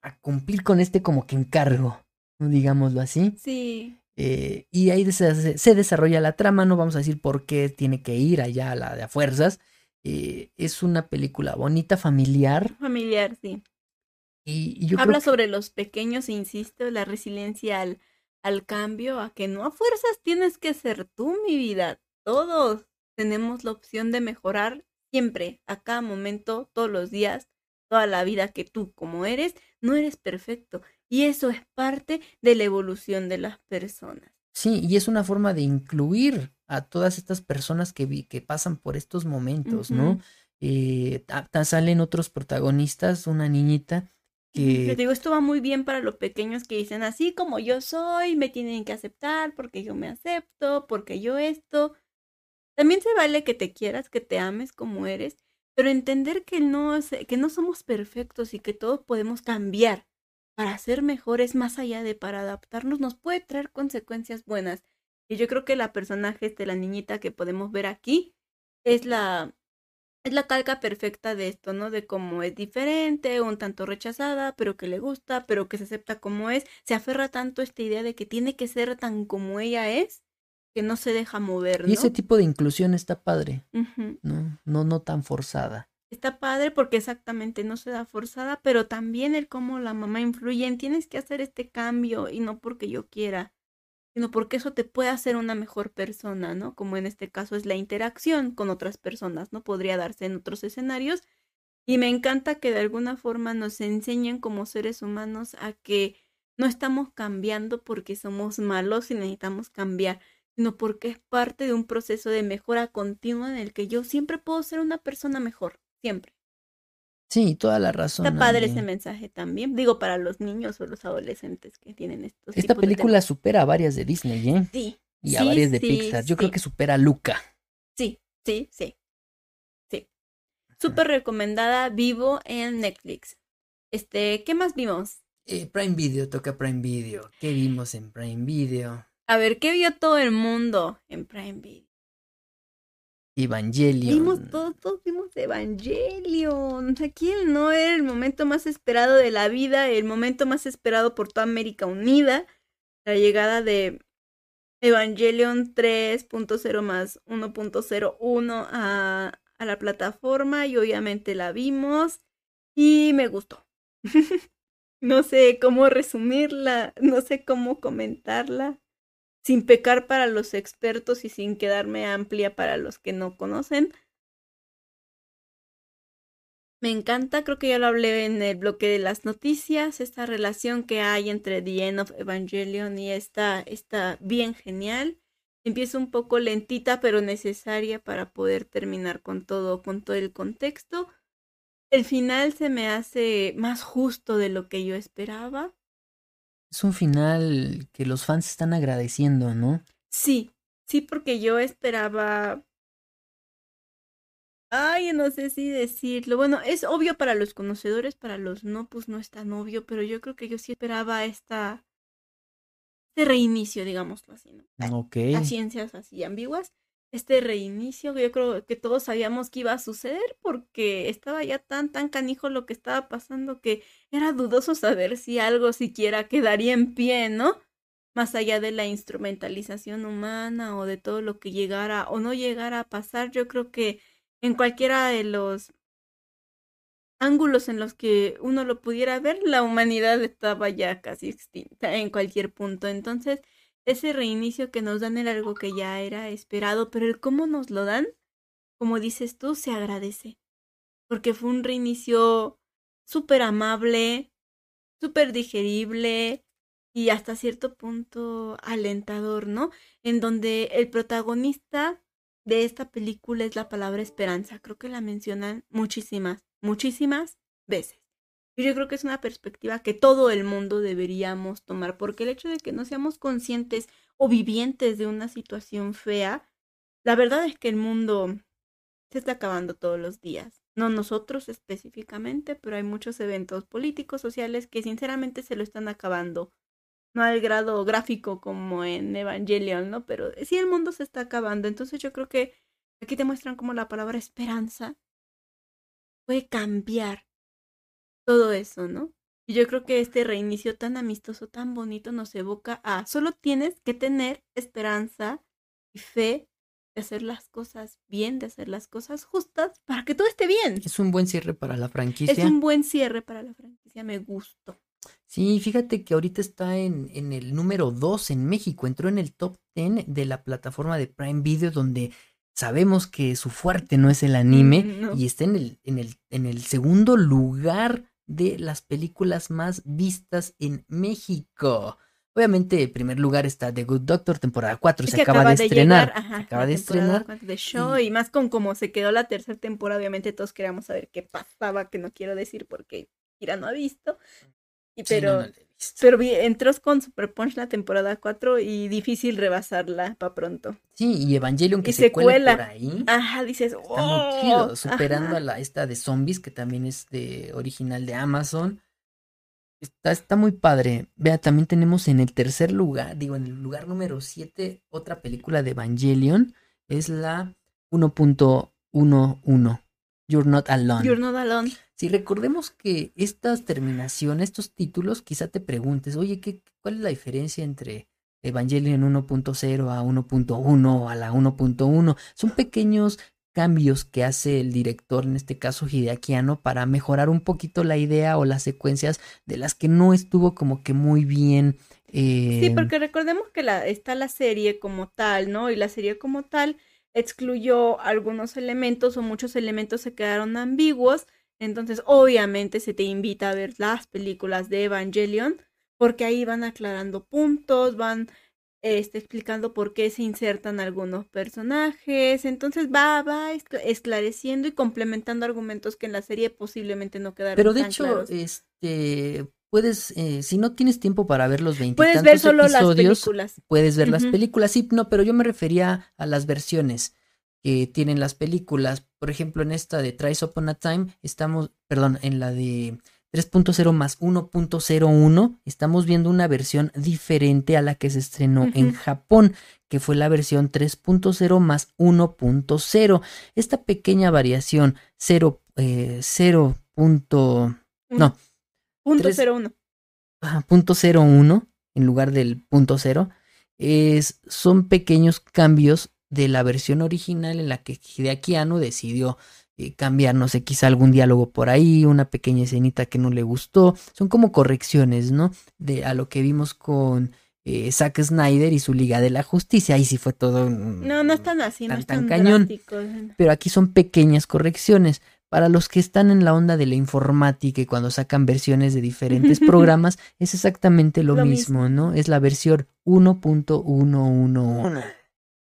a cumplir con este como que encargo, ¿no? digámoslo así. Sí. Eh, y ahí se, se desarrolla la trama, no vamos a decir por qué tiene que ir allá a la de a fuerzas. Eh, es una película bonita, familiar, Familiar, sí. y, y yo Habla creo que- sobre los pequeños, e insisto, la resiliencia al, al cambio, a que no a fuerzas tienes que ser tú, mi vida. Todos tenemos la opción de mejorar siempre, a cada momento, todos los días, toda la vida que tú como eres, no eres perfecto. Y eso es parte de la evolución de las personas. Sí, y es una forma de incluir a todas estas personas que, vi- que pasan por estos momentos, ¿no? Eh, salen otros protagonistas, una niñita que... digo, esto va muy bien para los pequeños que dicen así como yo soy, me tienen que aceptar porque yo me acepto, porque yo esto. También se vale que te quieras, que te ames como eres, pero entender que no, que no somos perfectos y que todos podemos cambiar para ser mejores más allá de para adaptarnos nos puede traer consecuencias buenas. Y yo creo que la personaje de la niñita que podemos ver aquí es la es la calca perfecta de esto, ¿no? De cómo es diferente, un tanto rechazada, pero que le gusta, pero que se acepta como es. Se aferra tanto a esta idea de que tiene que ser tan como ella es, que no se deja mover, ¿no? Y ese tipo de inclusión está padre. ¿no? No, no tan forzada. Está padre porque exactamente no se da forzada, pero también el cómo la mamá influye en tienes que hacer este cambio y no porque yo quiera, sino porque eso te puede hacer una mejor persona, ¿no? Como en este caso es la interacción con otras personas, ¿no? Podría darse en otros escenarios. Y me encanta que de alguna forma nos enseñen como seres humanos a que no estamos cambiando porque somos malos y necesitamos cambiar, sino porque es parte de un proceso de mejora continua en el que yo siempre puedo ser una persona mejor, siempre. Sí, toda la razón. Está padre ese mensaje también, digo, para los niños o los adolescentes que tienen estos Esta tipos película supera a varias de Disney, ¿eh? Sí, Y a sí, varias de sí, Pixar. Yo creo que supera a Luca. sí, sí, sí, sí. Súper recomendada, vivo en Netflix. Este, ¿qué más vimos? Eh, Prime Video, toca Prime Video. ¿Qué vimos en Prime Video? A ver, ¿qué vio todo el mundo en Prime Video? Evangelion. Vimos todos, todos vimos Evangelion. Aquí no era el momento más esperado de la vida, el momento más esperado por toda América Unida. La llegada de Evangelion 3.0 más 1.01 a, a la plataforma y obviamente la vimos y me gustó. no sé cómo resumirla, no sé cómo comentarla sin pecar para los expertos y sin quedarme amplia para los que no conocen. Me encanta, creo que ya lo hablé en el bloque de las noticias, esta relación que hay entre The End of Evangelion y esta está bien genial. Empieza un poco lentita, pero necesaria para poder terminar con todo, con todo el contexto. El final se me hace más justo de lo que yo esperaba. Es un final que los fans están agradeciendo, ¿no? Sí, sí, porque yo esperaba. Ay, no sé si decirlo. Bueno, es obvio para los conocedores, para los no, pues no es tan obvio, pero yo creo que yo sí esperaba esta. Este reinicio, digámoslo así, ¿no? Ok. Las ciencias así ambiguas este reinicio yo creo que todos sabíamos que iba a suceder porque estaba ya tan tan canijo lo que estaba pasando que era dudoso saber si algo siquiera quedaría en pie, ¿no? Más allá de la instrumentalización humana o de todo lo que llegara o no llegara a pasar, yo creo que en cualquiera de los ángulos en los que uno lo pudiera ver, la humanidad estaba ya casi extinta en cualquier punto. Entonces, ese reinicio que nos dan era algo que ya era esperado, pero el cómo nos lo dan, como dices tú, se agradece. Porque fue un reinicio súper amable, súper digerible y hasta cierto punto alentador, ¿no? En donde el protagonista de esta película es la palabra esperanza. Creo que la mencionan muchísimas, muchísimas veces yo creo que es una perspectiva que todo el mundo deberíamos tomar, porque el hecho de que no seamos conscientes o vivientes de una situación fea, la verdad es que el mundo se está acabando todos los días. No nosotros específicamente, pero hay muchos eventos políticos, sociales que sinceramente se lo están acabando. No al grado gráfico como en Evangelion, ¿no? Pero sí el mundo se está acabando. Entonces yo creo que aquí te muestran cómo la palabra esperanza puede cambiar todo eso, ¿no? Y yo creo que este reinicio tan amistoso, tan bonito, nos evoca a solo tienes que tener esperanza y fe de hacer las cosas bien, de hacer las cosas justas para que todo esté bien. Es un buen cierre para la franquicia. Es un buen cierre para la franquicia, me gustó. Sí, fíjate que ahorita está en, en el número 2 en México, entró en el top 10 de la plataforma de Prime Video donde sabemos que su fuerte no es el anime Mm, y está en el, en, el, en el segundo lugar de las películas más vistas en México. Obviamente, en primer lugar está The Good Doctor, temporada 4, Es se acaba, de estrenar. llegar, ajá, se acaba de estrenar. cuatro de show y... más con cómo se quedó la tercera temporada, obviamente todos queríamos saber qué pasaba, que no quiero decir porque Kira no ha visto. Y Sí, no, pero no. Pero vi- entró con Super Punch la temporada 4 y difícil rebasarla para pronto. Sí, y Evangelion que Y se cuela por ahí. Ajá, dices, Está ¡oh! muy chido, superando Ajá. a la esta de zombies, que también es de original de Amazon. Está, está muy padre. Vea, también tenemos en el tercer lugar, digo, en el lugar número 7, otra película de Evangelion. Es la 1.11. You're Not Alone. You're not alone. Si recordemos que estas terminaciones, estos títulos, quizá te preguntes, oye, ¿qué, ¿cuál es la diferencia entre Evangelion 1.0 a 1.1 o a la 1.1? Son pequeños cambios que hace el director, en este caso Hideaki Anno, para mejorar un poquito la idea o las secuencias de las que no estuvo como que muy bien. eh, Sí, porque recordemos que la, está la serie como tal, ¿no? Y la serie como tal excluyó algunos elementos o muchos elementos se quedaron ambiguos. Entonces, obviamente se te invita a ver las películas de Evangelion, porque ahí van aclarando puntos, van este, explicando por qué se insertan algunos personajes. Entonces va, va escla- esclareciendo y complementando argumentos que en la serie posiblemente no quedaron Pero de tan hecho, claros. este, puedes, eh, si no tienes tiempo para ver los 20 Puedes ver solo las películas. puedes ver las películas. Sí, no, pero yo me refería a las versiones que tienen las películas. Por ejemplo, en esta de Tries Upon a Time, estamos, perdón, en la de 3.0 más 1.01, estamos viendo una versión diferente a la que se estrenó en. Japón, que fue la versión 3.0 más 1.0. Esta pequeña variación 0, eh, 0. punto- No, Punto tres- cero uno. ajá, punto 01 en lugar del punto 0 es, son pequeños cambios de la versión original en la que Hideaki Anno decidió eh, cambiar, no sé, quizá algún diálogo por ahí, una pequeña escenita que no le gustó. Son como correcciones, ¿no? De a lo que vimos con eh, Zack Snyder y su Liga de la Justicia. Ahí sí fue todo. un- No, no es tan así, no Tan- es tan tan, cañón. pero aquí son pequeñas correcciones. Para los que están en la onda de la informática y cuando sacan versiones de diferentes programas, es exactamente lo, Lo mismo, ¿no? Es la versión 1.111.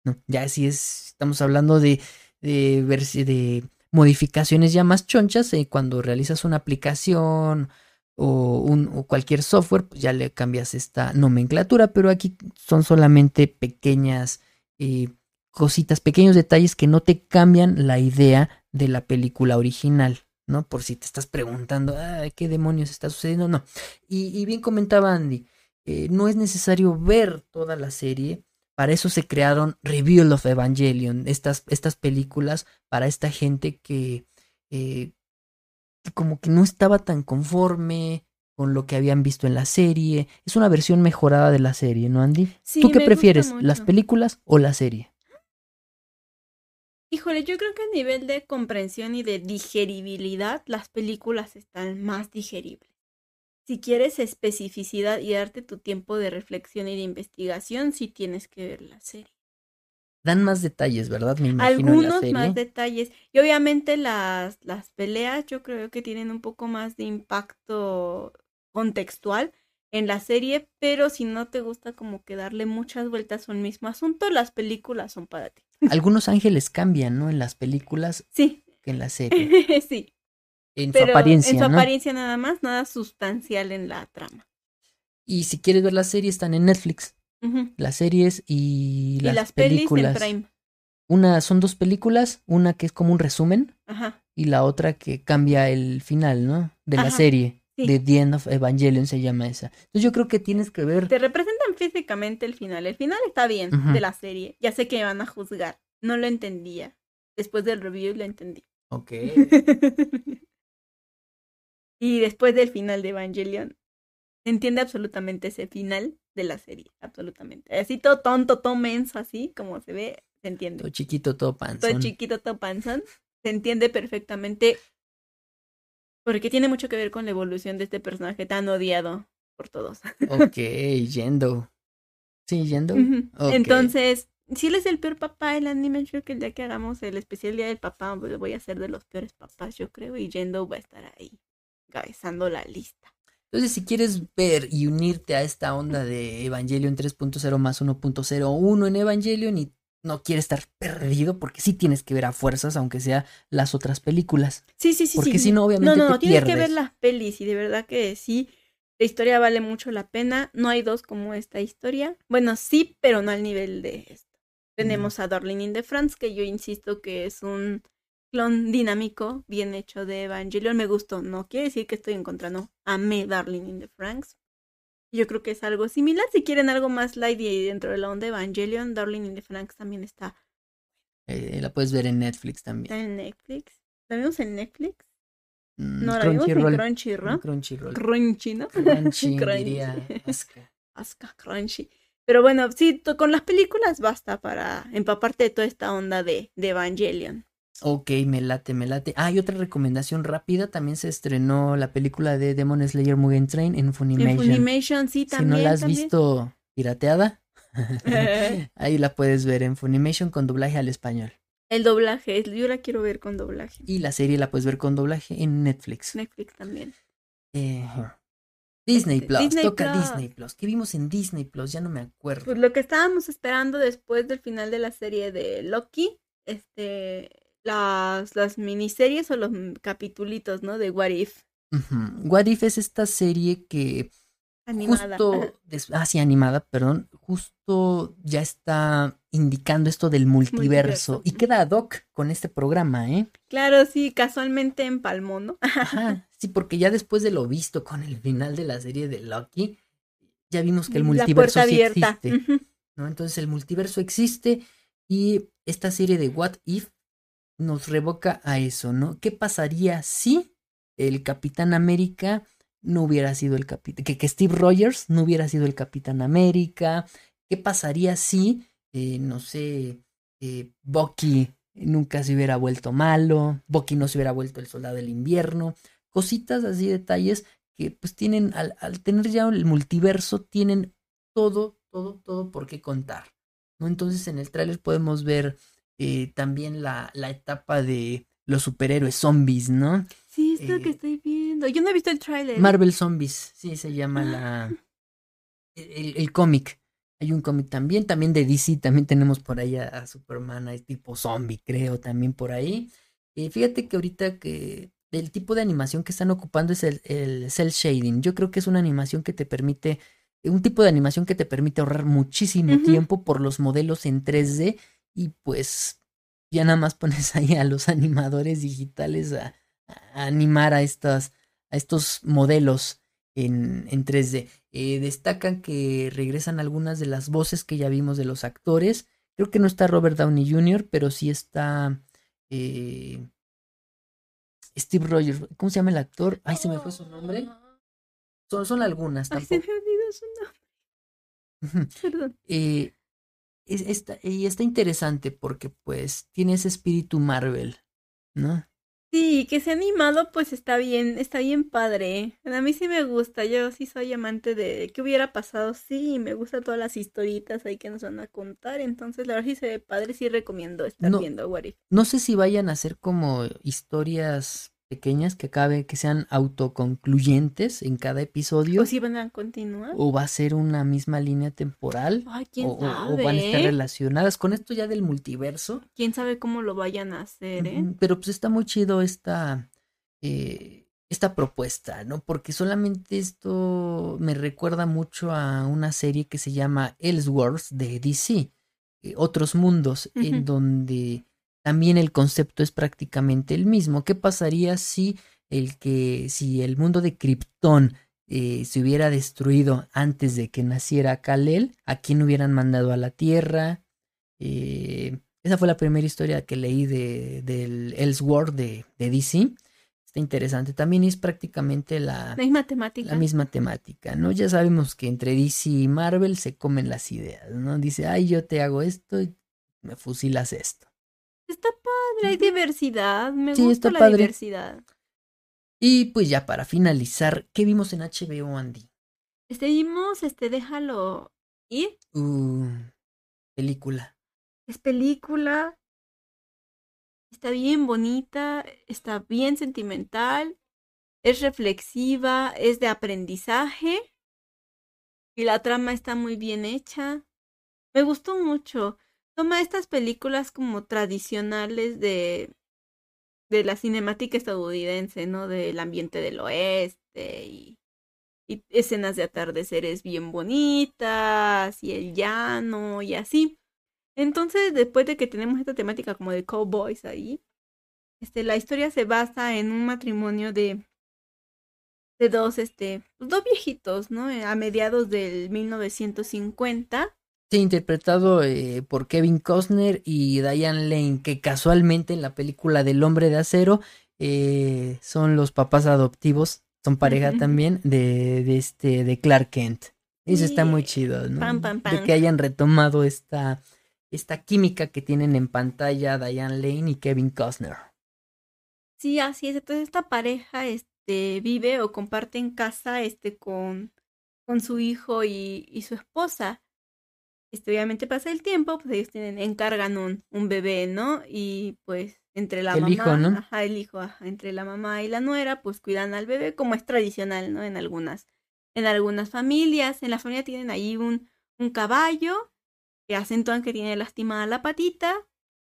No, ya así es, estamos hablando de, de, de modificaciones ya más chonchas. eh, cuando realizas una aplicación o, un, o cualquier software, pues ya le cambias esta nomenclatura, pero aquí son solamente pequeñas eh, cositas, pequeños detalles que no te cambian la idea de la película original, ¿no? Por si te estás preguntando, "Ay, ¿qué demonios está sucediendo? No. Y, y bien comentaba Andy, eh, no es necesario ver toda la serie. Para eso se crearon Reveal of Evangelion, estas, estas películas para esta gente que, eh, que como que no estaba tan conforme con lo que habían visto en la serie. Es una versión mejorada de la serie, ¿no, Andy? Sí, ¿Tú qué me prefieres, las películas o la serie? Híjole, yo creo que a nivel de comprensión y de digeribilidad, las películas están más digeribles. Si quieres especificidad y darte tu tiempo de reflexión y de investigación, sí tienes que ver la serie. Dan más detalles, ¿verdad? Me imagino en la Algunos serie. más detalles. Y obviamente las, las peleas yo creo que tienen un poco más de impacto contextual en la serie, pero si no te gusta como que darle muchas vueltas a un mismo asunto, las películas son para ti. Algunos ángeles cambian, ¿no? En las películas Sí, que en la serie. sí. En su Pero apariencia, en su ¿no? apariencia nada más, nada sustancial en la trama. Y si quieres ver la serie, están en Netflix. Las series y Y las, las pelis en películas. Prime. Una, son dos películas, una que es como un resumen Ajá. y la otra que cambia el final, ¿no? De la serie. Sí. The End of Evangelion se llama esa. Entonces yo creo que tienes que ver. Te representan físicamente el final. El final está bien de la serie. Ya sé que me van a juzgar. No lo entendía. Después del review lo entendí. Ok. y después del final de Evangelion, se entiende absolutamente ese final de la serie. Absolutamente. Así todo tonto, todo menso, así como se ve, se entiende. Todo chiquito, todo todo panzón. chiquito, todo panzón, se entiende perfectamente porque tiene mucho que ver con la evolución de este personaje tan odiado por todos. Ok, yendo. Sí, yendo. Entonces, si él es el peor papá del anime, yo creo que el día que hagamos el especial día del papá, pues, lo voy a hacer de los peores papás, yo creo, y Yendo va a estar ahí, cabezando la lista. Entonces, si quieres ver y unirte a esta onda de Evangelion 3.0 más 1.01 en Evangelion y no quieres estar perdido, porque sí tienes que ver a fuerzas, aunque sea las otras películas. Sí, sí, sí. Porque sí. si no, obviamente No, no, te no, tienes que ver las pelis y de verdad que sí. La historia vale mucho la pena. No hay dos como esta historia. Bueno, sí, pero no al nivel de esto. Tenemos a Darling in the France, que yo insisto que es un clon dinámico, bien hecho de Evangelion. Me gustó. No quiere decir que estoy en contra, no. Amé Darling in the Franks. Yo creo que es algo similar. Si quieren algo más light y dentro de la onda Evangelion, Darling in the Franks también está, Eh, la puedes ver en Netflix también. está en Netflix. ¿La vimos en Netflix? Mm, No, la vimos en Crunchyroll. Crunchyroll. Crunchy, ¿no? Crunchy, Crunchy. diría Asuka. Asuka Crunchy. Pero bueno, sí, con las películas basta para empaparte de toda esta onda de, de Evangelion. Ok, me late, me late. Ah, y otra recomendación rápida, también se estrenó la película de Demon Slayer Mugen Train en En Funimation. Funimation, sí, si también. no la has también. visto pirateada, ahí la puedes ver en Funimation con doblaje al español. El doblaje, yo la quiero ver con doblaje. Y la serie la puedes ver con doblaje en Netflix. Netflix también. Eh, Disney Plus, Disney toca Plus. Disney Plus. ¿Qué vimos en Disney Plus? Ya no me acuerdo. Pues lo que estábamos esperando después del final de la serie de Loki, este, las, las miniseries o los capitulitos, ¿no? De What If. What If es esta serie que Animada. justo, ah, sí, animada, perdón, justo ya está indicando esto del multiverso, Multiverso. y queda ad hoc con este programa, ¿eh? Claro, sí, casualmente empalmó, ¿no? Ajá, sí, porque ya después de lo visto con el final de la serie de Loki, ya vimos que el La multiverso puerta sí abierta. existe, Ujú. ¿no? Entonces el multiverso existe y esta serie de What If nos revoca a eso, ¿no? ¿Qué pasaría si el Capitán América no hubiera sido el capitán, que, que Steve Rogers no hubiera sido el Capitán América? ¿Qué pasaría si, eh, no sé, eh, Bucky nunca se hubiera vuelto malo, Bucky no se hubiera vuelto el soldado del invierno? Cositas así, detalles que pues tienen, al, tener ya el multiverso, tienen todo, todo, todo por qué contar. ¿no? Entonces en el tráiler podemos ver eh, también la, la etapa de los superhéroes zombies, ¿no? Sí, es lo que Eh, estoy viendo. Yo no he visto el tráiler. Marvel Zombies, sí se llama la el, el cómic. Hay un cómic también, también de DC, también tenemos por ahí a, a Superman, es tipo zombie, creo, también por ahí. Eh, fíjate que ahorita que el tipo de animación que están ocupando es el, el cel shading. Yo creo que es una animación que te permite, un tipo de animación que te permite ahorrar muchísimo tiempo por los modelos en 3D y pues ya nada más pones ahí a los animadores digitales a, a animar a estas a estos modelos en, en 3D. Eh, destacan que regresan algunas de las voces que ya vimos de los actores. Creo que no está Robert Downey Jr., pero sí está eh, Steve Rogers. ¿Cómo se llama el actor? Ay, se me fue su nombre. Son, son algunas Ay, se me tampoco. olvidó su nombre. Perdón. Eh, es- está, y está interesante porque pues tiene ese espíritu Marvel, ¿no? Sí, que sea animado, pues está bien, está bien padre. A mí sí me gusta, yo sí soy amante de qué hubiera pasado, sí, me gustan todas las historitas ahí que nos van a contar, entonces la verdad sí se ve padre, sí recomiendo estar No. viendo What If. No sé si vayan a ser como historias pequeñas que acabe, que sean autoconcluyentes en cada episodio. O si van a continuar. o va a ser una misma línea temporal. Ay, quién o, sabe. o van a estar relacionadas con esto ya del multiverso. Quién sabe cómo lo vayan a hacer, ¿eh? Pero pues está muy chido esta, eh, esta propuesta, ¿no? Porque solamente esto me recuerda mucho a una serie que se llama Ellsworth de DC, eh, Otros Mundos, en donde también el concepto es prácticamente el mismo. ¿Qué pasaría si el que, si el mundo de Krypton eh, se hubiera destruido antes de que naciera Kal-El? ¿A quién hubieran mandado a la Tierra? Eh, esa fue la primera historia que leí de, del Ellsworth de, de DC. Está interesante. También es prácticamente la, La misma temática. la misma temática, ¿no? Ya sabemos que entre DC y Marvel se comen las ideas, ¿no? Dice, ay, yo te hago esto y me fusilas esto. Está padre, hay diversidad, me Sí, gusta la padre. diversidad. Y pues ya para finalizar, ¿qué vimos en HBO, Andy? Seguimos, este, déjalo ir. Uh, película. Es película. Está bien bonita, está bien sentimental, es reflexiva, es de aprendizaje y la trama está muy bien hecha. Me gustó mucho. Toma estas películas como tradicionales de de la cinemática estadounidense, ¿no? Del ambiente del oeste y, y escenas de atardeceres bien bonitas y el llano y así. Entonces, después de que tenemos esta temática como de cowboys ahí, este, la historia se basa en un matrimonio de, de dos, este, dos viejitos, ¿no? A mediados del 1950. Sí, interpretado eh, por Kevin Costner y Diane Lane, que casualmente en la película del Hombre de Acero eh, son los papás adoptivos, son pareja también de, de este de Clark Kent. Eso está muy chido, ¿no? Pam, pam, De pam. que hayan retomado esta, esta química que tienen en pantalla Diane Lane y Kevin Costner. Sí, así es. Entonces esta pareja este, vive o comparte en casa este, con, con su hijo y, y su esposa. Este, obviamente pasa el tiempo, pues ellos tienen, encargan un, un bebé, ¿no? Y pues entre la El mamá, hijo, ¿no? ajá, el hijo, ajá, entre la mamá y la nuera, pues cuidan al bebé, como es tradicional, ¿no? En algunas, en algunas familias. En la familia tienen ahí un, un caballo que acentúan que tiene lastimada la patita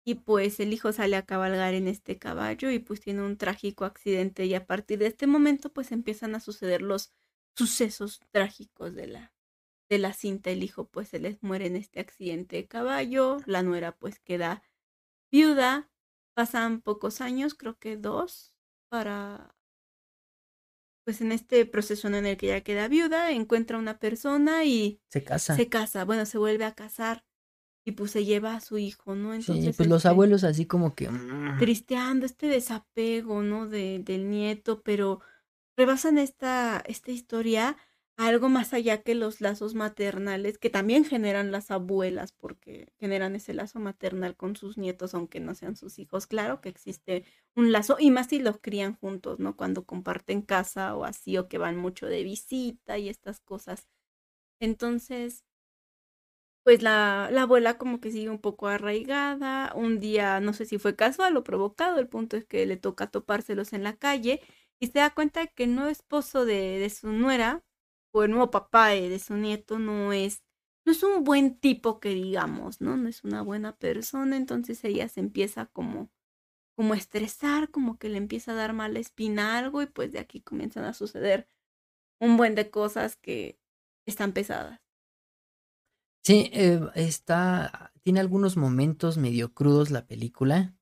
y pues el hijo sale a cabalgar en este caballo y pues tiene un trágico accidente y a partir de este momento pues empiezan a suceder los, sucesos trágicos de la, de la cinta. El hijo pues se les muere en este accidente de caballo, la nuera pues queda viuda, pasan pocos años, creo que dos, para pues en este proceso en el que ella queda viuda, encuentra una persona y Se casa. se casa, bueno, se vuelve a casar y pues se lleva a su hijo, ¿no? Sí, Entonces, pues los este, abuelos así como que... mm, tristeando este desapego, ¿no? De, del nieto, pero rebasan esta, esta historia algo más allá que los lazos maternales, que también generan las abuelas, porque generan ese lazo maternal con sus nietos, aunque no sean sus hijos. Claro que existe un lazo, y más si los crían juntos, ¿no? Cuando comparten casa o así, o que van mucho de visita y estas cosas. Entonces, pues la, la abuela como que sigue un poco arraigada. Un día, no sé si fue casual o provocado, el punto es que le toca topárselos en la calle y se da cuenta que nuevo esposo de, de su nuera o el nuevo papá de, su nieto no es, no es un buen tipo que digamos, ¿no? No es una buena persona, entonces ella se empieza como, como a estresar, como que le empieza a dar mala espina algo y pues de aquí comienzan a suceder un buen de cosas que están pesadas. Sí, eh, está, tiene algunos momentos medio crudos la película,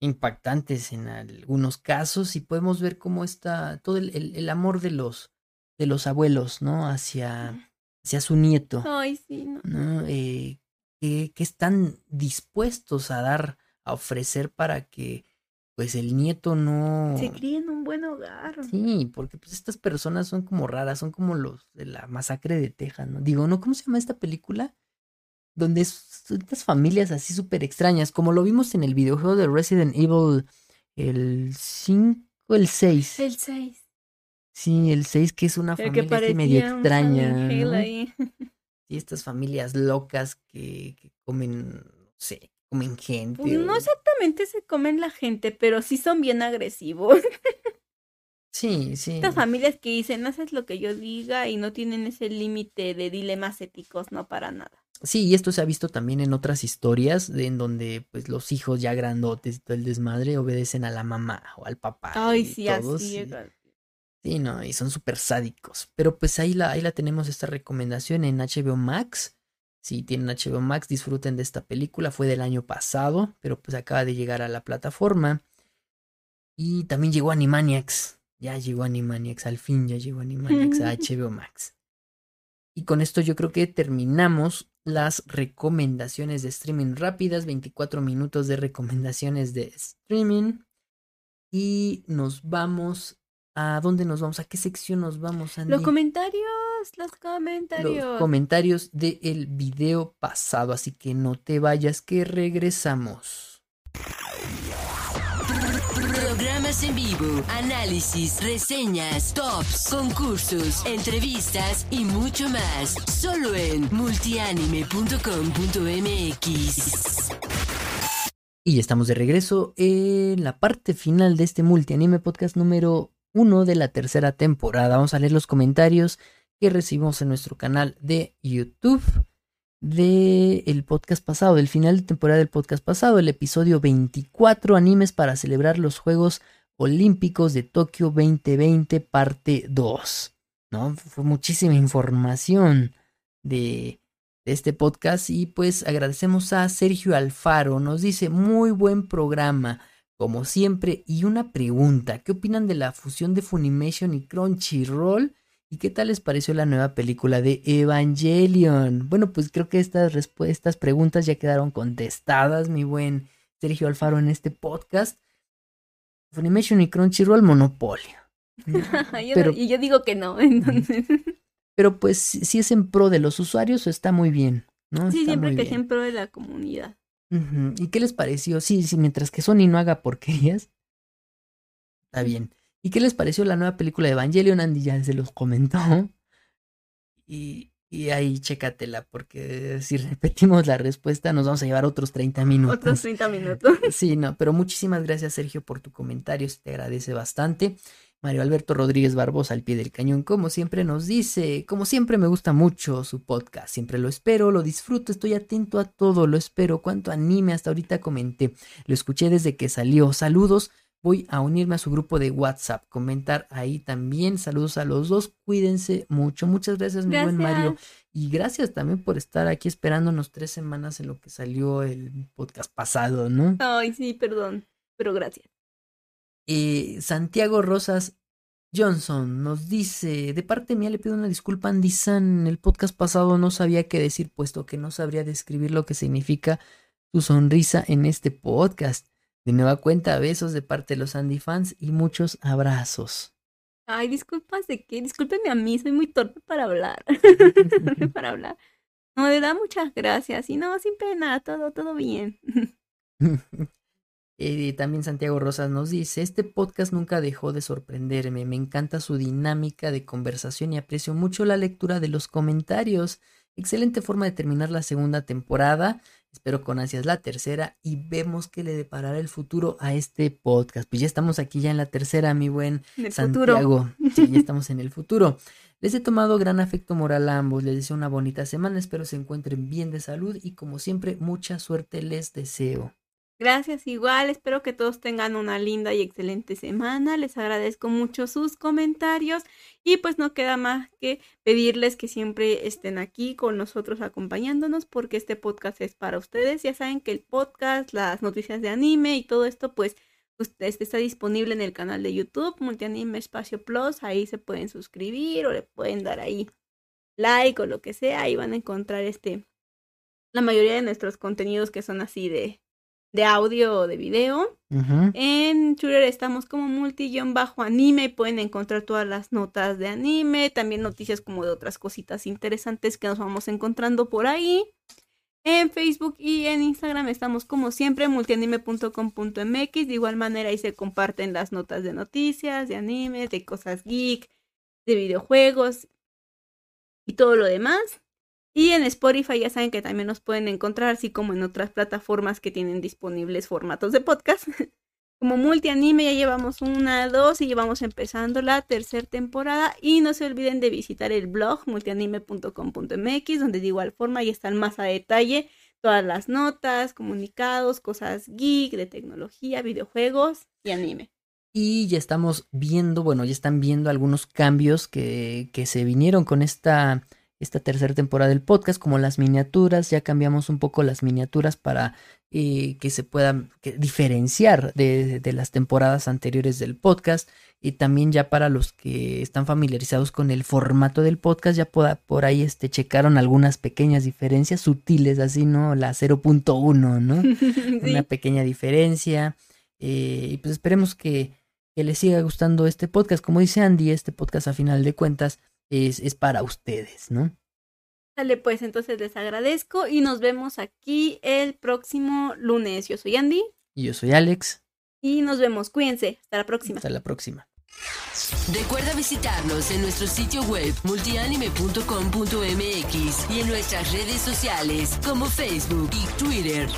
impactantes en algunos casos, y podemos ver cómo está todo el- el amor de los, de los abuelos, ¿no? Hacia, hacia su nieto, Ay, sí, no. ¿no? Eh, que, que están dispuestos a dar, a ofrecer para que, pues, el nieto no... Se cría en un buen hogar. Sí, porque pues estas personas son como raras, son como los de la masacre de Texas, ¿no? Digo, ¿no? ¿Cómo se llama esta película? Donde es estas familias así súper extrañas, como lo vimos en el videojuego de Resident Evil, el 5, el 6. El 6. Sí, el 6 que es una El que familia así medio extraña. Y estas familias locas que, que comen, no sé, comen gente. Pues no exactamente se comen la gente, pero sí son bien agresivos. Sí, sí. Estas familias que dicen, haces lo que yo diga y no tienen ese límite de dilemas éticos, no para nada. Sí, y esto se ha visto también en otras historias, de- en donde pues los hijos ya grandotes y todo el desmadre obedecen a la mamá o al papá. Ay, y sí, todos, así. y- es. Sí, no, y son súper sádicos. Pero pues ahí la, ahí la tenemos esta recomendación en HBO Max. Si tienen HBO Max, disfruten de esta película. Fue del año pasado, pero pues acaba de llegar a la plataforma. Y también llegó Animaniacs. Ya llegó Animaniacs, al fin ya llegó Animaniacs a HBO Max. Y con esto yo creo que terminamos las recomendaciones de streaming rápidas, 24 minutos de recomendaciones de streaming. Y nos vamos a dónde nos vamos, a qué sección nos vamos, Andy. Los comentarios, los Los comentarios. comentarios del video pasado, así que no te vayas que regresamos. Programas en vivo, análisis, reseñas, tops, concursos, entrevistas y mucho más. Solo en multianime.com.mx. Y ya estamos de regreso en la parte final de este multianime podcast número uno de la tercera temporada. Vamos a leer los comentarios que recibimos en nuestro canal de YouTube del el podcast pasado, del final de temporada del podcast pasado, el episodio 24, animes para celebrar los Juegos Olímpicos de Tokio 2020, parte 2. ¿No? Fue muchísima información de este podcast y pues agradecemos a Sergio Alfaro, nos dice muy buen programa, como siempre, y una pregunta, ¿qué opinan de la fusión de Funimation y Crunchyroll? ¿Y qué tal les pareció la nueva película de Evangelion? Bueno, pues creo que estas respuestas, preguntas ya quedaron contestadas, mi buen Sergio Alfaro, en este podcast. Funimation y Crunchyroll, monopolio. Pero- y yo digo que no, entonces. Pero pues si es en pro de los usuarios, está muy bien, ¿no? sí, Está siempre que bien. sea en pro de la comunidad. ¿Y qué les pareció? Sí, sí, mientras que Sony no haga porquerías. Está bien. ¿Y qué les pareció la nueva película de Evangelion? Andy ya se los comentó. Y, y ahí chécatela, porque si repetimos la respuesta nos vamos a llevar otros 30 minutos. Otros 30 minutos. Sí, no, pero muchísimas gracias Sergio por tu comentario, se te agradece bastante. Mario Alberto Rodríguez Barbosa al pie del cañón, como siempre nos dice, como siempre me gusta mucho su podcast, siempre lo espero, lo disfruto, estoy atento a todo, lo espero, cuánto anime hasta ahorita comenté, lo escuché desde que salió, saludos, voy a unirme a su grupo de WhatsApp, comentar ahí también. Saludos a los dos, cuídense mucho. Muchas gracias, mi buen Mario. Y gracias también por estar aquí esperándonos tres semanas en lo que salió el podcast pasado, ¿no? Ay, sí, perdón, pero gracias. Eh, Santiago Rosas Johnson nos dice, de parte mía le pido una disculpa Andy San, en el podcast pasado no sabía qué decir puesto que no sabría describir lo que significa su sonrisa en este podcast. De nueva cuenta, besos de parte de los Andy fans y muchos abrazos. Ay, disculpas de qué, discúlpenme a mí, soy muy torpe para hablar. para hablar. No, de verdad, muchas gracias. Y no, sin pena, todo, todo bien. Eh, también Santiago Rosas nos dice, este podcast nunca dejó de sorprenderme, me encanta su dinámica de conversación y aprecio mucho la lectura de los comentarios. Excelente forma de terminar la segunda temporada. Espero con ansias la tercera y vemos qué le deparará el futuro a este podcast. Pues ya estamos aquí ya en la tercera, mi buen Santiago. Sí, ya estamos en el futuro. Les he tomado gran afecto moral a ambos. Les deseo una bonita semana. Espero se encuentren bien de salud y como siempre, mucha suerte les deseo. Gracias igual, espero que todos tengan una linda y excelente semana. Les agradezco mucho sus comentarios y pues no queda más que pedirles que siempre estén aquí con nosotros acompañándonos porque este podcast es para ustedes. Ya saben que el podcast, las noticias de anime y todo esto pues este está disponible en el canal de YouTube Multianime Espacio Plus. Ahí se pueden suscribir o le pueden dar ahí like o lo que sea. Ahí van a encontrar este la mayoría de nuestros contenidos que son así de de audio o de video. En Twitter estamos como multi-anime. Pueden encontrar todas las notas de anime. También noticias como de otras cositas interesantes que nos vamos encontrando por ahí. En Facebook y en Instagram estamos como siempre multianime.com.mx. De igual manera ahí se comparten las notas de noticias, de anime, de cosas geek, de videojuegos y todo lo demás. Y en Spotify ya saben que también nos pueden encontrar, así como en otras plataformas que tienen disponibles formatos de podcast. Como multianime ya llevamos una, dos y llevamos empezando la tercera temporada. Y no se olviden de visitar el blog multianime.com.mx, donde de igual forma ya están más a detalle todas las notas, comunicados, cosas geek, de tecnología, videojuegos y anime. Y ya estamos viendo, bueno, ya están viendo algunos cambios que, que se vinieron con esta esta tercera temporada del podcast, como las miniaturas, ya cambiamos un poco las miniaturas para eh, que se puedan diferenciar de, las temporadas anteriores del podcast y también ya para los que están familiarizados con el formato del podcast, ya por, ahí este, checaron algunas pequeñas diferencias sutiles, así, ¿no? La 0.1, ¿no? Una pequeña diferencia. Eh, y pues esperemos que, que les siga gustando este podcast. Como dice Andy, este podcast a final de cuentas es, es para ustedes, ¿no? Dale, pues entonces les agradezco y nos vemos aquí el próximo lunes. Yo soy Andy. Y yo soy Alex. Y nos vemos. Cuídense. Hasta la próxima. Hasta la próxima. Recuerda visitarnos en nuestro sitio web multianime.com.mx y en nuestras redes sociales como Facebook y Twitter.